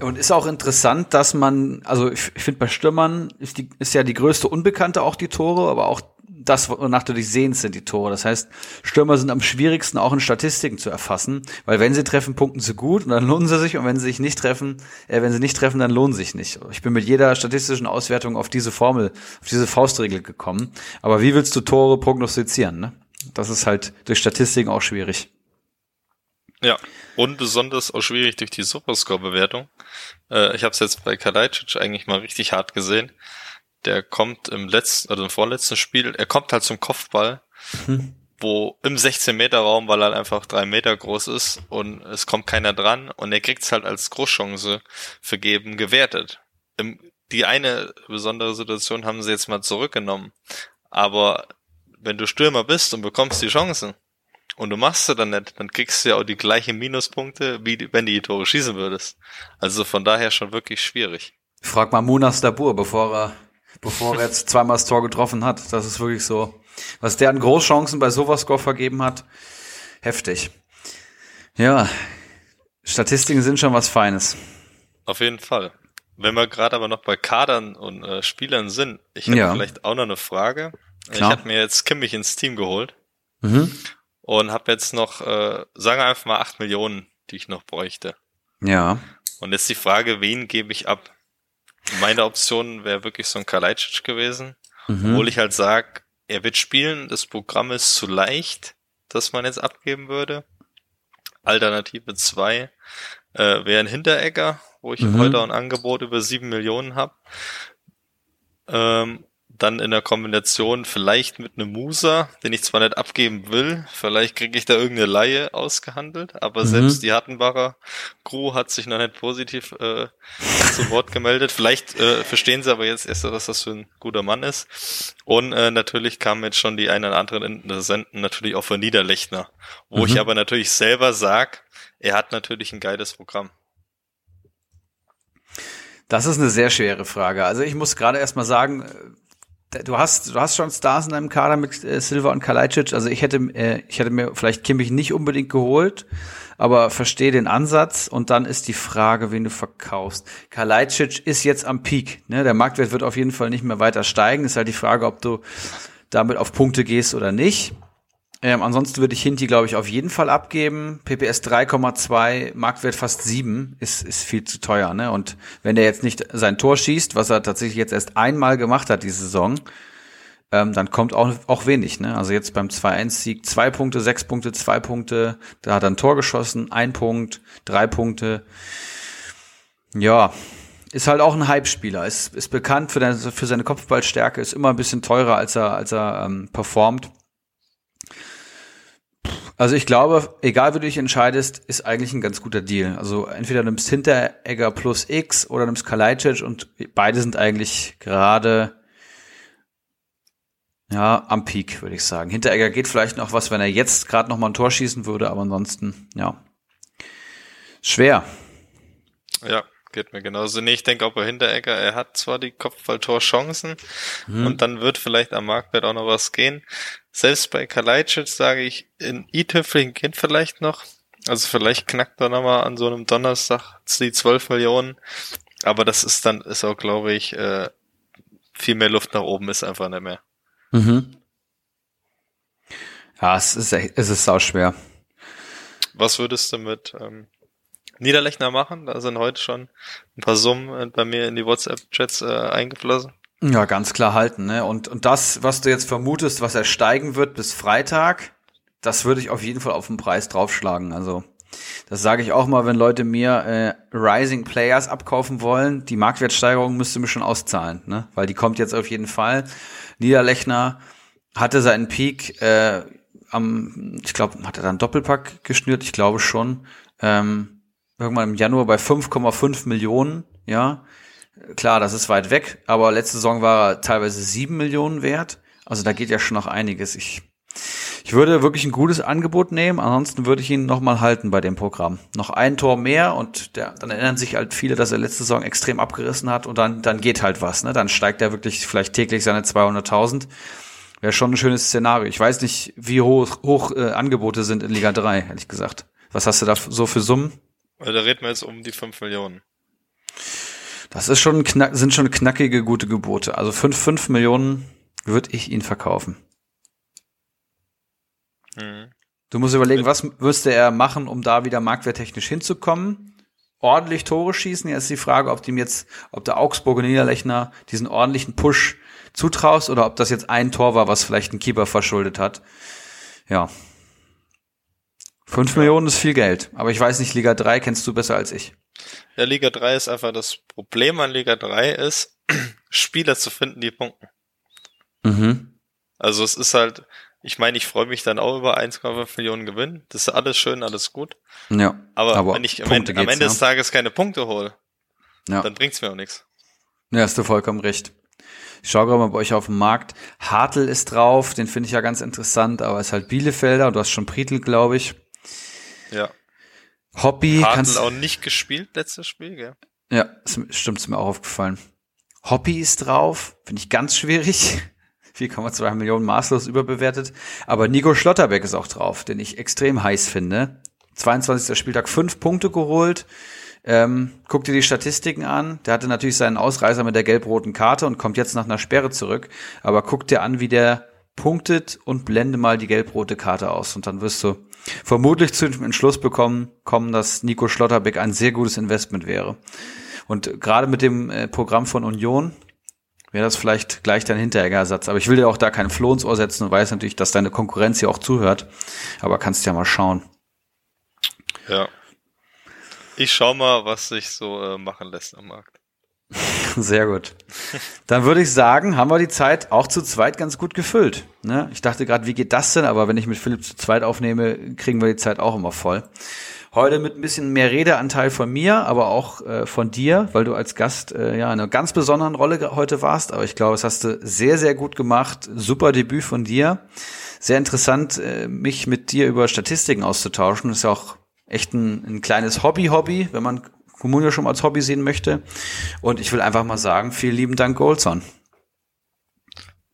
Und ist auch interessant, dass man, also ich, ich finde bei Stürmern ist, die, ist ja die größte Unbekannte auch die Tore, aber auch das, wonach du dich sehnst, sind die Tore. Das heißt, Stürmer sind am schwierigsten auch in Statistiken zu erfassen, weil wenn sie treffen, punkten sie gut und dann lohnen sie sich und wenn sie sich nicht treffen, äh, wenn sie nicht treffen, dann lohnen sie sich nicht. Ich bin mit jeder statistischen Auswertung auf diese Formel, auf diese Faustregel gekommen. Aber wie willst du Tore prognostizieren? Ne? Das ist halt durch Statistiken auch schwierig. Ja. Und besonders auch schwierig durch die Superscore-Bewertung. Äh, ich habe es jetzt bei Kalajdzic eigentlich mal richtig hart gesehen. Der kommt im letzten, also im vorletzten Spiel, er kommt halt zum Kopfball, Hm. wo im 16-Meter-Raum, weil er einfach drei Meter groß ist und es kommt keiner dran und er kriegt's halt als Großchance vergeben gewertet. Im, die eine besondere Situation haben sie jetzt mal zurückgenommen. Aber wenn du Stürmer bist und bekommst die Chancen und du machst sie dann nicht, dann kriegst du ja auch die gleichen Minuspunkte, wie wenn du die Tore schießen würdest. Also von daher schon wirklich schwierig. Frag mal Munas Dabur, bevor er, bevor er jetzt zweimal das Tor getroffen hat. Das ist wirklich so. Was der an Großchancen bei Sofascore vergeben hat, heftig. Ja, Statistiken sind schon was Feines. Auf jeden Fall. Wenn wir gerade aber noch bei Kadern und äh, Spielern sind, ich hätte Ja. vielleicht auch noch eine Frage. Klar. Ich habe mir jetzt Kimmich ins Team geholt Mhm. und habe jetzt noch, äh, sagen wir einfach mal acht Millionen, die ich noch bräuchte. Ja. Und jetzt die Frage, wen gebe ich ab? Meine Option wäre wirklich so ein Kalajdzic gewesen, Mhm. obwohl ich halt sag, er wird spielen, das Programm ist zu leicht, dass man jetzt abgeben würde. Alternative zwei äh, wäre ein Hinteregger, wo ich Mhm. heute auch ein Angebot über sieben Millionen habe. Ähm, dann in der Kombination vielleicht mit einem Musa, den ich zwar nicht abgeben will, vielleicht kriege ich da irgendeine Laie ausgehandelt, aber Mhm. selbst die Hattenbacher Crew hat sich noch nicht positiv äh, zu Wort gemeldet. Vielleicht äh, verstehen sie aber jetzt erst, was das für ein guter Mann ist. Und äh, natürlich kamen jetzt schon die einen oder anderen Interessenten natürlich auch für Niederlechner, wo Mhm. ich aber natürlich selber sag, er hat natürlich ein geiles Programm. Das ist eine sehr schwere Frage. Also ich muss gerade erst mal sagen, du hast, du hast schon Stars in deinem Kader mit äh, Silva und Kalajdzic. Also ich hätte, äh, ich hätte mir vielleicht Kimmich nicht unbedingt geholt, aber verstehe den Ansatz. Und dann ist die Frage, wen du verkaufst. Kalajdzic ist jetzt am Peak. Ne? Der Marktwert wird auf jeden Fall nicht mehr weiter steigen. Ist halt die Frage, ob du damit auf Punkte gehst oder nicht. Ähm, ansonsten würde ich Hinti, glaube ich, auf jeden Fall abgeben. PPS 3,2, Marktwert fast 7, ist, ist viel zu teuer. Ne? Und wenn der jetzt nicht sein Tor schießt, was er tatsächlich jetzt erst einmal gemacht hat diese Saison, ähm, dann kommt auch, auch wenig. Ne? Also jetzt beim 2-1-Sieg zwei Punkte, sechs Punkte, zwei Punkte. Da hat er ein Tor geschossen, ein Punkt, drei Punkte. Ja, ist halt auch ein Hype-Spieler. Ist, ist bekannt für, deine, für seine Kopfballstärke, ist immer ein bisschen teurer, als er, als er ähm, performt. Also ich glaube, egal wie du dich entscheidest, ist eigentlich ein ganz guter Deal. Also entweder nimmst Hinteregger plus X oder nimmst Kalajdzic und beide sind eigentlich gerade ja am Peak, würde ich sagen. Hinteregger geht vielleicht noch was, wenn er jetzt gerade noch mal ein Tor schießen würde, aber ansonsten ja schwer. Ja, geht mir genauso. Nee, ich denke auch bei Hinteregger, er hat zwar die Kopfballtorchancen und dann wird vielleicht am Marktwert auch noch was gehen. Selbst bei Kalajdzic sage ich, in i-Tüpfelchen geht vielleicht noch. Also vielleicht knackt er nochmal an so einem Donnerstag die 12 Millionen. Aber das ist dann, ist auch, glaube ich, äh, viel mehr Luft nach oben ist einfach nicht mehr. Mhm. Ja, es ist echt- es ist sau schwer. Was würdest du mit ähm, Niederlechner machen? Da sind heute schon ein paar Summen äh, bei mir in die WhatsApp-Chats äh, eingeflossen. Ja, ganz klar halten. Ne? Und, und das, was du jetzt vermutest, was er steigen wird bis Freitag, das würde ich auf jeden Fall auf den Preis draufschlagen. Also das sage ich auch mal, wenn Leute mir äh, Rising Players abkaufen wollen. Die Marktwertsteigerung müsste mir schon auszahlen, ne? weil die kommt jetzt auf jeden Fall. Niederlechner hatte seinen Peak äh, am, ich glaube, hat er dann Doppelpack geschnürt? Ich glaube schon. Ähm, irgendwann im Januar bei 5,5 Millionen, ja. Klar, das ist weit weg, aber letzte Saison war er teilweise 7 Millionen wert. Also da geht ja schon noch einiges. Ich, ich würde wirklich ein gutes Angebot nehmen, ansonsten würde ich ihn nochmal halten bei dem Programm. Noch ein Tor mehr und der, dann erinnern sich halt viele, dass er letzte Saison extrem abgerissen hat und dann, dann geht halt was. Ne? Dann steigt er wirklich vielleicht täglich seine 200.000. Wäre schon ein schönes Szenario. Ich weiß nicht, wie hoch, hoch äh, Angebote sind in Liga 3, ehrlich gesagt. Was hast du da so für Summen? Da reden wir jetzt um die 5 Millionen. Das ist schon knack, sind schon knackige gute Gebote. Also 5, 5 Millionen würde ich ihn verkaufen. Mhm. Du musst überlegen, was müsste er machen, um da wieder marktwerttechnisch hinzukommen? Ordentlich Tore schießen. Jetzt ist die Frage, ob dem jetzt, ob der Augsburger Niederlechner diesen ordentlichen Push zutraust oder ob das jetzt ein Tor war, was vielleicht ein Keeper verschuldet hat. Ja. Fünf ja. Millionen ist viel Geld. Aber ich weiß nicht, Liga 3 kennst du besser als ich. Ja, Liga 3 ist einfach das Problem an Liga 3 ist, Spieler zu finden, die punkten. Mhm. Also es ist halt, ich meine, ich freue mich dann auch über 1,5 Millionen Gewinn. Das ist alles schön, alles gut. Ja. Aber, aber wenn ich am Ende, am Ende, des Tages keine Punkte hole, ja. dann bringt's mir auch nichts. Ja, hast du vollkommen recht. Ich schaue gerade mal bei euch auf dem Markt. Hartl ist drauf, den finde ich ja ganz interessant, aber ist halt Bielefelder. Du hast schon Prietl, glaube ich. Ja. Hobby. Hartl kannst, auch nicht gespielt, letztes Spiel, gell? Ja, stimmt, ist mir auch aufgefallen. Hobby ist drauf, finde ich ganz schwierig. 4,2 Millionen maßlos überbewertet. Aber Nico Schlotterbeck ist auch drauf, den ich extrem heiß finde. 22. Spieltag fünf Punkte geholt. Ähm, guck dir die Statistiken an. Der hatte natürlich seinen Ausreißer mit der gelb-roten Karte und kommt jetzt nach einer Sperre zurück. Aber guck dir an, wie der punktet und blende mal die gelb-rote Karte aus. Und dann wirst du vermutlich zu dem Entschluss bekommen, kommen, dass Nico Schlotterbeck ein sehr gutes Investment wäre. Und gerade mit dem äh, Programm von Union wäre das vielleicht gleich dein Hinterersatz. Aber ich will dir auch da kein Floh ins Ohr setzen und weiß natürlich, dass deine Konkurrenz hier auch zuhört. Aber kannst ja mal schauen. Ja. Ich schau mal, was sich so äh, machen lässt am Markt. Sehr gut. Dann würde ich sagen, haben wir die Zeit auch zu zweit ganz gut gefüllt. Ne? Ich dachte gerade, wie geht das denn? Aber wenn ich mit Philipp zu zweit aufnehme, kriegen wir die Zeit auch immer voll. Heute mit ein bisschen mehr Redeanteil von mir, aber auch äh, von dir, weil du als Gast äh, ja in einer ganz besonderen Rolle heute warst. Aber ich glaube, das hast du sehr, sehr gut gemacht. Super Debüt von dir. Sehr interessant, äh, mich mit dir über Statistiken auszutauschen. Das ist ja auch echt ein, ein kleines Hobby-Hobby, wenn man Communio schon mal als Hobby sehen möchte. Und ich will einfach mal sagen, vielen lieben Dank, Goldson.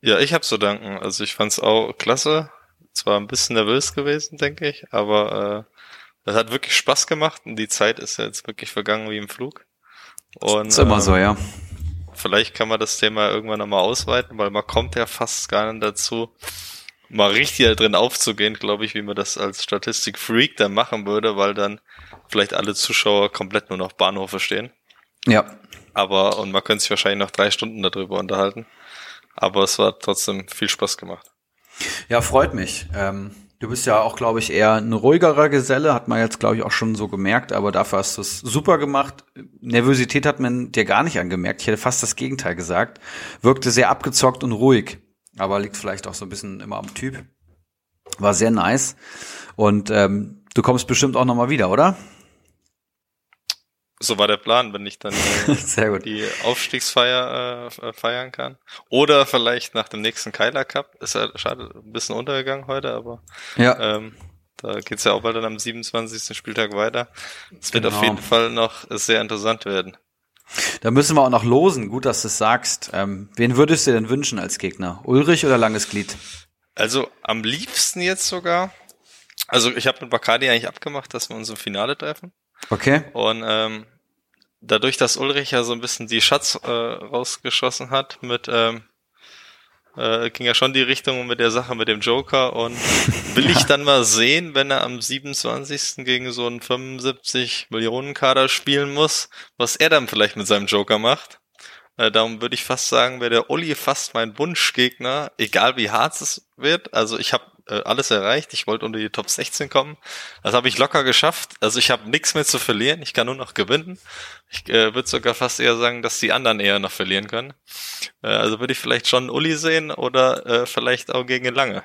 Ja, ich habe zu danken. Also ich fand's auch klasse. Zwar ein bisschen nervös gewesen, denke ich, aber äh, das hat wirklich Spaß gemacht und die Zeit ist ja jetzt wirklich vergangen wie im Flug. Und, ist immer äh, so, ja. Vielleicht kann man das Thema irgendwann nochmal ausweiten, weil man kommt ja fast gar nicht dazu, mal richtig da drin aufzugehen, glaube ich, wie man das als Statistik-Freak dann machen würde, weil dann vielleicht alle Zuschauer komplett nur noch Bahnhofe stehen. Ja. Aber, und man könnte sich wahrscheinlich noch drei Stunden darüber unterhalten. Aber es war trotzdem viel Spaß gemacht. Ja, freut mich. Ähm, du bist ja auch, glaube ich, eher ein ruhigerer Geselle, hat man jetzt, glaube ich, auch schon so gemerkt, aber dafür hast du es super gemacht. Nervosität hat man dir gar nicht angemerkt. Ich hätte fast das Gegenteil gesagt. Wirkte sehr abgezockt und ruhig aber liegt vielleicht auch so ein bisschen immer am Typ. War sehr nice. Und ähm, du kommst bestimmt auch nochmal wieder, oder? So war der Plan, wenn ich dann äh, die Aufstiegsfeier äh, feiern kann. Oder vielleicht nach dem nächsten Keiler Cup. Ist ja schade, ein bisschen untergegangen heute, aber ja. ähm, da geht's ja auch bald dann am 27. Spieltag weiter. Es wird genau. auf jeden Fall noch sehr interessant werden. Da müssen wir auch noch losen. Gut, dass du es sagst. Ähm, wen würdest du denn wünschen als Gegner? Ulrich oder Langes Glied? Also am liebsten jetzt sogar. Also ich habe mit Bacardi eigentlich abgemacht, dass wir uns im Finale treffen. Okay. Und ähm, dadurch, dass Ulrich ja so ein bisschen die Schatz äh, rausgeschossen hat mit ähm, äh, ging ja schon die Richtung mit der Sache mit dem Joker und will ich dann mal sehen, wenn er am 27. gegen so einen 75 Millionen Kader spielen muss, was er dann vielleicht mit seinem Joker macht. Äh, darum würde ich fast sagen, wäre der Uli fast mein Wunschgegner, egal wie hart es wird. Also ich habe äh, alles erreicht. Ich wollte unter die Top 16 kommen. Das habe ich locker geschafft. Also ich habe nichts mehr zu verlieren. Ich kann nur noch gewinnen. Ich äh, würde sogar fast eher sagen, dass die anderen eher noch verlieren können. Äh, also würde ich vielleicht schon Uli sehen oder äh, vielleicht auch gegen Lange.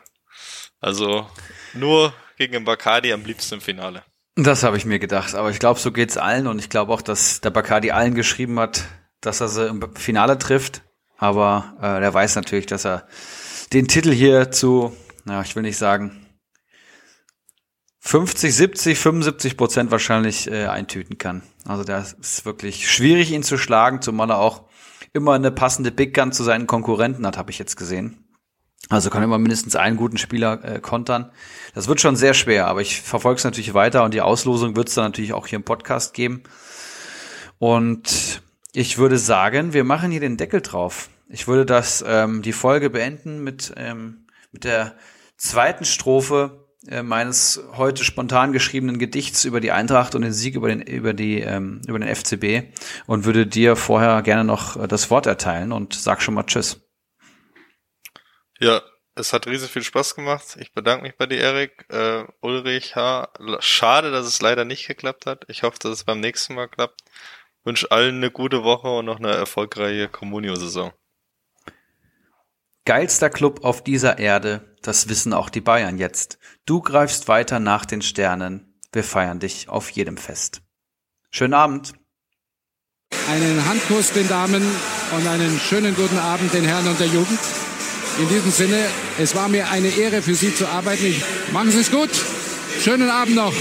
Also nur gegen den Bacardi am liebsten im Finale. Das habe ich mir gedacht, aber ich glaube, so geht's allen und ich glaube auch, dass der Bacardi allen geschrieben hat, dass er sie im Finale trifft. Aber äh, der weiß natürlich, dass er den Titel hier zu, na, ich will nicht sagen, 50, 70, 75 Prozent wahrscheinlich äh, eintüten kann. Also das ist wirklich schwierig, ihn zu schlagen, zumal er auch immer eine passende Big Gun zu seinen Konkurrenten hat, habe ich jetzt gesehen. Also kann immer mindestens einen guten Spieler äh, kontern. Das wird schon sehr schwer, aber ich verfolge es natürlich weiter und die Auslosung wird es dann natürlich auch hier im Podcast geben. Und ich würde sagen, wir machen hier den Deckel drauf. Ich würde das ähm, die Folge beenden mit ähm, mit der zweiten Strophe äh, meines heute spontan geschriebenen Gedichts über die Eintracht und den Sieg über den über die ähm, über den FCB und würde dir vorher gerne noch äh, das Wort erteilen und sag schon mal Tschüss. Ja, es hat riesig viel Spaß gemacht. Ich bedanke mich bei dir, Erik. Äh, Ulrich H. Schade, dass es leider nicht geklappt hat. Ich hoffe, dass es beim nächsten Mal klappt. Wünsche allen eine gute Woche und noch eine erfolgreiche Communio-Saison. Geilster Club auf dieser Erde, das wissen auch die Bayern jetzt. Du greifst weiter nach den Sternen. Wir feiern dich auf jedem Fest. Schönen Abend. Einen Handkuss den Damen und einen schönen guten Abend den Herren und der Jugend. In diesem Sinne, es war mir eine Ehre für Sie zu arbeiten. Ich, machen Sie es gut. Schönen Abend noch.